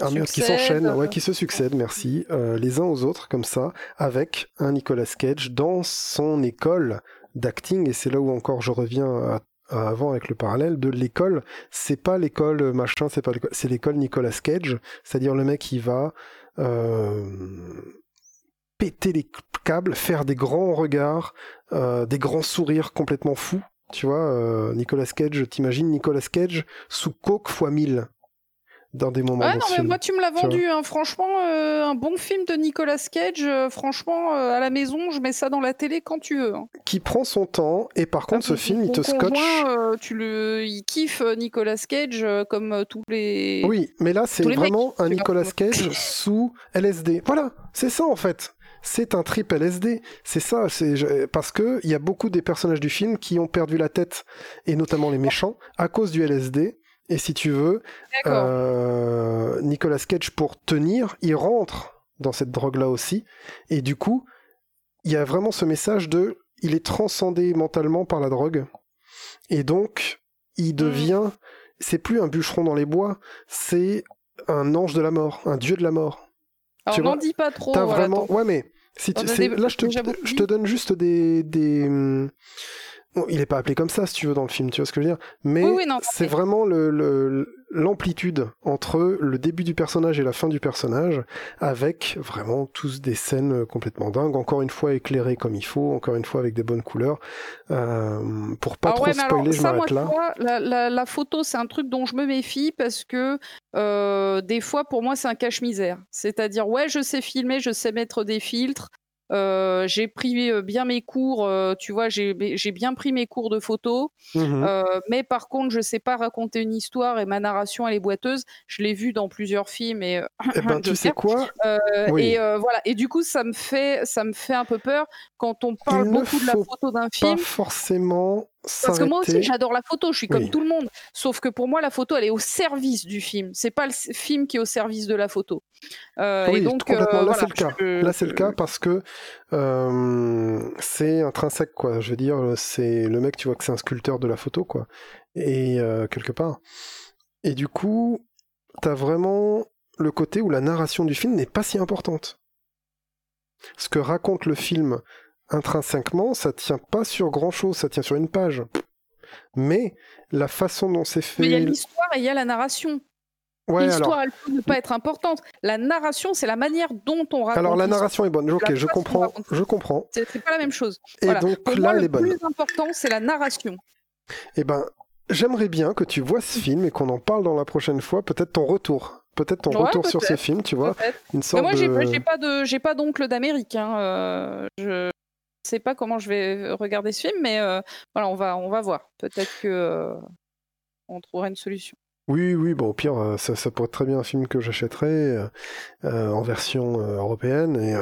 ah, qui s'enchaînent, ouais, qui se succèdent, merci, les uns aux autres comme ça, avec un Nicolas Cage dans son école d'acting, et c'est là où encore je reviens à, avant avec le parallèle de l'école. C'est pas l'école machin, c'est pas l'école, c'est l'école Nicolas Cage, c'est-à-dire le mec qui va euh, péter les câbles, faire des grands regards, euh, des grands sourires complètement fous. Tu vois, euh, Nicolas Cage, t'imagines Nicolas Cage sous coke fois 1000 dans des moments. Ah non, mais moi tu me l'as vendu, hein. franchement, euh, un bon film de Nicolas Cage, euh, franchement, euh, à la maison, je mets ça dans la télé quand tu veux. Hein. Qui prend son temps, et par contre, ce film, il te scotche. tu le... Il kiffe Nicolas Cage comme tous les. Oui, mais là, c'est vraiment un Nicolas Cage sous LSD. Voilà, c'est ça en fait c'est un trip LSD. C'est ça, c'est parce que il y a beaucoup des personnages du film qui ont perdu la tête et notamment les méchants à cause du LSD et si tu veux, euh, Nicolas Cage, pour tenir, il rentre dans cette drogue-là aussi. Et du coup, il y a vraiment ce message de il est transcendé mentalement par la drogue. Et donc, il hmm. devient. C'est plus un bûcheron dans les bois, c'est un ange de la mort, un dieu de la mort. Alors, n'en dis pas trop. vraiment. Ouais, mais. Si tu... Là, je te, je te, donne juste des, des, il n'est pas appelé comme ça, si tu veux, dans le film, tu vois ce que je veux dire. Mais c'est vraiment l'amplitude le, entre le début du personnage et la fin du personnage, avec vraiment tous des scènes complètement dingues, encore une fois éclairées comme il faut, encore une fois avec des bonnes couleurs. Euh, pour pas trop spoiler, je m'arrête là. la, photo, c'est un truc dont je me méfie parce que euh, des fois, pour moi, c'est un cache-misère. C'est-à-dire, ouais, je sais filmer, je sais mettre des filtres, euh, j'ai pris euh, bien mes cours, euh, tu vois, j'ai bien pris mes cours de photo, mmh mais par contre, je sais pas raconter une histoire et ma narration elle est boiteuse. Je l'ai vu dans plusieurs films et, eh ben, tu sais quoi? Et voilà. Et du coup, ça me fait ça me fait un peu peur quand on parle beaucoup de la photo d'un film. Pas forcément parce que moi aussi, j'adore la photo, je suis comme tout le monde. Sauf que pour moi, la photo, elle est au service du film. C'est pas le film qui est au service de la photo. Euh, oui, et donc, complètement. Là, c'est le cas. Là, c'est le cas parce que euh, c'est intrinsèque, quoi. Je veux dire, c'est le mec, tu vois que c'est un sculpteur de la photo, quoi. Et euh, quelque part. Et du coup, t'as vraiment le côté où la narration du film n'est pas si importante. Ce que raconte le film intrinsèquement, ça tient pas sur grand chose, ça tient sur une page. Mais la façon dont c'est fait. Mais il y a l'histoire et il y a la narration. l'histoire, elle peut ne pas être importante. La narration, c'est la manière dont on raconte. Alors la narration est bonne. Ok, je comprends. Je comprends. C'est pas la même chose. Et donc là, elle est bonne. Le plus important, c'est la narration. Eh ben, j'aimerais bien que tu vois ce film et qu'on en parle dans la prochaine fois. Peut-être ton retour peut-être ton retour sur ce film, tu vois. Une sorte moi, j'ai pas de, j'ai pas d'oncle d'Amérique. Hein. Euh, je, sais pas comment je vais regarder ce film, mais euh, voilà, on va, on va voir. Peut-être que euh, trouvera une solution. Oui, oui, bon, au pire, euh, ça, ça pourrait être très bien un film que j'achèterais euh, euh, en version européenne et,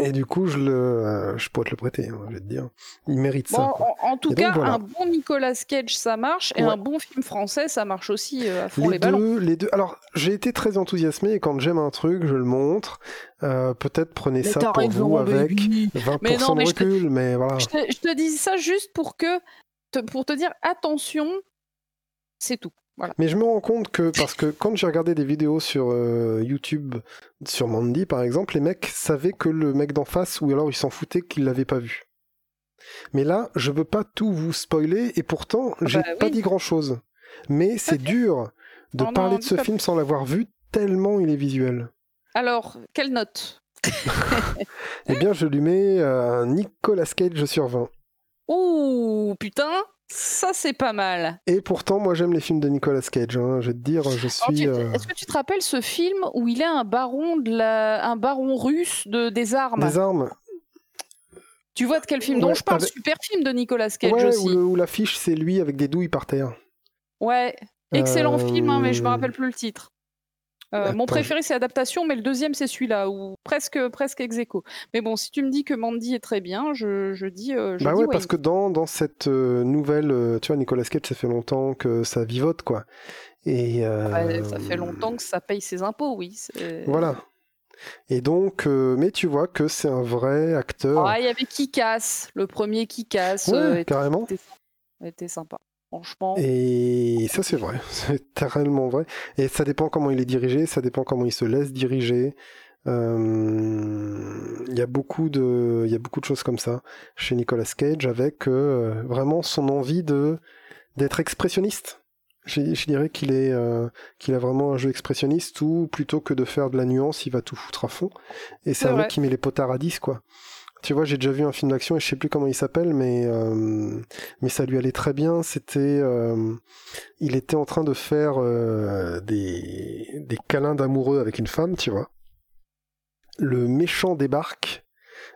et, du coup, je, le, je pourrais te le prêter, hein, je vais te dire. Il mérite ça. En, tout cas, un bon Nicolas Cage, ça marche et un bon film français, ça marche aussi à fond les, les ballons. Les deux. Alors, j'ai été très enthousiasmé et quand j'aime un truc, je le montre. Peut-être prenez ça pour vous avec 20% mais non, de recul, mais voilà. Je te, je te dis ça juste pour que, pour te dire attention, c'est tout. Mais je me rends compte que, parce que quand j'ai regardé des vidéos sur euh, YouTube, sur Mandy par exemple, les mecs savaient que le mec d'en face, ou alors ils s'en foutaient qu'ils l'avaient pas vu. Mais là, je veux pas tout vous spoiler, et pourtant, ah j'ai bah pas dit grand chose. Mais c'est dur de parler de ce film sans l'avoir vu, tellement il est visuel. Alors, quelle note? Eh bien, je lui mets un Nicolas Cage sur 20. Ouh, putain ça, c'est pas mal. Et pourtant, moi, j'aime les films de Nicolas Cage. Hein. Je vais te dire, je suis. Euh, est-ce que tu te rappelles ce film où il est un baron, de la... un baron russe de... des armes? Des armes Tu vois de quel film dont je parle? Super film de Nicolas Cage ouais, aussi. Où, l'affiche, c'est lui avec des douilles par terre. Ouais, excellent film, hein, mais je me euh, rappelle plus le titre. Euh, mon préféré c'est Adaptation, mais le deuxième c'est celui-là, ou presque presque ex -aequo. Mais bon, si tu me dis que Mandy est très bien, je, je dis. Euh, bah ouais, parce que dans, dans cette euh, nouvelle, tu vois, Nicolas Cage, ça fait longtemps que ça vivote, quoi. Et ça fait longtemps que ça paye ses impôts, oui. Voilà. Et donc, mais tu vois que c'est un vrai acteur. Ah, il y avait casse, le premier. Ouais, carrément. était sympa. Franchement. Et ça, c'est vrai. C'est tellement vrai. Et ça dépend comment il est dirigé, ça dépend comment il se laisse diriger. Euh, il y a beaucoup de, il y a beaucoup de choses comme ça chez Nicolas Cage avec euh, vraiment son envie de d'être expressionniste. Je, dirais qu'il est, euh, qu'il a vraiment un jeu expressionniste ou plutôt que de faire de la nuance, il va tout foutre à fond. Et c'est un mec qui met les potards à 10, quoi. Tu vois, j'ai déjà vu un film d'action et je sais plus comment il s'appelle, mais euh, mais ça lui allait très bien. C'était, euh, il était en train de faire euh, des des câlins d'amoureux avec une femme, tu vois. Le méchant débarque,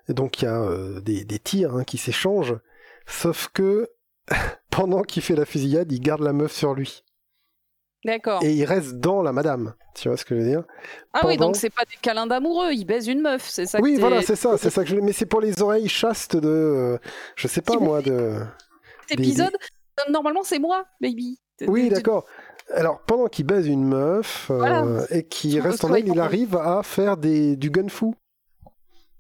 donc il y a des, des tirs hein, qui s'échangent, sauf que pendant qu'il fait la fusillade, il garde la meuf sur lui. D'accord. Et il reste dans la madame. Tu vois ce que je veux dire? Ah oui, donc c'est pas des câlins d'amoureux, il baise une meuf, c'est ça Oui, voilà, c'est ça, c'est ça que je Mais c'est pour les oreilles chastes de. Euh, je sais pas moi, de. Cet épisode, euh, normalement c'est moi, baby. Oui, d'accord. Alors, pendant qu'il baise une meuf euh, et qu'il reste en elle, il arrive à faire des, du gun fou.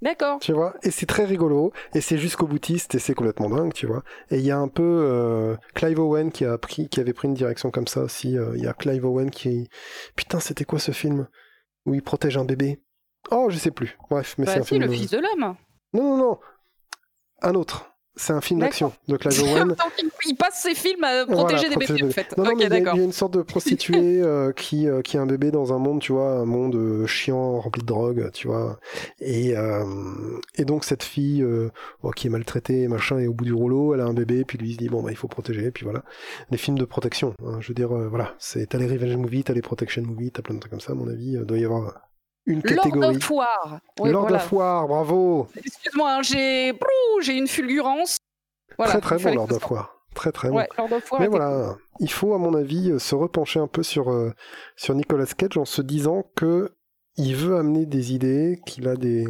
D'accord. Tu vois, et c'est très rigolo, et c'est jusqu'au boutiste, et c'est complètement dingue, tu vois. Et il y a un peu euh, Clive Owen qui a pris, qui avait pris une direction comme ça aussi. Euh, il y a Clive Owen qui, putain, c'était quoi ce film où il protège un bébé? Oh, je sais plus. Bref, mais bah c'est un film. le fils de l'homme. Non, non, non. Un autre. C'est un film d'action de Clive Owen. il passe ses films à protéger des bébés, en fait. Non, il y, a une sorte de prostituée euh, qui, euh, qui a un bébé dans un monde, tu vois, un monde euh, chiant, rempli de drogue, tu vois. Et, et donc, cette fille oh, qui est maltraitée, machin, et au bout du rouleau, elle a un bébé, puis lui, il se dit, bon, bah, il faut protéger, puis voilà. Les films de protection, hein, je veux dire, voilà. c'est T'as les revenge movies, t'as les protection movies, t'as plein de trucs comme ça, à mon avis. Il doit y avoir une catégorie. Lord of War. Lord of War, bravo. Excuse-moi, hein, j'ai j'ai une fulgurance. très très bon Lord of War. Très très bon. Mais voilà, il faut à mon avis euh, se repencher un peu sur euh, sur Nicolas Cage en se disant que il veut amener des idées, qu'il a des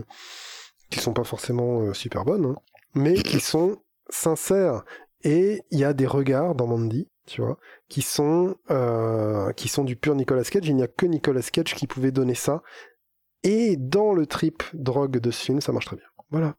qui sont pas forcément euh, super bonnes, hein, mais qui sont sincères. Et il y a des regards dans Mandy, tu vois, qui sont qui sont du pur Nicolas Cage. Il n'y a que Nicolas Cage qui pouvait donner ça et dans le trip drogue de ce film, ça marche très bien. Voilà.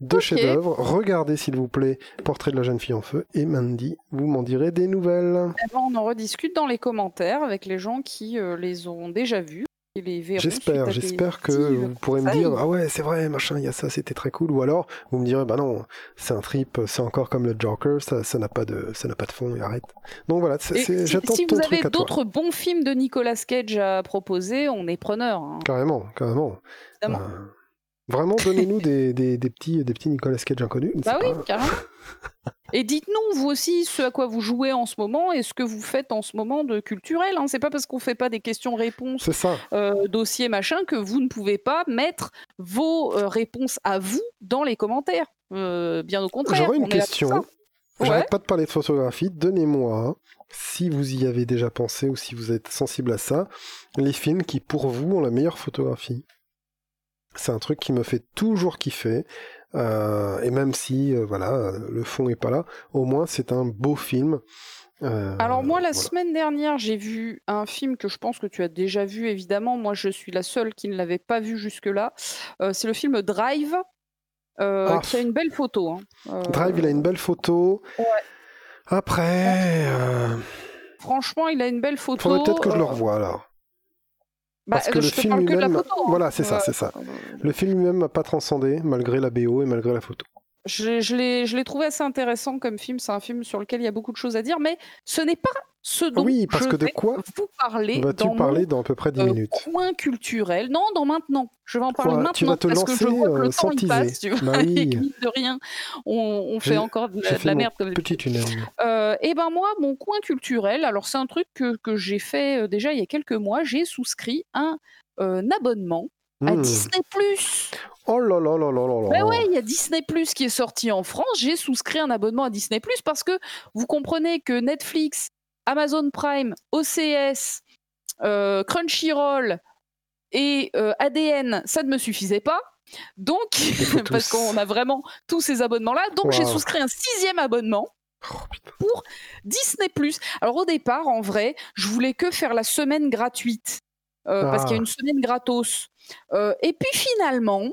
Deux chefs-d'œuvre. Regardez, s'il vous plaît, Portrait de la jeune fille en feu et Mandy. Vous m'en direz des nouvelles. Eh ben, on en rediscute dans les commentaires avec les gens qui euh, les ont déjà vus. J'espère, j'espère que vous pourrez me dire ah ouais c'est vrai machin il y a ça c'était très cool. Ou alors vous me direz bah non c'est un trip c'est encore comme le Joker ça ça n'a pas de ça n'a pas de fond et arrête. Donc voilà j'attends si, si vous avez d'autres bons films de Nicolas Cage à proposer on est preneur hein. carrément carrément. Euh, vraiment donnez-nous des, des, des, petits des petits Nicolas Cage inconnus bah oui carrément Et dites-nous, vous aussi, ce à quoi vous jouez en ce moment et ce que vous faites en ce moment de culturel. Hein. C'est pas parce qu'on fait pas des questions-réponses, euh, dossiers, machin, que vous ne pouvez pas mettre vos euh, réponses à vous dans les commentaires. Euh, bien au contraire. J'aurais une question. j'arrête pas de parler de photographie. Donnez-moi, si vous y avez déjà pensé ou si vous êtes sensible à ça, les films qui pour vous ont la meilleure photographie. C'est un truc qui me fait toujours kiffer. Euh, et même si euh, voilà le fond est pas là, au moins c'est un beau film. Euh, Alors moi la semaine dernière j'ai vu un film que je pense que tu as déjà vu évidemment. Moi je suis la seule qui ne l'avait pas vu jusque là. c'est le film Drive. Ah. qui a une belle photo. Hein. Drive, il a une belle photo. Après. Franchement, il a une belle photo. Faudrait peut-être que je le revoie Bah, Parce que le film lui-même, hein. voilà, c'est ça, c'est ça. Le film lui-même m'a pas transcendé malgré la BO et malgré la photo. Je, je l'ai trouvé assez intéressant comme film. C'est un film sur lequel il y a beaucoup de choses à dire, mais ce n'est pas ce dont oui, parce je que de quoi vous parler vas-tu dans parler dans à peu près 10 euh, minutes coin culturel. Non, dans maintenant. Je vais en parler maintenant tu vas te parce lancer, que je vois que le euh, temps il passe. Tu vois, bah oui. et de rien, on, on fait encore de la, de la merde comme petit tunnel. Euh, et ben moi, mon coin culturel, alors c'est un truc que, que j'ai fait euh, déjà il y a quelques mois. J'ai souscrit un euh, abonnement à Hmm. Disney. Oh là là là là là là. Ben ouais, il y a Disney Plus qui est sorti en France. J'ai souscrit un abonnement à Disney Plus parce que vous comprenez que Netflix, Amazon Prime, OCS, euh, Crunchyroll et euh, ADN, ça ne me suffisait pas. Donc, parce qu'on a vraiment tous ces abonnements-là, donc j'ai souscrit un sixième abonnement Oh, pour Disney+. Alors au départ, en vrai, je voulais que faire la semaine gratuite euh, parce qu'il y a Ah. une semaine gratos. Et puis finalement,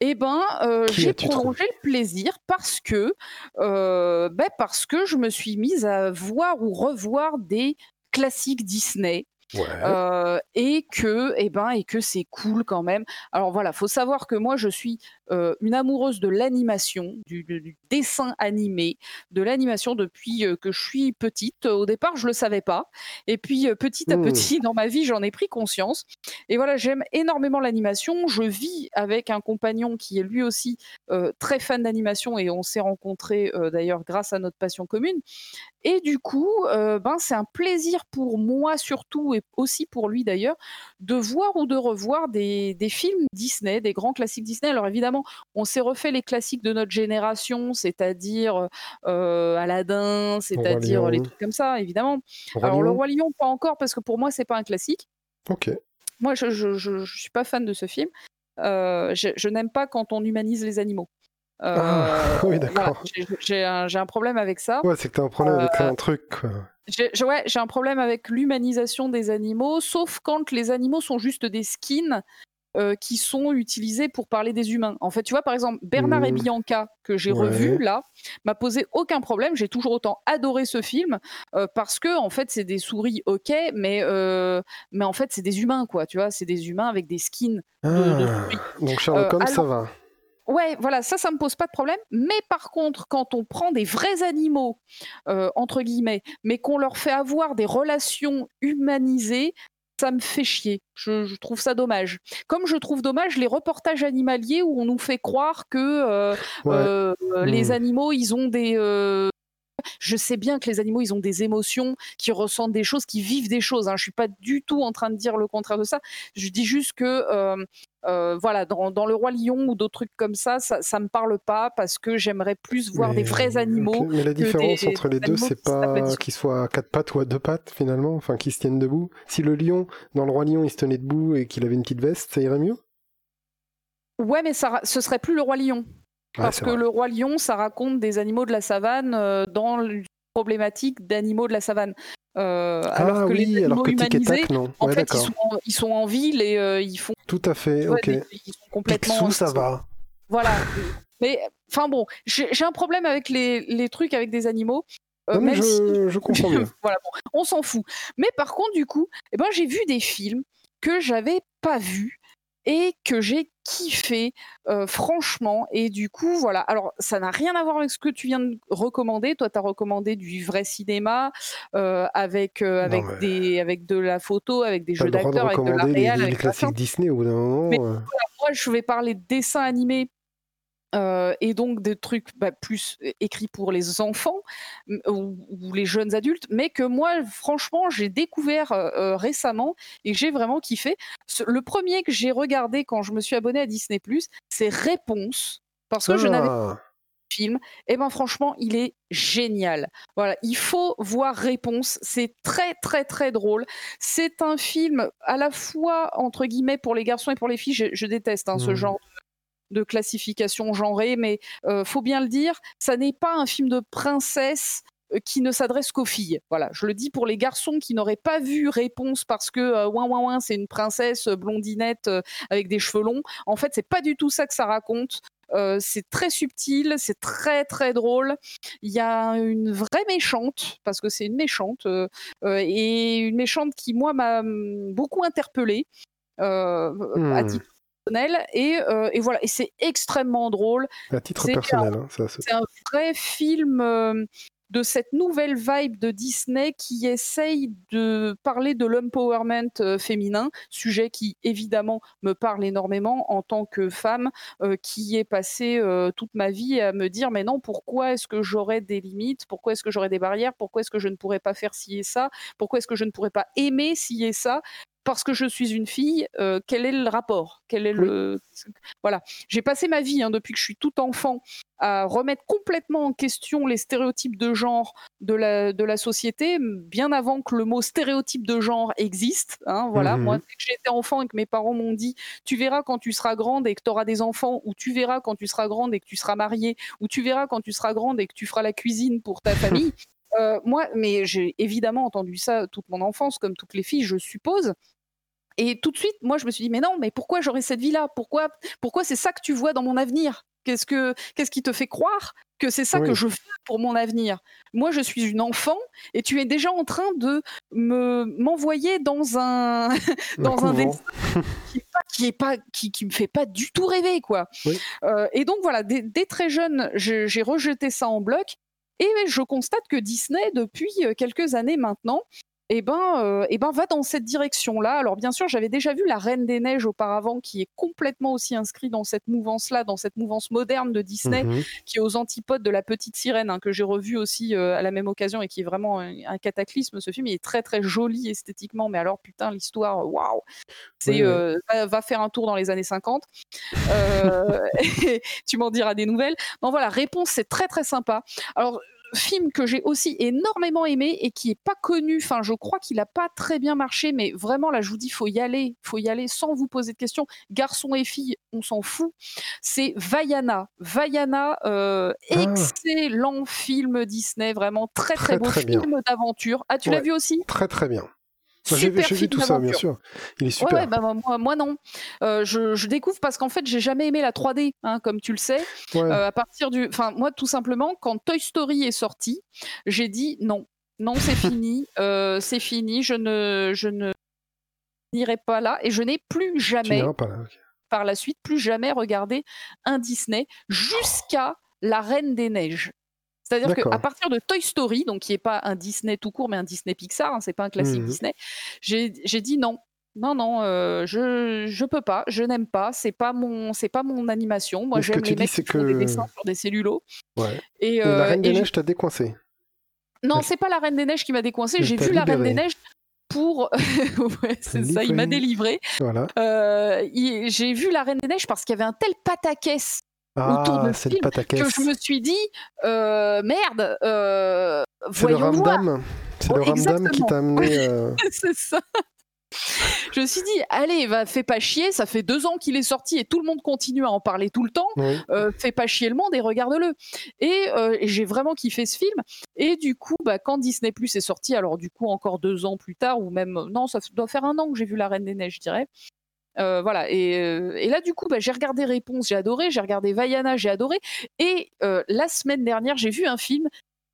eh ben, euh, j'ai prolongé le plaisir parce que, euh, ben, parce que je me suis mise à voir ou revoir des classiques Disney. Ouais. Euh, et que et ben et que c'est cool quand même. Alors voilà, faut savoir que moi je suis euh, une amoureuse de l'animation, du, dessin animé, de l'animation depuis que je suis petite. Au départ, je le savais pas, et puis petit à Hmm. petit dans ma vie, j'en ai pris conscience. Et voilà, j'aime énormément l'animation. Je vis avec un compagnon qui est lui aussi euh, très fan d'animation, et on s'est rencontrés d'ailleurs grâce à notre passion commune. Et du coup, ben, c'est un plaisir pour moi surtout, et aussi pour lui d'ailleurs, de voir ou de revoir des, des films Disney, des grands classiques Disney. Alors évidemment, on s'est refait les classiques de notre génération, c'est-à-dire euh, Aladdin, c'est-à-dire les Lion. trucs comme ça, évidemment. Roi Alors le Roi Lion, pas encore, parce que pour moi, c'est pas un classique. Ok. Moi, je, je suis pas fan de ce film. Euh, je je n'aime pas quand on humanise les animaux. Euh, Ah, oui, voilà, d'accord. j'ai- j'ai un, problème avec ça. Ouais, c'est que t'as un problème avec Euh, un truc. quoi. J'ai j'ai- ouais, j'ai un problème avec l'humanisation des animaux, sauf quand les animaux sont juste des skins euh, qui sont utilisés pour parler des humains. En fait, tu vois, par exemple, Bernard et Mhm. Bianca, que j'ai Ouais. revu là, m'a posé aucun problème. J'ai toujours autant adoré ce film euh, parce que, en fait, c'est des souris, ok, mais, euh, mais en fait, c'est des humains, quoi. Tu vois, c'est des humains avec des skins. de Ah, souris. donc Sherlock Euh, Holmes, ça va. Ouais, voilà, ça, ça me pose pas de problème. Mais par contre, quand on prend des vrais animaux, euh, entre guillemets, mais qu'on leur fait avoir des relations humanisées, ça me fait chier. Je, je trouve ça dommage. Comme je trouve dommage les reportages animaliers où on nous fait croire que euh, Ouais. euh, les Hmm. animaux, ils ont des... euh, je sais bien que les animaux, ils ont des émotions, qui ressentent des choses, qui vivent des choses. Hein. Je suis pas du tout en train de dire le contraire de ça. Je dis juste que, euh, euh, voilà, dans, dans le roi lion ou d'autres trucs comme ça, ça, ça me parle pas parce que j'aimerais plus voir des vrais animaux. Mais la différence des- entre les deux, c'est pas qu'ils soient à quatre pattes ou à deux pattes finalement, enfin qu'ils se tiennent debout. Si le lion, dans le roi lion, il se tenait debout et qu'il avait une petite veste, ça irait mieux? Ouais, mais ça, ce serait plus le roi lion. Parce que vrai. le roi lion, ça raconte des animaux de la savane euh, dans le problématique d'animaux de la savane. Euh, alors ah que les oui, alors animaux que tic et humanisés, tac, non. en fait, ils sont, en, ils sont en ville et euh, ils font Tout à fait, ok. des- ils sont complètement. Picsou, ça va. Voilà. Mais enfin bon, j'ai un problème avec les, les trucs avec des animaux. Non, si- je, comprends mieux. voilà, bon, on s'en fout. Mais par contre, du coup, eh ben, j'ai vu des films que j'avais pas vus et que j'ai kiffé, euh, franchement. Et du coup, voilà. Alors, ça n'a rien à voir avec ce que tu viens de recommander. Toi, tu as recommandé du vrai cinéma euh, avec, euh, avec, des, avec de la photo, avec des jeux de d'acteurs, avec de la recommander les, les classiques Disney au bout d'un moment. Mais- euh, Moi, je vais parler de dessins animés euh, et donc des trucs bah, plus é- écrits pour les enfants ou, ou les jeunes adultes, mais que moi, franchement, j'ai découvert euh, euh, récemment et j'ai vraiment kiffé. Le premier que j'ai regardé quand je me suis abonné à Disney+, c'est Réponse, parce que je n'avais Ah, film, eh ben franchement, il est génial. Voilà, il faut voir Réponse. C'est très très très drôle. C'est un film à la fois entre guillemets pour les garçons et pour les filles. Je, déteste hein, ce mmh. genre de classification genrée, mais euh, faut bien le dire, ça n'est pas un film de princesse euh, qui ne s'adresse qu'aux filles. Voilà, je le dis pour les garçons qui n'auraient pas vu Réponse parce que euh, ouin ouin ouin c'est une princesse blondinette avec des cheveux longs. En fait, c'est pas du tout ça que ça raconte. Euh, c'est très subtil, c'est très très drôle. Il y a une vraie méchante, parce que c'est une méchante, euh, euh, et une méchante qui, moi, m'a hum, beaucoup interpellée à hmm. titre personnel. Et, et voilà, et c'est extrêmement drôle. À titre personnel, hein, c'est un vrai film de cette nouvelle vibe de Disney qui essaye de parler de l'empowerment euh, féminin, sujet qui évidemment me parle énormément en tant que femme euh, qui est passé euh, toute ma vie à me dire mais non, pourquoi est-ce que j'aurais des limites, pourquoi est-ce que j'aurais des barrières, pourquoi est-ce que je ne pourrais pas faire ci et ça, pourquoi est-ce que je ne pourrais pas aimer ci et ça? Parce que je suis une fille, euh, quel est le rapport? Quel est le voilà J'ai passé ma vie hein, depuis que je suis tout enfant à remettre complètement en question les stéréotypes de genre de la de la société, bien avant que le mot stéréotype de genre existe. Hein, voilà, mmh moi, dès que j'étais enfant et que mes parents m'ont dit, tu verras quand tu seras grande et que tu auras des enfants, ou tu verras quand tu seras grande et que tu seras mariée, ou tu verras quand tu seras grande et que tu feras la cuisine pour ta famille. Euh, moi, mais j'ai évidemment entendu ça toute mon enfance, comme toutes les filles, je suppose. Et tout de suite, moi, je me suis dit, mais non, mais pourquoi j'aurais cette vie-là? Pourquoi, pourquoi c'est ça que tu vois dans mon avenir? Qu'est-ce que, qu'est-ce qui te fait croire que c'est ça que je fais pour mon avenir? Moi, je suis une enfant et tu es déjà en train de me m'envoyer dans un dans un dessin qui est pas qui, qui, me fait pas du tout rêver, quoi. Euh, et donc voilà, dès, dès très jeune, j'ai rejeté ça en bloc. Et je constate que Disney, depuis euh, quelques années maintenant, eh ben, euh, eh ben, va dans cette direction-là. Alors bien sûr, j'avais déjà vu La Reine des Neiges auparavant, qui est complètement aussi inscrit dans cette mouvance-là, dans cette mouvance moderne de Disney, mmh qui est aux antipodes de La Petite Sirène, hein, que j'ai revu aussi euh, à la même occasion et qui est vraiment un, cataclysme. Ce film, il est très très joli esthétiquement, mais alors putain, l'histoire, waouh, c'est euh, va, faire un tour dans les années 50. tu m'en diras des nouvelles. Bon voilà, réponse, c'est très très sympa. Alors film que j'ai aussi énormément aimé et qui est pas connu. Enfin, je crois qu'il a pas très bien marché, mais vraiment là, je vous dis, faut y aller, faut y aller sans vous poser de questions. Garçons et filles, on s'en fout. C'est Vaiana. Vaiana, euh, ah. excellent film Disney, vraiment très très, beau film d'aventure. Ah, tu l'as vu aussi? Très très bien. J'ai vu, tout ça, bien sûr. Il est super. Bah, moi, non. Euh, je, découvre parce qu'en fait, j'ai jamais aimé la 3D, hein, comme tu le sais. Euh, à partir du, enfin, moi, tout simplement, quand Toy Story est sorti, j'ai dit non, non, c'est fini, euh, c'est fini. Je ne, je ne n'irai pas là et je n'ai plus jamais, par la suite, plus jamais regardé un Disney jusqu'à La Reine des Neiges. C'est-à-dire qu'à partir de Toy Story, donc qui n'est pas un Disney tout court, mais un Disney Pixar, hein, c'est pas un classique mmh Disney, j'ai dit non. Non, non, euh, je je peux pas, je n'aime pas, c'est pas mon c'est pas mon animation. Moi, j'aime les mecs qui font des dessins sur des cellulos. Ouais. Et, la euh, Reine des Neiges t'a décoincé. Non, c'est pas la Reine des Neiges qui m'a décoincé. J'ai vu la Reine des Neiges pour. ouais, c'est ça, il m'a délivré. Voilà. Euh, j'ai vu la Reine des Neiges parce qu'il y avait un tel pataquès autour de ah, film que je me suis dit euh, merde euh, c'est le ramdam c'est le ramdam qui t'a amené euh, c'est ça je me suis dit, allez, va, fais pas chier, ça fait deux ans qu'il est sorti et tout le monde continue à en parler tout le temps. fais pas chier le monde et regarde-le. Et, j'ai vraiment kiffé ce film. Et du coup, bah, quand Disney Plus est sorti, alors du coup encore deux ans plus tard, ou même non, ça doit faire un an que j'ai vu La Reine des Neiges, je dirais. Euh, voilà. Euh, et, là, du coup, bah, j'ai regardé Réponse, j'ai adoré. J'ai regardé Vaiana, j'ai adoré. Et euh, la semaine dernière, j'ai vu un film.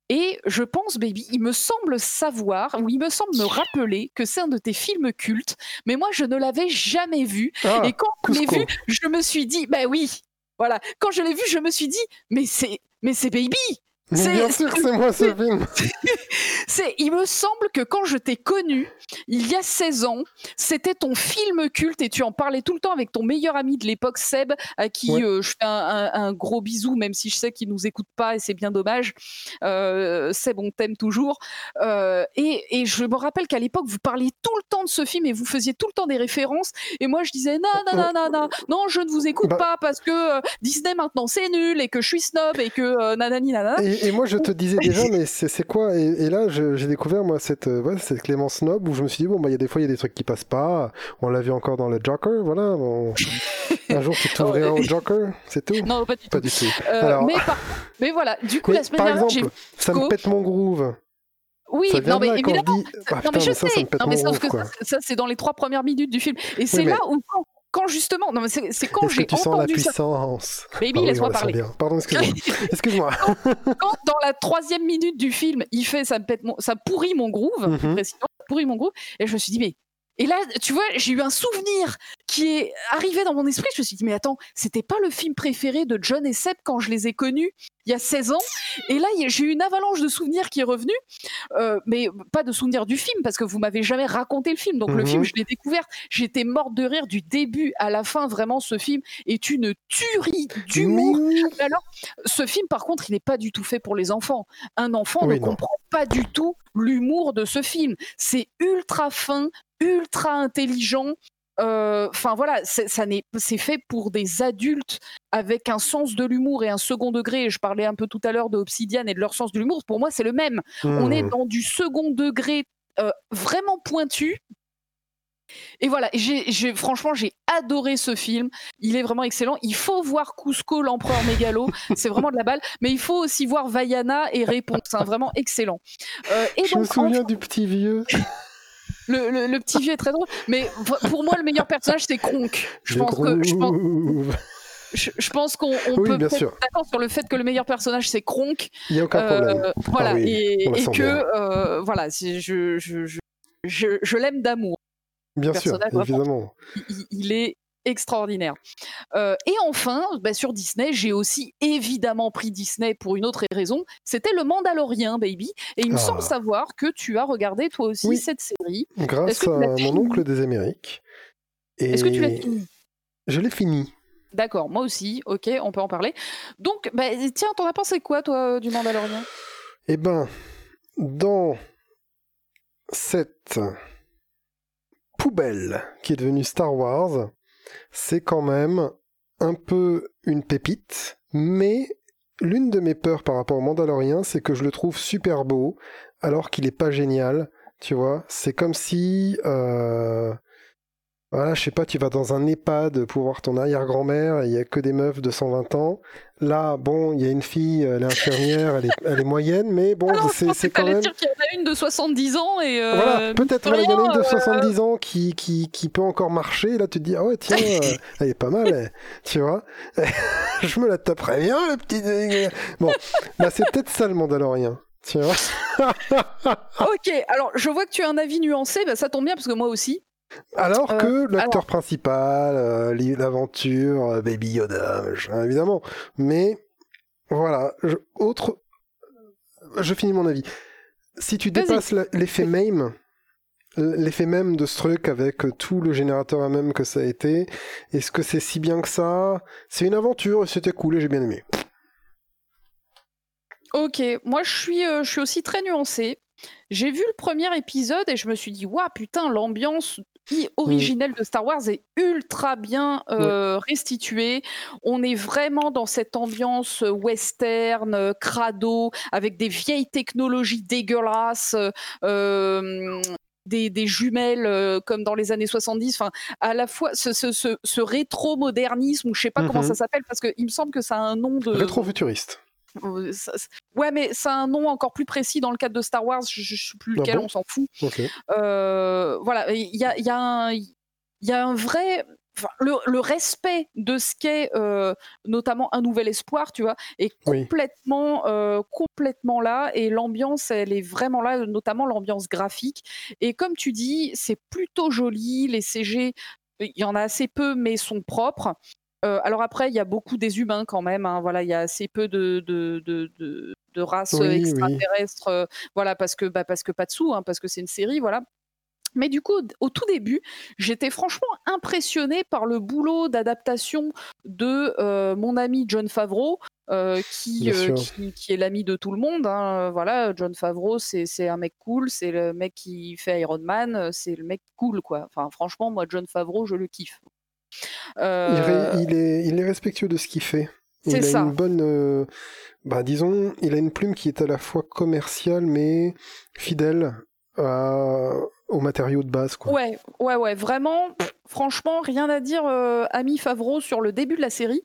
Et je pense, baby, il me semble savoir, ou il me semble me rappeler que c'est un de tes films cultes, mais moi, je ne l'avais jamais vu. Ah, et quand je l'ai vu, je me suis dit, bah oui, voilà. Quand je l'ai vu, je me suis dit, mais c'est, mais c'est Baby, bien sûr, c'est moi ce film. c'est, il me semble que quand je t'ai connu, il y a 16 ans, c'était ton film culte et tu en parlais tout le temps avec ton meilleur ami de l'époque, Seb, à qui euh, je fais un, gros bisou, même si je sais qu'il nous écoute pas et c'est bien dommage. Euh, Seb, on t'aime toujours. Euh, et, et, je me rappelle qu'à l'époque, vous parliez tout le temps de ce film et vous faisiez tout le temps des références. Et moi, je disais non, non, non, non, non, non, je ne vous écoute bah pas parce que Disney maintenant c'est nul et que je suis snob et que nanani nanana. Et, moi, je te disais déjà, mais c'est quoi? Et, là, j'ai découvert moi cette, ouais, cette Clémence Snob où je me suis dit bon bah il y a des fois il y a des trucs qui passent pas. On l'a vu encore dans le Joker, voilà. Un jour tu t'ouvriras au Joker, c'est tout? Non, pas du pas tout. Du tout. Alors... mais, mais voilà, du coup la semaine par dernière, exemple, ça me pète mon groove. Oui, non, mais évidemment. Dit... Ah, non, mais je sais. Ça, non, mais sauf que ça, ça c'est dans les trois premières minutes du film. Et c'est là où, quand justement, non, mais c'est quand j'ai entendu sens la puissance. Baby, ah laisse-moi parler. Pardon, excuse-moi. excuse-moi. quand, dans la troisième minute du film, il fait ça, pète ça pourrit mon groove, mm -hmm. pourrit mon groove, et je me suis dit mais et là, tu vois, j'ai eu un souvenir qui est arrivé dans mon esprit. Je me suis dit, mais attends, c'était pas le film préféré de John et Seb quand je les ai connus il y a 16 ans? Et là, j'ai eu une avalanche de souvenirs qui est revenue, euh, mais pas de souvenirs du film parce que vous m'avez jamais raconté le film. Donc le film, mhm. je l'ai découvert. J'étais morte de rire du début à la fin. Vraiment, ce film est une tuerie d'humour. Alors, ce film, par contre, il n'est pas du tout fait pour les enfants. Un enfant ne comprend pas du tout l'humour de ce film. C'est ultra fin, ultra intelligent. Euh, enfin voilà, ça c'est fait pour des adultes avec un sens de l'humour et un second degré. Je parlais un peu tout à l'heure de Obsidian et de leur sens de l'humour. Pour moi, c'est le même. On est mmh. dans du second degré euh, vraiment pointu. Et voilà, j'ai, franchement, j'ai adoré ce film. Il est vraiment excellent. Il faut voir Cusco, l'empereur mégalo. c'est vraiment de la balle. Mais il faut aussi voir Vaiana et Réponse. Hein, vraiment excellent. Euh, et je me souviens du petit vieux. Le, petit vieux est très drôle, mais pour moi, le meilleur personnage, c'est Kronk. Je pense que. Je pense... qu'on peut être d'accord sur le fait que le meilleur personnage c'est Kronk. Il n'y a aucun euh, problème. voilà, ah et, que euh, voilà, je, je, je, l'aime d'amour. Bien sûr, évidemment. il, est extraordinaire. Euh, et enfin, bah, sur Disney, j'ai aussi évidemment pris Disney pour une autre raison. C'était Le Mandalorien, baby. Et il me semble ah. savoir que tu as regardé toi aussi cette série. Grâce à mon oncle des Amériques. Est-ce que tu l'as fini Je l'ai fini. D'accord, moi aussi. Ok, on peut en parler. Donc, bah, tiens, t'en as pensé quoi, toi, du Mandalorien Eh ben, dans cette poubelle qui est devenue Star Wars, c'est quand même un peu une pépite, mais l'une de mes peurs par rapport au Mandalorien, c'est que je le trouve super beau, alors qu'il n'est pas génial, tu vois. C'est comme si euh, voilà, je sais pas, tu vas dans un EHPAD pour voir ton arrière-grand-mère, il y a que des meufs de 120 ans. Là, bon, il y a une fille, elle est infirmière, elle est, elle est moyenne, mais bon, c'est quand même. dire qu'il y en a une de 70 ans et. Euh, voilà, peut-être il y en a une de 70 euh, ans qui, qui, qui, peut encore marcher. Là, tu te dis, ah ouais, tiens, euh, elle est pas mal, tu vois. je me la taperais bien, la petite. Bon, là, c'est peut-être ça le Mandalorien. Tu vois ok, alors je vois que tu as un avis nuancé, bah, ça tombe bien parce que moi aussi. Alors euh, que l'acteur principal, euh, l'aventure, euh, Baby Yoda, évidemment. Mais voilà, autre. Je finis mon avis. Si tu dépasses l'effet même, l'effet même de ce truc avec tout le générateur à même que ça a été, est-ce que c'est si bien que ça? C'est une aventure et c'était cool et j'ai bien aimé. Ok, moi je suis, je suis aussi très nuancé. J'ai vu le premier épisode et je me suis dit, waouh, putain, l'ambiance originelle de Star Wars est ultra bien euh, restituée. On est vraiment dans cette ambiance euh, western, euh, crado, avec des vieilles technologies dégueulasses. des, jumelles comme dans les années 70, enfin à la fois ce, rétro-modernisme ou je sais pas comment ça mmh s'appelle parce qu'il me semble que ça a un nom de rétro-futuriste. Ouais, mais c'est un nom encore plus précis dans le cadre de Star Wars, je, ne sais plus lequel, on s'en fout. Euh, voilà, il y a, y, a y a, un vrai. Le, respect de ce qu'est euh, notamment un nouvel espoir, tu vois, est complètement, euh, complètement là et l'ambiance, elle est vraiment là, notamment l'ambiance graphique. Et comme tu dis, c'est plutôt joli, les CG, il y en a assez peu, mais sont propres. Euh, alors après, il y a beaucoup des humains quand même. Hein, voilà, il y a assez peu de, de race extraterrestre, voilà, parce que, bah, parce que pas de sous, hein, parce que c'est une série, voilà. Mais du coup, au tout début, j'étais franchement impressionnée par le boulot d'adaptation de euh, mon ami John Favreau, euh, qui, euh, qui, qui, est l'ami de tout le monde. Hein. Voilà, John Favreau, c'est un mec cool, c'est le mec qui fait Iron Man, c'est le mec cool, quoi. Enfin, franchement, moi, John Favreau, je le kiffe. Il, est, il est respectueux de ce qu'il fait. Il a ça. une bonne, bah disons, il a une plume qui est à la fois commerciale mais fidèle à, aux matériaux de base. Quoi. Ouais, ouais, ouais, vraiment, franchement, rien à dire, euh, ami Favreau, sur le début de la série.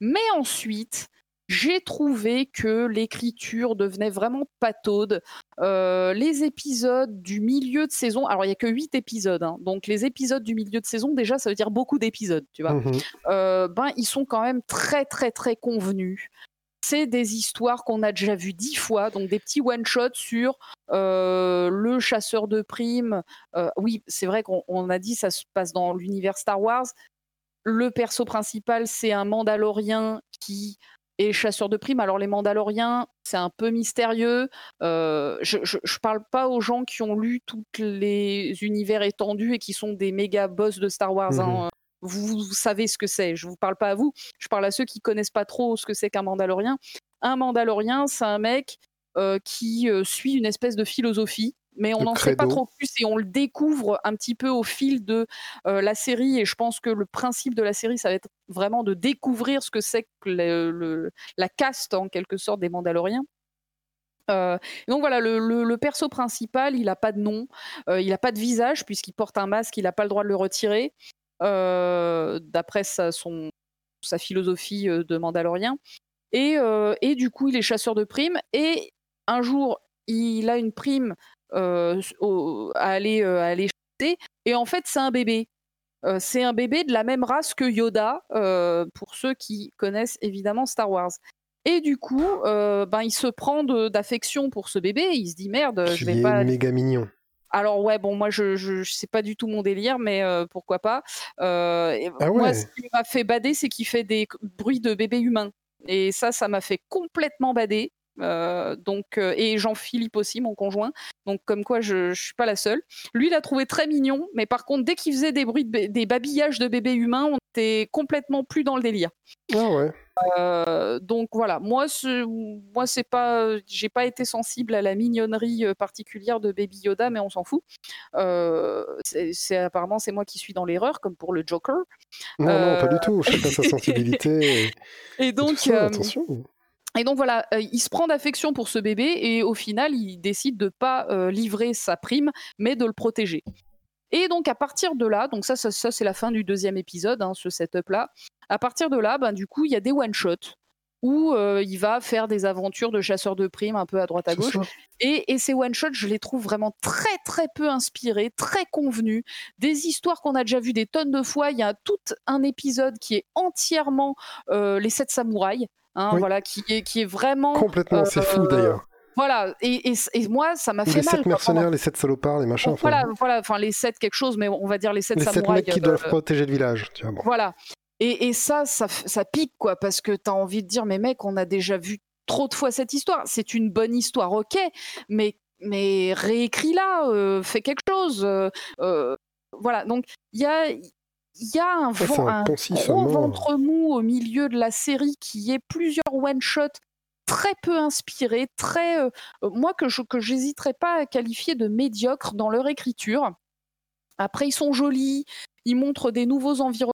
Mais ensuite, j'ai trouvé que l'écriture devenait vraiment pataude. Euh, les épisodes du milieu de saison, alors il n'y a que 8 épisodes, hein, donc les épisodes du milieu de saison, déjà, ça veut dire beaucoup d'épisodes, tu vois. Mmh euh, ben, ils sont quand même très, très, très convenus c'est des histoires qu'on a déjà vues dix fois, donc des petits one-shots sur euh, le chasseur de primes. Euh, oui, c'est vrai qu'on a dit ça se passe dans l'univers Star Wars. Le perso principal, c'est un Mandalorien qui est chasseur de primes. Alors les Mandaloriens, c'est un peu mystérieux. Euh, je, ne parle pas aux gens qui ont lu tous les univers étendus et qui sont des méga boss de Star Wars. Hein. Mmh vous, savez ce que c'est. Je ne vous parle pas à vous, je parle à ceux qui connaissent pas trop ce que c'est qu'un Mandalorien. Un Mandalorien, c'est un mec euh, qui euh, suit une espèce de philosophie, mais on n'en sait pas trop plus et on le découvre un petit peu au fil de euh, la série. Et je pense que le principe de la série, ça va être vraiment de découvrir ce que c'est que la caste en quelque sorte des Mandaloriens. donc voilà, le, perso principal, il n'a pas de nom, il n'a pas de visage puisqu'il porte un masque, il n'a pas le droit de le retirer. Euh, d'après sa, sa philosophie euh, de Mandalorien. Et, euh, et, du coup, il est chasseur de primes. Et un jour, il a une prime à aller, à aller chasser. Et en fait, c'est un bébé. c'est un bébé de la même race que Yoda, pour ceux qui connaissent évidemment Star Wars. Et du coup, ben, il se prend d'affection pour ce bébé. Il se dit merde, je vais pas. méga mignon. Alors ouais, bon, moi je, je, sais pas du tout mon délire, mais euh, pourquoi pas. Euh, ah moi, ce qui m'a fait bader, c'est qu'il fait des bruits de bébé humain. Et ça, ça m'a fait complètement bader. Euh, donc et Jean-Philippe aussi, mon conjoint. Donc comme quoi, je, je suis pas la seule. Lui, il a trouvé très mignon, mais par contre, dès qu'il faisait des bruits, des babillages de bébés humains, on était complètement plus dans le délire. Ah ouais. Euh, donc voilà, moi, moi c'est pas, j'ai pas été sensible à la mignonnerie euh, particulière de Baby Yoda, mais on s'en fout. Euh, c'est apparemment c'est moi qui suis dans l'erreur, comme pour le Joker. Non, non, pas du tout. Chacun sa sensibilité. Et, donc, attention. Et donc voilà, il se prend d'affection pour ce bébé et au final, il décide de pas livrer sa prime, mais de le protéger. Et donc à partir de là, donc ça, ça, c'est la fin du deuxième épisode, hein, ce setup-là. À partir de là, ben, du coup, il y a des one-shots où euh, il va faire des aventures de chasseur de primes un peu à droite à gauche. Et, ces one-shots, je les trouve vraiment très très peu inspirés, très convenus. Des histoires qu'on a déjà vues des tonnes de fois. Il y a tout un épisode qui est entièrement euh, les sept samouraïs. Hein, voilà, qui est, qui est vraiment. Complètement, c'est fou euh, d'ailleurs. Voilà, et, moi, ça m'a fait mal. Les sept mercenaires, les sept salopards, les machins. Voilà, voilà, enfin les sept quelque chose, mais on va dire les sept samouraïs. Les sept mecs qui doivent protéger le village, tu vois. Voilà, et, ça, ça, pique, quoi, parce que tu as envie de dire, mais mec, on a déjà vu trop de fois cette histoire. C'est une bonne histoire, ok, mais, mais réécris-la, euh, fais quelque chose. Euh, euh, voilà, donc il y a, y a un, gros ventre mou au milieu de la série qui est plusieurs one-shots très peu inspirés, très, moi que je que j'hésiterais pas à qualifier de médiocre dans leur écriture. Après, ils sont jolis, ils montrent des nouveaux environnements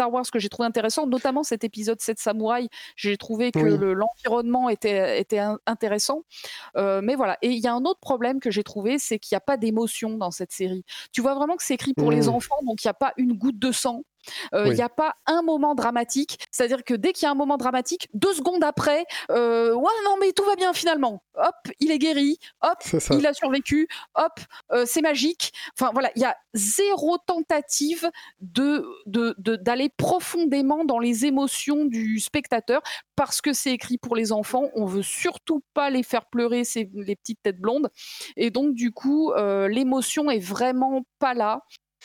Star Wars que j'ai trouvé intéressant, notamment cet épisode 7 Samouraï. J'ai trouvé que l'environnement était, était intéressant. Euh, mais voilà. Et il y a un autre problème que j'ai trouvé, c'est qu'il n'y a pas d'émotion dans cette série. Tu vois vraiment que c'est écrit pour les mmh. enfants, donc il n'y a pas une goutte de sang. Euh, il n'y a pas un moment dramatique, c'est-à-dire que dès qu'il y a un moment dramatique, deux secondes après, euh, ouais non mais tout va bien finalement. Hop, il est guéri. Hop, il a survécu. Hop, euh, c'est magique. Enfin voilà, il y a zéro tentative de d'aller profondément dans les émotions du spectateur parce que c'est écrit pour les enfants. On veut surtout pas les faire pleurer, c'est les petites têtes blondes. Et donc du coup, l'émotion est vraiment pas là.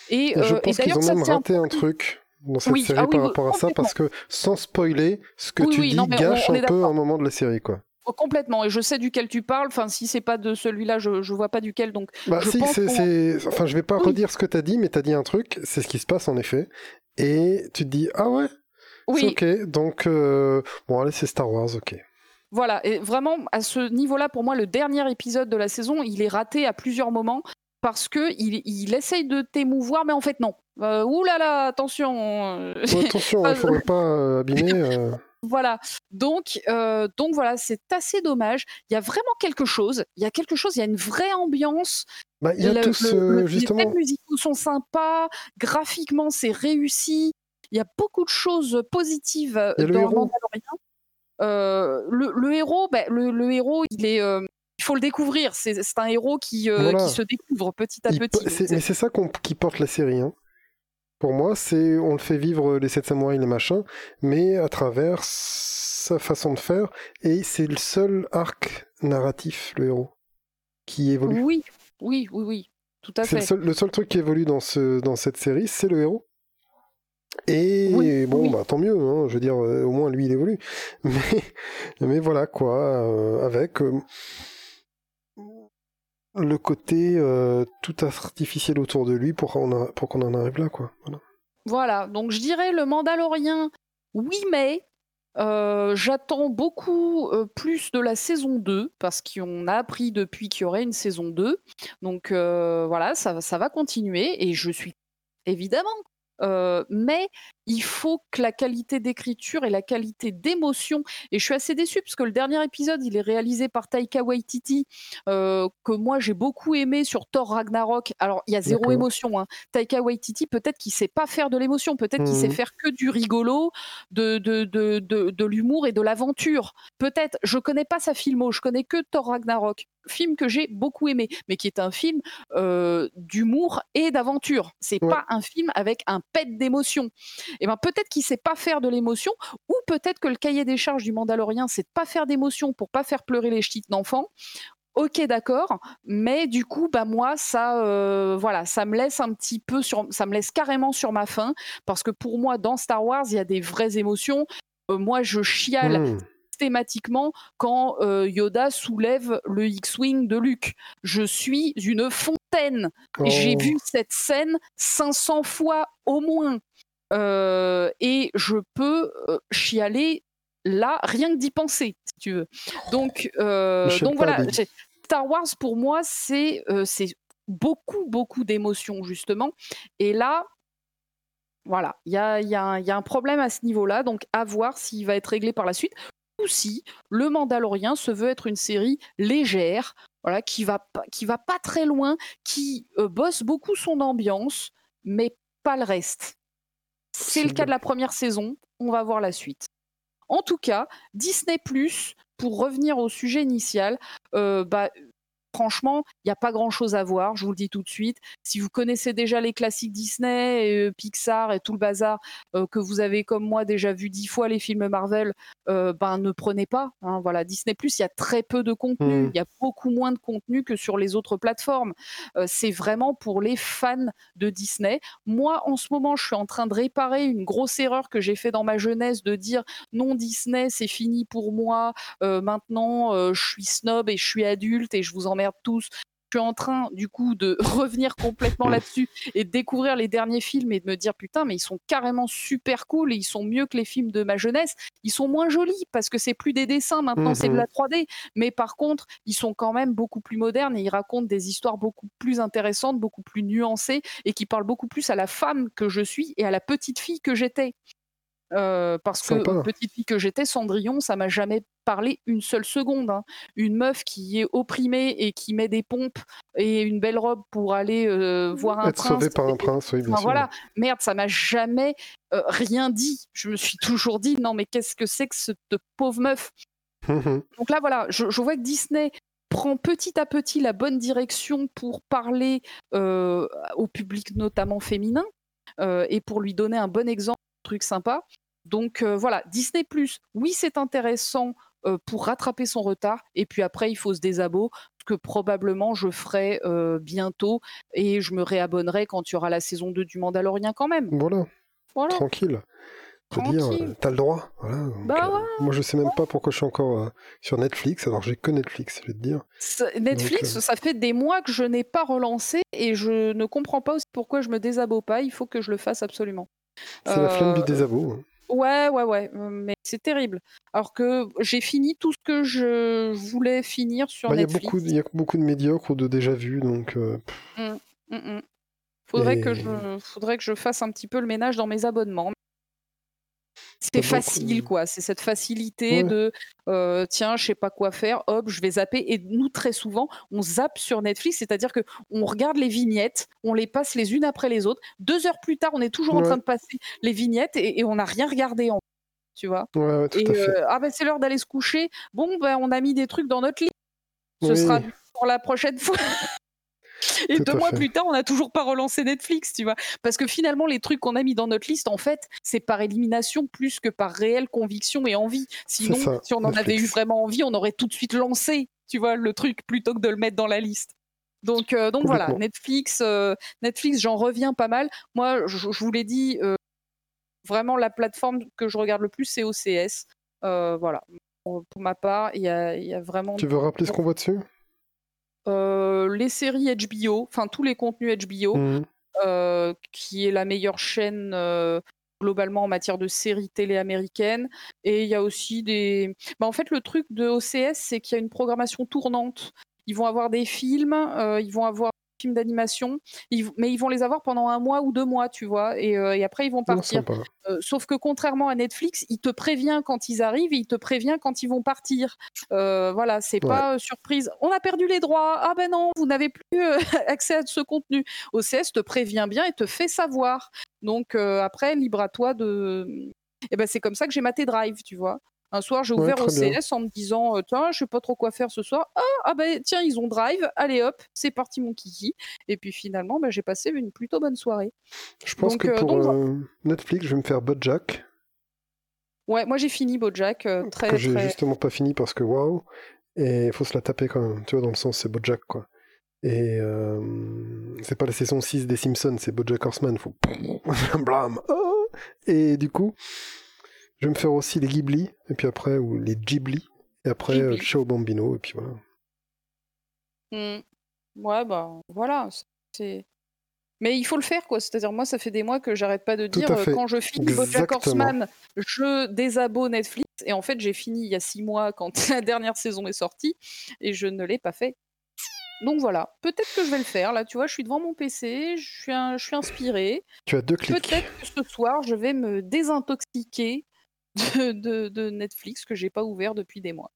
Et, je euh, pense qu'ils ont même raté un truc dans cette série ah par rapport à ça, parce que sans spoiler, ce que tu dis gâche un peu un moment de la série, quoi. Oh, complètement. Et je sais duquel tu parles. Enfin, si c'est pas de celui-là, je, je vois pas duquel. Donc, bah, je si, c'est, Enfin, je vais pas redire ce que tu as dit, mais tu as dit un truc. C'est ce qui se passe en effet. Et tu te dis, ah ouais. Oui. Ok. Donc, euh, bon, allez, c'est Star Wars. Ok. Voilà. Et vraiment, à ce niveau-là, pour moi, le dernier épisode de la saison, il est raté à plusieurs moments parce que il, il essaye de t'émouvoir, mais en fait non. Euh, ouh là là, attention. attention, il ne faudrait pas abîmer. Voilà. Donc, euh, donc voilà, c'est assez dommage. Il y a vraiment quelque chose. Il y a quelque chose. Il y a une vraie ambiance. Bah, il y a tout justement. Les musicaux sont sympas. Graphiquement, c'est réussi. Il y a beaucoup de choses positives dans Mandalorian. Euh, le, héros, bah, le, héros, il est. Euh, il faut le découvrir. C'est un héros qui, qui, se découvre petit à petit. Mais c'est ça qui porte la série. Hein. Pour moi, c'est on le fait vivre les sept samouraïs, les machins, mais à travers sa façon de faire, et c'est le seul arc narratif, le héros, qui évolue. Oui, oui, oui, oui, tout à fait. Le seul, truc qui évolue dans, ce, dans cette série, c'est le héros. Et bon, bah tant mieux, hein, je veux dire, euh, au moins lui il évolue. Mais, mais voilà quoi, euh, avec. Le côté euh, tout artificiel autour de lui pour qu'on en arrive là, quoi. Voilà. donc je dirais le Mandalorien, oui, mais euh, j'attends beaucoup euh, plus de la saison 2 parce qu'on a appris depuis qu'il y aurait une saison 2. Donc voilà, ça, ça va continuer et je suis évidemment mais il faut que la qualité d'écriture et la qualité d'émotion, et je suis assez déçue parce que le dernier épisode, il est réalisé par Taika Waititi, que moi j'ai beaucoup aimé sur Thor Ragnarok. Alors il y a zéro émotion. Hein. Taika Waititi, peut-être qu'il sait pas faire de l'émotion, peut-être qu'il sait mmh faire que du rigolo, de, de, de, de l'humour et de l'aventure. Peut-être, je connais pas sa filmo, je connais que Thor Ragnarok film que j'ai beaucoup aimé, mais qui est un film d'humour et d'aventure. C'est pas un film avec un pet d'émotion. Et eh ben peut-être qu'il sait pas faire de l'émotion, ou peut-être que le cahier des charges du Mandalorien, c'est de pas faire d'émotion pour pas faire pleurer les ch'tites d'enfants. Ok, d'accord, mais du coup, bah moi, ça, voilà, ça me laisse un petit peu sur, ça me laisse carrément sur ma faim, parce que pour moi, dans Star Wars, il y a des vraies émotions. moi, je chiale. Mmh systématiquement quand euh, Yoda soulève le X-Wing de Luke. Je suis une fontaine. J'ai oh. vu cette scène 500 fois au moins. Euh, et je peux euh, chialer là, rien que d'y penser, si tu veux. Donc, donc voilà, Star Wars pour moi, c'est beaucoup, beaucoup d'émotions, justement. Et là, voilà, il y a, y a, un problème à ce niveau-là, donc à voir s'il va être réglé par la suite ou si Le Mandalorien se veut être une série légère, voilà, qui va qui va pas très loin, qui euh, bosse beaucoup son ambiance, mais pas le reste. C'est le cas de la première saison. On va voir la suite. En tout cas, Disney pour revenir au sujet initial, euh, bah, franchement, il n'y a pas grand-chose à voir, je vous le dis tout de suite. Si vous connaissez déjà les classiques Disney, et, euh, Pixar et tout le bazar, euh, que vous avez comme moi déjà vu dix fois les films Marvel, euh, ben ne prenez pas. Hein. voilà, Disney Plus, il y a très peu de contenu, mmh. il y a beaucoup moins de contenu que sur les autres plateformes. c'est vraiment pour les fans de Disney. Moi, en ce moment, je suis en train de réparer une grosse erreur que j'ai fait dans ma jeunesse de dire non Disney, c'est fini pour moi. maintenant, je suis snob et je suis adulte et je vous emmerde tous. Je suis en train, du coup, de revenir complètement là-dessus et de découvrir les derniers films et de me dire, putain, mais ils sont carrément super cool et ils sont mieux que les films de ma jeunesse. Ils sont moins jolis parce que c'est plus des dessins maintenant, c'est de la 3D. Mais par contre, ils sont quand même beaucoup plus modernes et ils racontent des histoires beaucoup plus intéressantes, beaucoup plus nuancées et qui parlent beaucoup plus à la femme que je suis et à la petite fille que j'étais. Euh, parce que petite fille que j'étais, Cendrillon, ça m'a jamais parlé une seule seconde. Hein. Une meuf qui est opprimée et qui met des pompes et une belle robe pour aller euh, voir un Être prince. sauvée par un prince, oui, bien sûr. Voilà, merde, ça m'a jamais euh, rien dit. Je me suis toujours dit, non, mais qu'est-ce que c'est que cette pauvre meuf? Donc là, voilà, je, je, vois que Disney prend petit à petit la bonne direction pour parler au public, notamment féminin, et pour lui donner un bon exemple truc sympa. Donc euh, voilà, Disney ⁇ oui c'est intéressant euh, pour rattraper son retard, et puis après il faut se désabo, que probablement je ferai euh, bientôt, et je me réabonnerai quand il y aura la saison 2 du Mandalorien quand même. Voilà, voilà. tranquille. dire, t'as le droit. bah ouais. Moi, je sais même pas pourquoi je suis encore sur Netflix, alors j'ai que Netflix, je vais te dire. Netflix, ça fait des mois que je n'ai pas relancé et je ne comprends pas aussi pourquoi je me désabo pas. Il faut que je le fasse absolument. C'est la flemme du désabo. Hein. Ouais, ouais, ouais, mais c'est terrible. Alors que j'ai fini tout ce que je voulais finir sur bah, Netflix. Il y a beaucoup de médiocres ou de déjà vus, donc. Euh, mmh, mmh, mmh. Faudrait, que je, faudrait que je fasse un petit peu le ménage dans mes abonnements. C'est facile, quoi. C'est cette facilité de tiens, je sais pas quoi faire, hop, je vais zapper. Et nous, très souvent, on zappe sur Netflix, c'est-à-dire que on regarde les vignettes, on les passe les unes après les autres. Deux heures plus tard, on est toujours en train de passer les vignettes et, on n'a rien regardé en tu vois. et ah ben c'est l'heure d'aller se coucher. Bon ben on a mis des trucs dans notre lit. Ce sera pour la prochaine fois. Et deux mois plus tard, on n'a toujours pas relancé Netflix, tu vois. Parce que finalement, les trucs qu'on a mis dans notre liste, en fait, c'est par élimination plus que par réelle conviction et envie. Sinon, si on en avait eu vraiment envie, on aurait tout de suite lancé, tu vois, le truc plutôt que de le mettre dans la liste. Donc, euh, donc voilà, Netflix, euh, Netflix, j'en reviens pas mal. Moi, je, vous l'ai dit, euh, vraiment la plateforme que je regarde le plus, c'est OCS. voilà. Pour, ma part, il y a, y a, vraiment. Tu veux rappeler ce qu'on voit dessus? Les séries HBO, enfin tous les contenus HBO, mmh. euh, qui est la meilleure chaîne euh, globalement en matière de séries télé américaines. Et il y a aussi des. Bah, en fait, le truc de OCS, c'est qu'il y a une programmation tournante. Ils vont avoir des films, ils vont avoir films d'animation, mais ils vont les avoir pendant un mois ou deux mois, tu vois, et, euh, après ils vont partir. Euh, sauf que contrairement à Netflix, il te prévient quand ils arrivent et il te prévient quand ils vont partir. Euh, voilà, c'est pas surprise. On a perdu les droits. Ah ben non, vous n'avez plus accès à ce contenu. OCS te prévient bien et te fait savoir. Donc après, libre à toi de. Et eh ben c'est comme ça que j'ai maté Drive, tu vois. Un soir, j'ai ouvert OCS en me disant Tiens, je sais pas trop quoi faire ce soir. Ah, ah ben tiens, ils ont Drive. Allez hop, c'est parti mon kiki. Et puis finalement, ben, j'ai passé une plutôt bonne soirée. Je pense que pour Netflix, je vais me faire Bojack. Ouais, moi j'ai fini Bojack. très, que j'ai justement pas fini parce que waouh. Et il faut se la taper quand même. Tu vois, dans le sens, c'est Bojack quoi. Et c'est pas la saison 6 des Simpsons, c'est Bojack Horseman. Faut. Blam oh Et du coup. Je vais me faire aussi les Ghibli, et puis après, ou les Ghibli, et après euh, Chao Bambino, et puis voilà. Mmh. Ouais, bah voilà. C'est... Mais il faut le faire, quoi. C'est-à-dire, moi, ça fait des mois que j'arrête pas de dire euh, quand je finis Bojack Horseman, je désabo Netflix. Et en fait, j'ai fini il y a six mois quand la dernière saison est sortie, et je ne l'ai pas fait. Donc voilà, peut-être que je vais le faire. Là, tu vois, je suis devant mon PC, je suis, un, je suis inspiré. Tu as deux clics. Peut-être que ce soir, je vais me désintoxiquer de, de, Netflix que j'ai pas ouvert depuis des mois.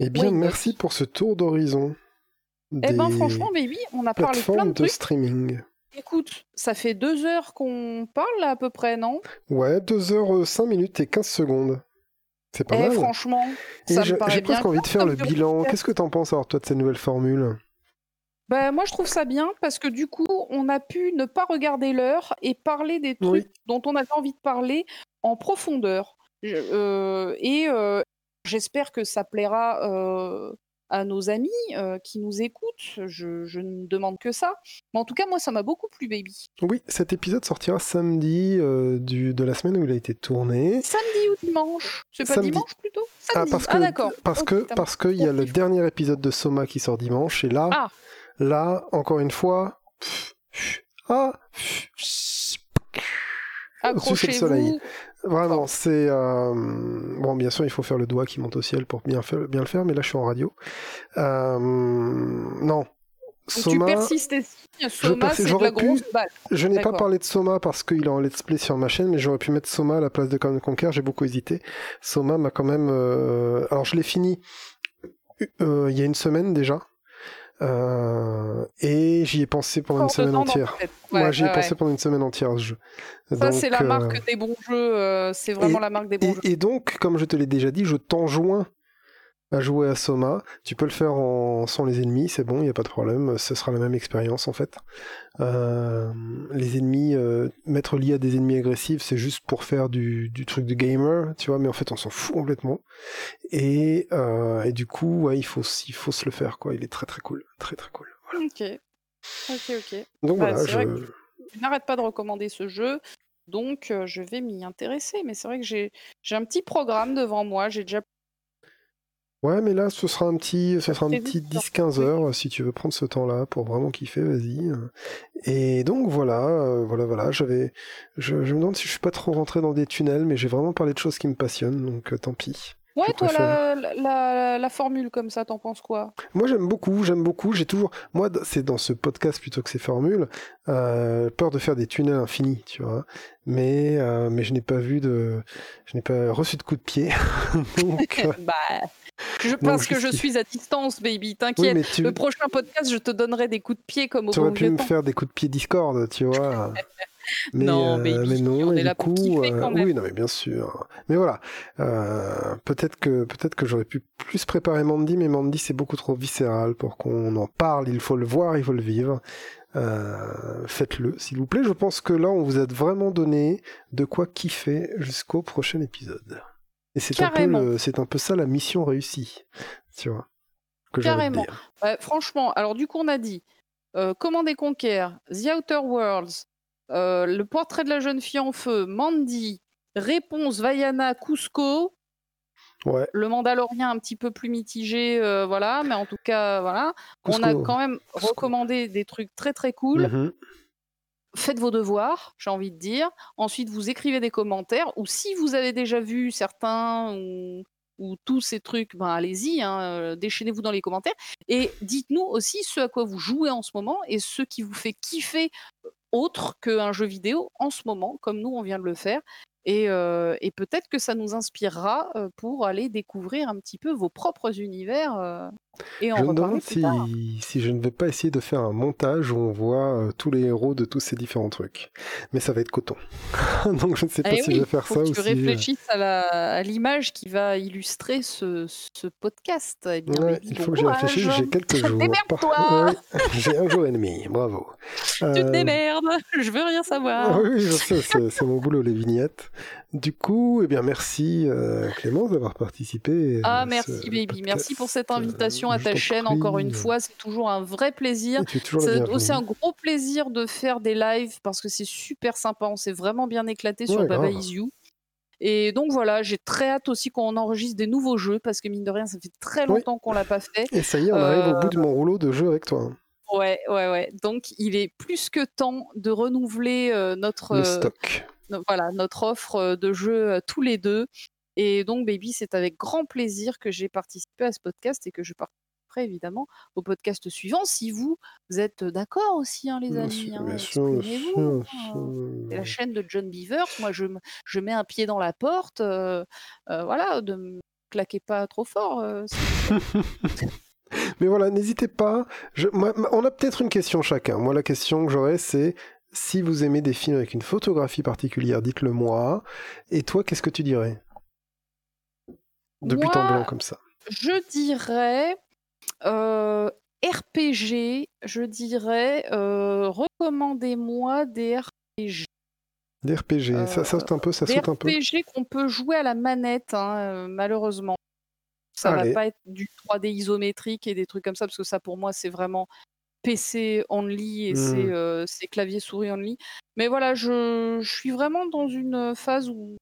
Eh bien, merci pour ce tour d'horizon. Eh ben, franchement, baby, on a parlé plein de, trucs. streaming. Écoute, ça fait deux heures qu'on parle là, à peu près, non? Ouais, deux heures, euh, cinq minutes et 15 secondes. C'est pas eh, mal. franchement, ça J'ai presque envie de faire le bilan. Qu'est-ce que t'en penses alors, toi, de ces nouvelles formules? Bah, moi, je trouve ça bien parce que du coup, on a pu ne pas regarder l'heure et parler des trucs dont on avait envie de parler en profondeur. Euh, et euh, j'espère que ça plaira euh, à nos amis qui nous écoutent. Je, je, ne demande que ça. Mais en tout cas, moi, ça m'a beaucoup plu, baby. Oui, cet épisode sortira samedi du, de la semaine où il a été tourné. Samedi ou dimanche C'est pas dimanche plutôt? Ah, Samedi. Ah, parce que, d'accord. Parce que parce qu'il y a le dernier épisode de Soma qui sort dimanche et là, ah. là, encore une fois, ah, Accrochez-vous. Vraiment, c'est euh, bon. Bien sûr, il faut faire le doigt qui monte au ciel pour bien, faire, bien le faire, mais là, je suis en radio. Euh... Non. Soma, tu persistes. Soma, c'est de la grosse balle. Je n'ai pas parlé de Soma parce qu'il est en let's play sur ma chaîne, mais j'aurais pu mettre Soma à la place de Command Conquer. J'ai beaucoup hésité. Soma m'a quand même. Euh... Alors, je l'ai fini euh, il y a une semaine déjà. Euh, et j'y ai pensé pendant une semaine entière. Moi, j'y ai pensé pendant une semaine entière ce jeu. Ça, c'est la marque euh, des bons jeux. Euh, c'est vraiment la marque des bons jeux. Et donc, comme je te l'ai déjà dit, je t'enjoins à jouer à Soma. Tu peux le faire en... sans les ennemis, c'est bon, il n'y a pas de problème. Ce sera la même expérience en fait. Euh, les ennemis, euh, mettre lié à des ennemis agressifs, c'est juste pour faire du, du, truc de gamer, tu vois, mais en fait on s'en fout complètement. Et, euh, et du coup, ouais, il faut, il faut se le faire, quoi. Il est très très cool. Très très cool. Ok. Ok, ok. Donc bah, voilà, je... je n'arrête pas de recommander ce jeu. Donc, je vais m'y intéresser. Mais c'est vrai que j'ai un petit programme devant moi. J'ai déjà Ouais, mais là, ce sera un petit, ce sera un petit 10-15 heures si tu veux prendre ce temps-là pour vraiment kiffer, vas-y. Et donc voilà, euh, voilà, voilà. J'avais, je, me demande si je suis pas trop rentré dans des tunnels, mais j'ai vraiment parlé de choses qui me passionnent, donc euh, tant pis. Ouais, toi, la, la, la, formule comme ça, t'en penses quoi? Moi, j'aime beaucoup, j'aime beaucoup. J'ai toujours, moi, c'est dans ce podcast plutôt que ces formules, euh, peur de faire des tunnels infinis, tu vois. Mais, mais je n'ai pas vu de, je n'ai pas reçu de coup de pied. donc, bah, je pense que je suis à distance, baby. T'inquiète. Le prochain podcast, je te donnerai des coups de pied comme au Tu aurais pu me faire des coups de pied Discord, tu vois. mais, non, baby, euh, mais non, on est là coup, pour kiffer quand euh, même. Oui, non, mais bien sûr. Mais voilà, euh, peut-être que peut-être que j'aurais pu plus préparer Mandy, mais Mandy c'est beaucoup trop viscéral pour qu'on en parle. Il faut le voir, il faut le vivre. Faites-le, s'il vous plaît. Je pense que là, on vous a vraiment donné de quoi kiffer jusqu'au prochain épisode. Et c'est un, peu c'est un peu ça la mission réussie, tu vois. Carrément. franchement, alors du coup, on a dit euh, Command et Conquer, The Outer Worlds, euh, Le portrait de la jeune fille en feu, Mandy, Réponse Vaiana Cusco. Ouais. Le Mandalorien un petit peu plus mitigé, euh, voilà, mais en tout cas, voilà. On a quand même recommandé des trucs très très cool. Mm-hmm faites vos devoirs, j'ai envie de dire. Ensuite, vous écrivez des commentaires, ou si vous avez déjà vu certains ou, tous ces trucs, ben allez-y, hein, euh, déchaînez-vous dans les commentaires. Et dites-nous aussi ce à quoi vous jouez en ce moment et ce qui vous fait kiffer euh, autre qu'un jeu vidéo en ce moment, comme nous on vient de le faire. Euh, et, peut-être que ça nous inspirera euh, pour aller découvrir un petit peu vos propres univers. Euh, et je me demande si, si, je ne vais pas essayer de faire un montage où on voit tous les héros de tous ces différents trucs. Mais ça va être coton. Donc je ne sais pas eh si je vais faire ça que ou tu réfléchisses à l'image qui va illustrer ce, ce podcast. Eh bien, il faut que j'y réfléchisse. J'ai quelques jours. Démerde-toi J'ai un jour et demi. Bravo. Tu te démerdes. Je veux rien savoir. Oui, je sais. C'est mon boulot, les vignettes. Du coup, eh bien, merci euh, Clémence d'avoir participé. Ah, merci baby, merci pour cette invitation à ta chaîne. Encore une fois, c'est toujours un vrai plaisir. C'est aussi un gros plaisir de faire des lives parce que c'est super sympa. On s'est vraiment bien éclaté sur Baba Is You. Et donc voilà, j'ai très hâte aussi qu'on enregistre des nouveaux jeux parce que mine de rien, ça fait très longtemps qu'on l'a pas fait. Et ça y est, on arrive au bout de mon rouleau de jeux avec toi. Ouais, ouais, ouais. Donc il est plus que temps de renouveler euh, notre Le stock voilà, notre offre euh, de jeu euh, tous les deux. Et donc, Baby, c'est avec grand plaisir que j'ai participé à ce podcast et que je participerai évidemment au podcast suivant si vous, êtes d'accord aussi, hein, les amis. Hein. Hein. La chaîne de John Beaver. Moi, je, je mets un pied dans la porte. Euh, voilà, ne me claquez pas trop fort. Mais voilà, n'hésitez pas. on a peut-être une question chacun. Moi, la question que j'aurais, c'est si vous aimez des films avec une photographie particulière, dites-le moi. Et toi, qu'est-ce que tu dirais? De but en blanc comme ça. Je dirais euh, RPG, je dirais euh, recommandez-moi des RPG. Des RPG, ça saute un peu, ça saute un peu. Des RPG qu'on peut jouer à la manette, hein, euh, malheureusement. Ça ne va pas être du 3D isométrique et des trucs comme ça, parce que ça, pour moi, c'est vraiment PC only et mmh. c'est clavier souris only. Mais voilà, je, je, suis vraiment dans une phase où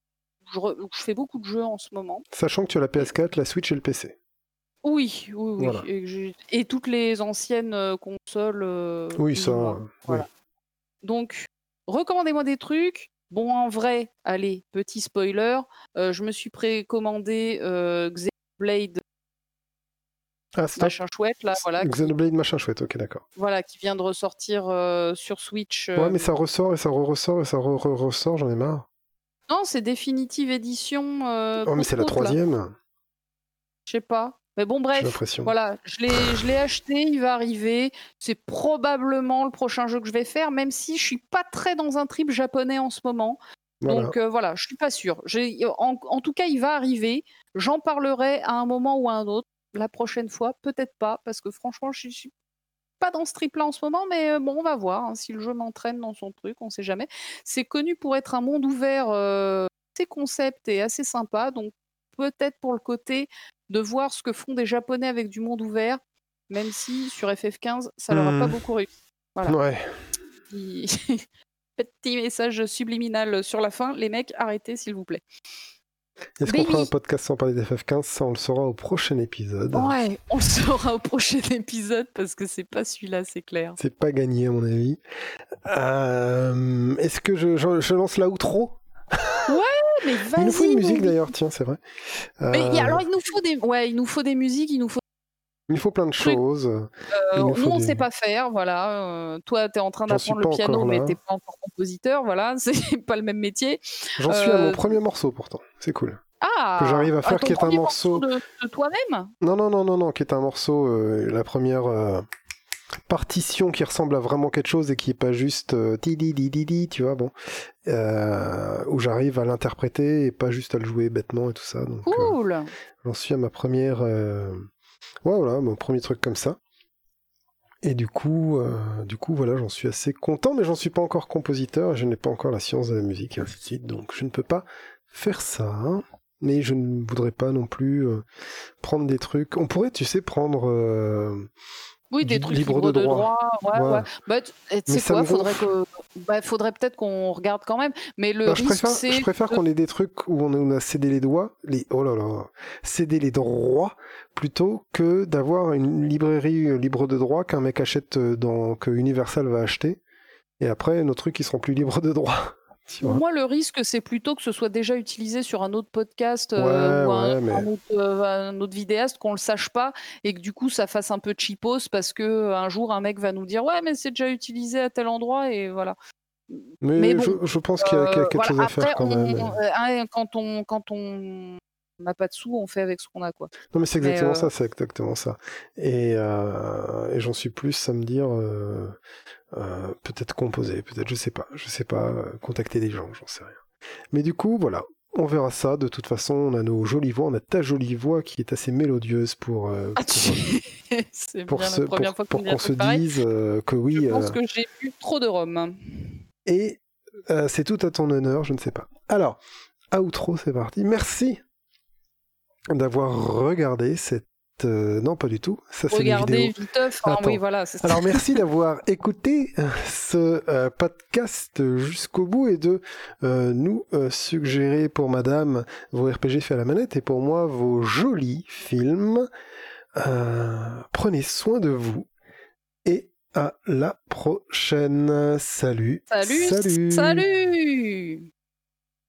je, je, fais beaucoup de jeux en ce moment. Sachant que tu as la PS4, la Switch et le PC. Oui, oui, oui. Et, toutes les anciennes consoles. oui, ça. Voilà. Donc, recommandez-moi des trucs. Bon, en vrai, allez, petit spoiler, je me suis précommandé Xenoblade ah, machin chouette là, voilà. Xenoblade machin chouette, ok d'accord. Voilà, qui vient de ressortir euh, sur Switch. Ouais, euh, mais ça ressort et ça re-ressort et ça re-ressort, j'en ai marre. Non, c'est définitive édition. Euh, oh, mais c'est la troisième. Je sais pas. Mais bon, bref, voilà, je l'ai acheté, il va arriver. C'est probablement le prochain jeu que je vais faire, même si je suis pas très dans un trip japonais en ce moment. Donc voilà, je suis pas sûr. En, en, tout cas, il va arriver. J'en parlerai à un moment ou à un autre la prochaine fois, peut-être pas, parce que franchement, je suis pas dans ce trip-là en ce moment, mais euh, bon, on va voir hein, si le jeu m'entraîne dans son truc, on sait jamais. C'est connu pour être un monde ouvert euh, assez concept et assez sympa, donc peut-être pour le côté de voir ce que font des Japonais avec du monde ouvert, même si sur FF15, ça leur a pas mmh. beaucoup réussi. Voilà. Ouais. petit message subliminal sur la fin. Les mecs, arrêtez s'il vous plaît. Est-ce qu'on fera un podcast sans parler d'FF15 Ça, on le saura au prochain épisode. Ouais, on le saura au prochain épisode parce que c'est pas celui-là, c'est clair. C'est pas gagné, à mon avis. Euh, est-ce que je, je, lance là ou trop Ouais, mais vas-y. Il nous faut une musique d'ailleurs, tiens, c'est vrai. Mais, alors, il nous faut des, ouais, il nous faut des musiques, il nous faut il faut plein de choses. Euh, nous, on ne sait pas faire, voilà. Euh, toi, tu es en train d'apprendre le piano, mais tu n'es pas encore compositeur, voilà. C'est pas le même métier. J'en suis à mon euh, premier morceau, pourtant. C'est cool. Ah Que j'arrive à faire, qui est un morceau. de, toi-même? Non, non, non, non, non, qui est un morceau, la première partition qui ressemble à vraiment quelque chose et qui est pas juste di di di di tu vois, bon. où j'arrive à l'interpréter et pas juste à le jouer bêtement et tout ça. Donc, cool J'en suis à ma première Voilà, mon premier truc comme ça. Et du coup, euh, du coup, voilà, j'en suis assez content, mais j'en suis pas encore compositeur, et je n'ai pas encore la science de la musique, et ainsi de suite, donc je ne peux pas faire ça. Hein. Mais je ne voudrais pas non plus euh, prendre des trucs. On pourrait, tu sais, prendre euh, oui, des trucs libres de, droit. Ouais, ouais. Bah, tu sais quoi, faudrait que, bah, faudrait peut-être qu'on regarde quand même. Mais le risque, je préfère, je préfère qu'on ait des trucs où on a cédé les doigts, les oh là là, cédé les droits plutôt que d'avoir une librairie euh, libre de droit qu'un mec achète euh, dans que Universal va acheter. Et après, nos trucs ils seront plus libres de droit. Pour moi, le risque, c'est plutôt que ce soit déjà utilisé sur un autre podcast euh, ou euh, un, autre, vidéaste, qu'on le sache pas et que du coup, ça fasse un peu cheapos parce que un jour, un mec va nous dire ouais, mais c'est déjà utilisé à tel endroit et voilà. Mais, je, pense qu'il y, a quelque chose à faire quand même. Hein, quand on quand on n'a pas de sous, on fait avec ce qu'on a quoi. Non mais c'est exactement euh, ça, c'est exactement ça. Et, et j'en suis plus à me dire euh, peut-être composer, peut-être, je sais pas, je sais pas, euh, contacter des gens, j'en sais rien. Mais du coup, voilà, on verra ça. De toute façon, on a nos jolies voix, on a ta jolie voix qui est assez mélodieuse pour. Euh, ah, pour, bien la première fois qu'on se dise que oui. Je pense que j'ai bu trop de rhum. Et c'est tout à ton honneur, je ne sais pas. Alors, outro, c'est parti. Merci d'avoir regardé cette euh, non, pas du tout. Ça, c'est Regardez Viteuf. Hein, oui, voilà, Alors, merci d'avoir écouté euh, ce euh, podcast jusqu'au bout et de nous suggérer pour madame vos RPG faits à la manette et pour moi vos jolis films. prenez soin de vous et à la prochaine. Salut. Salut. Salut. Salut.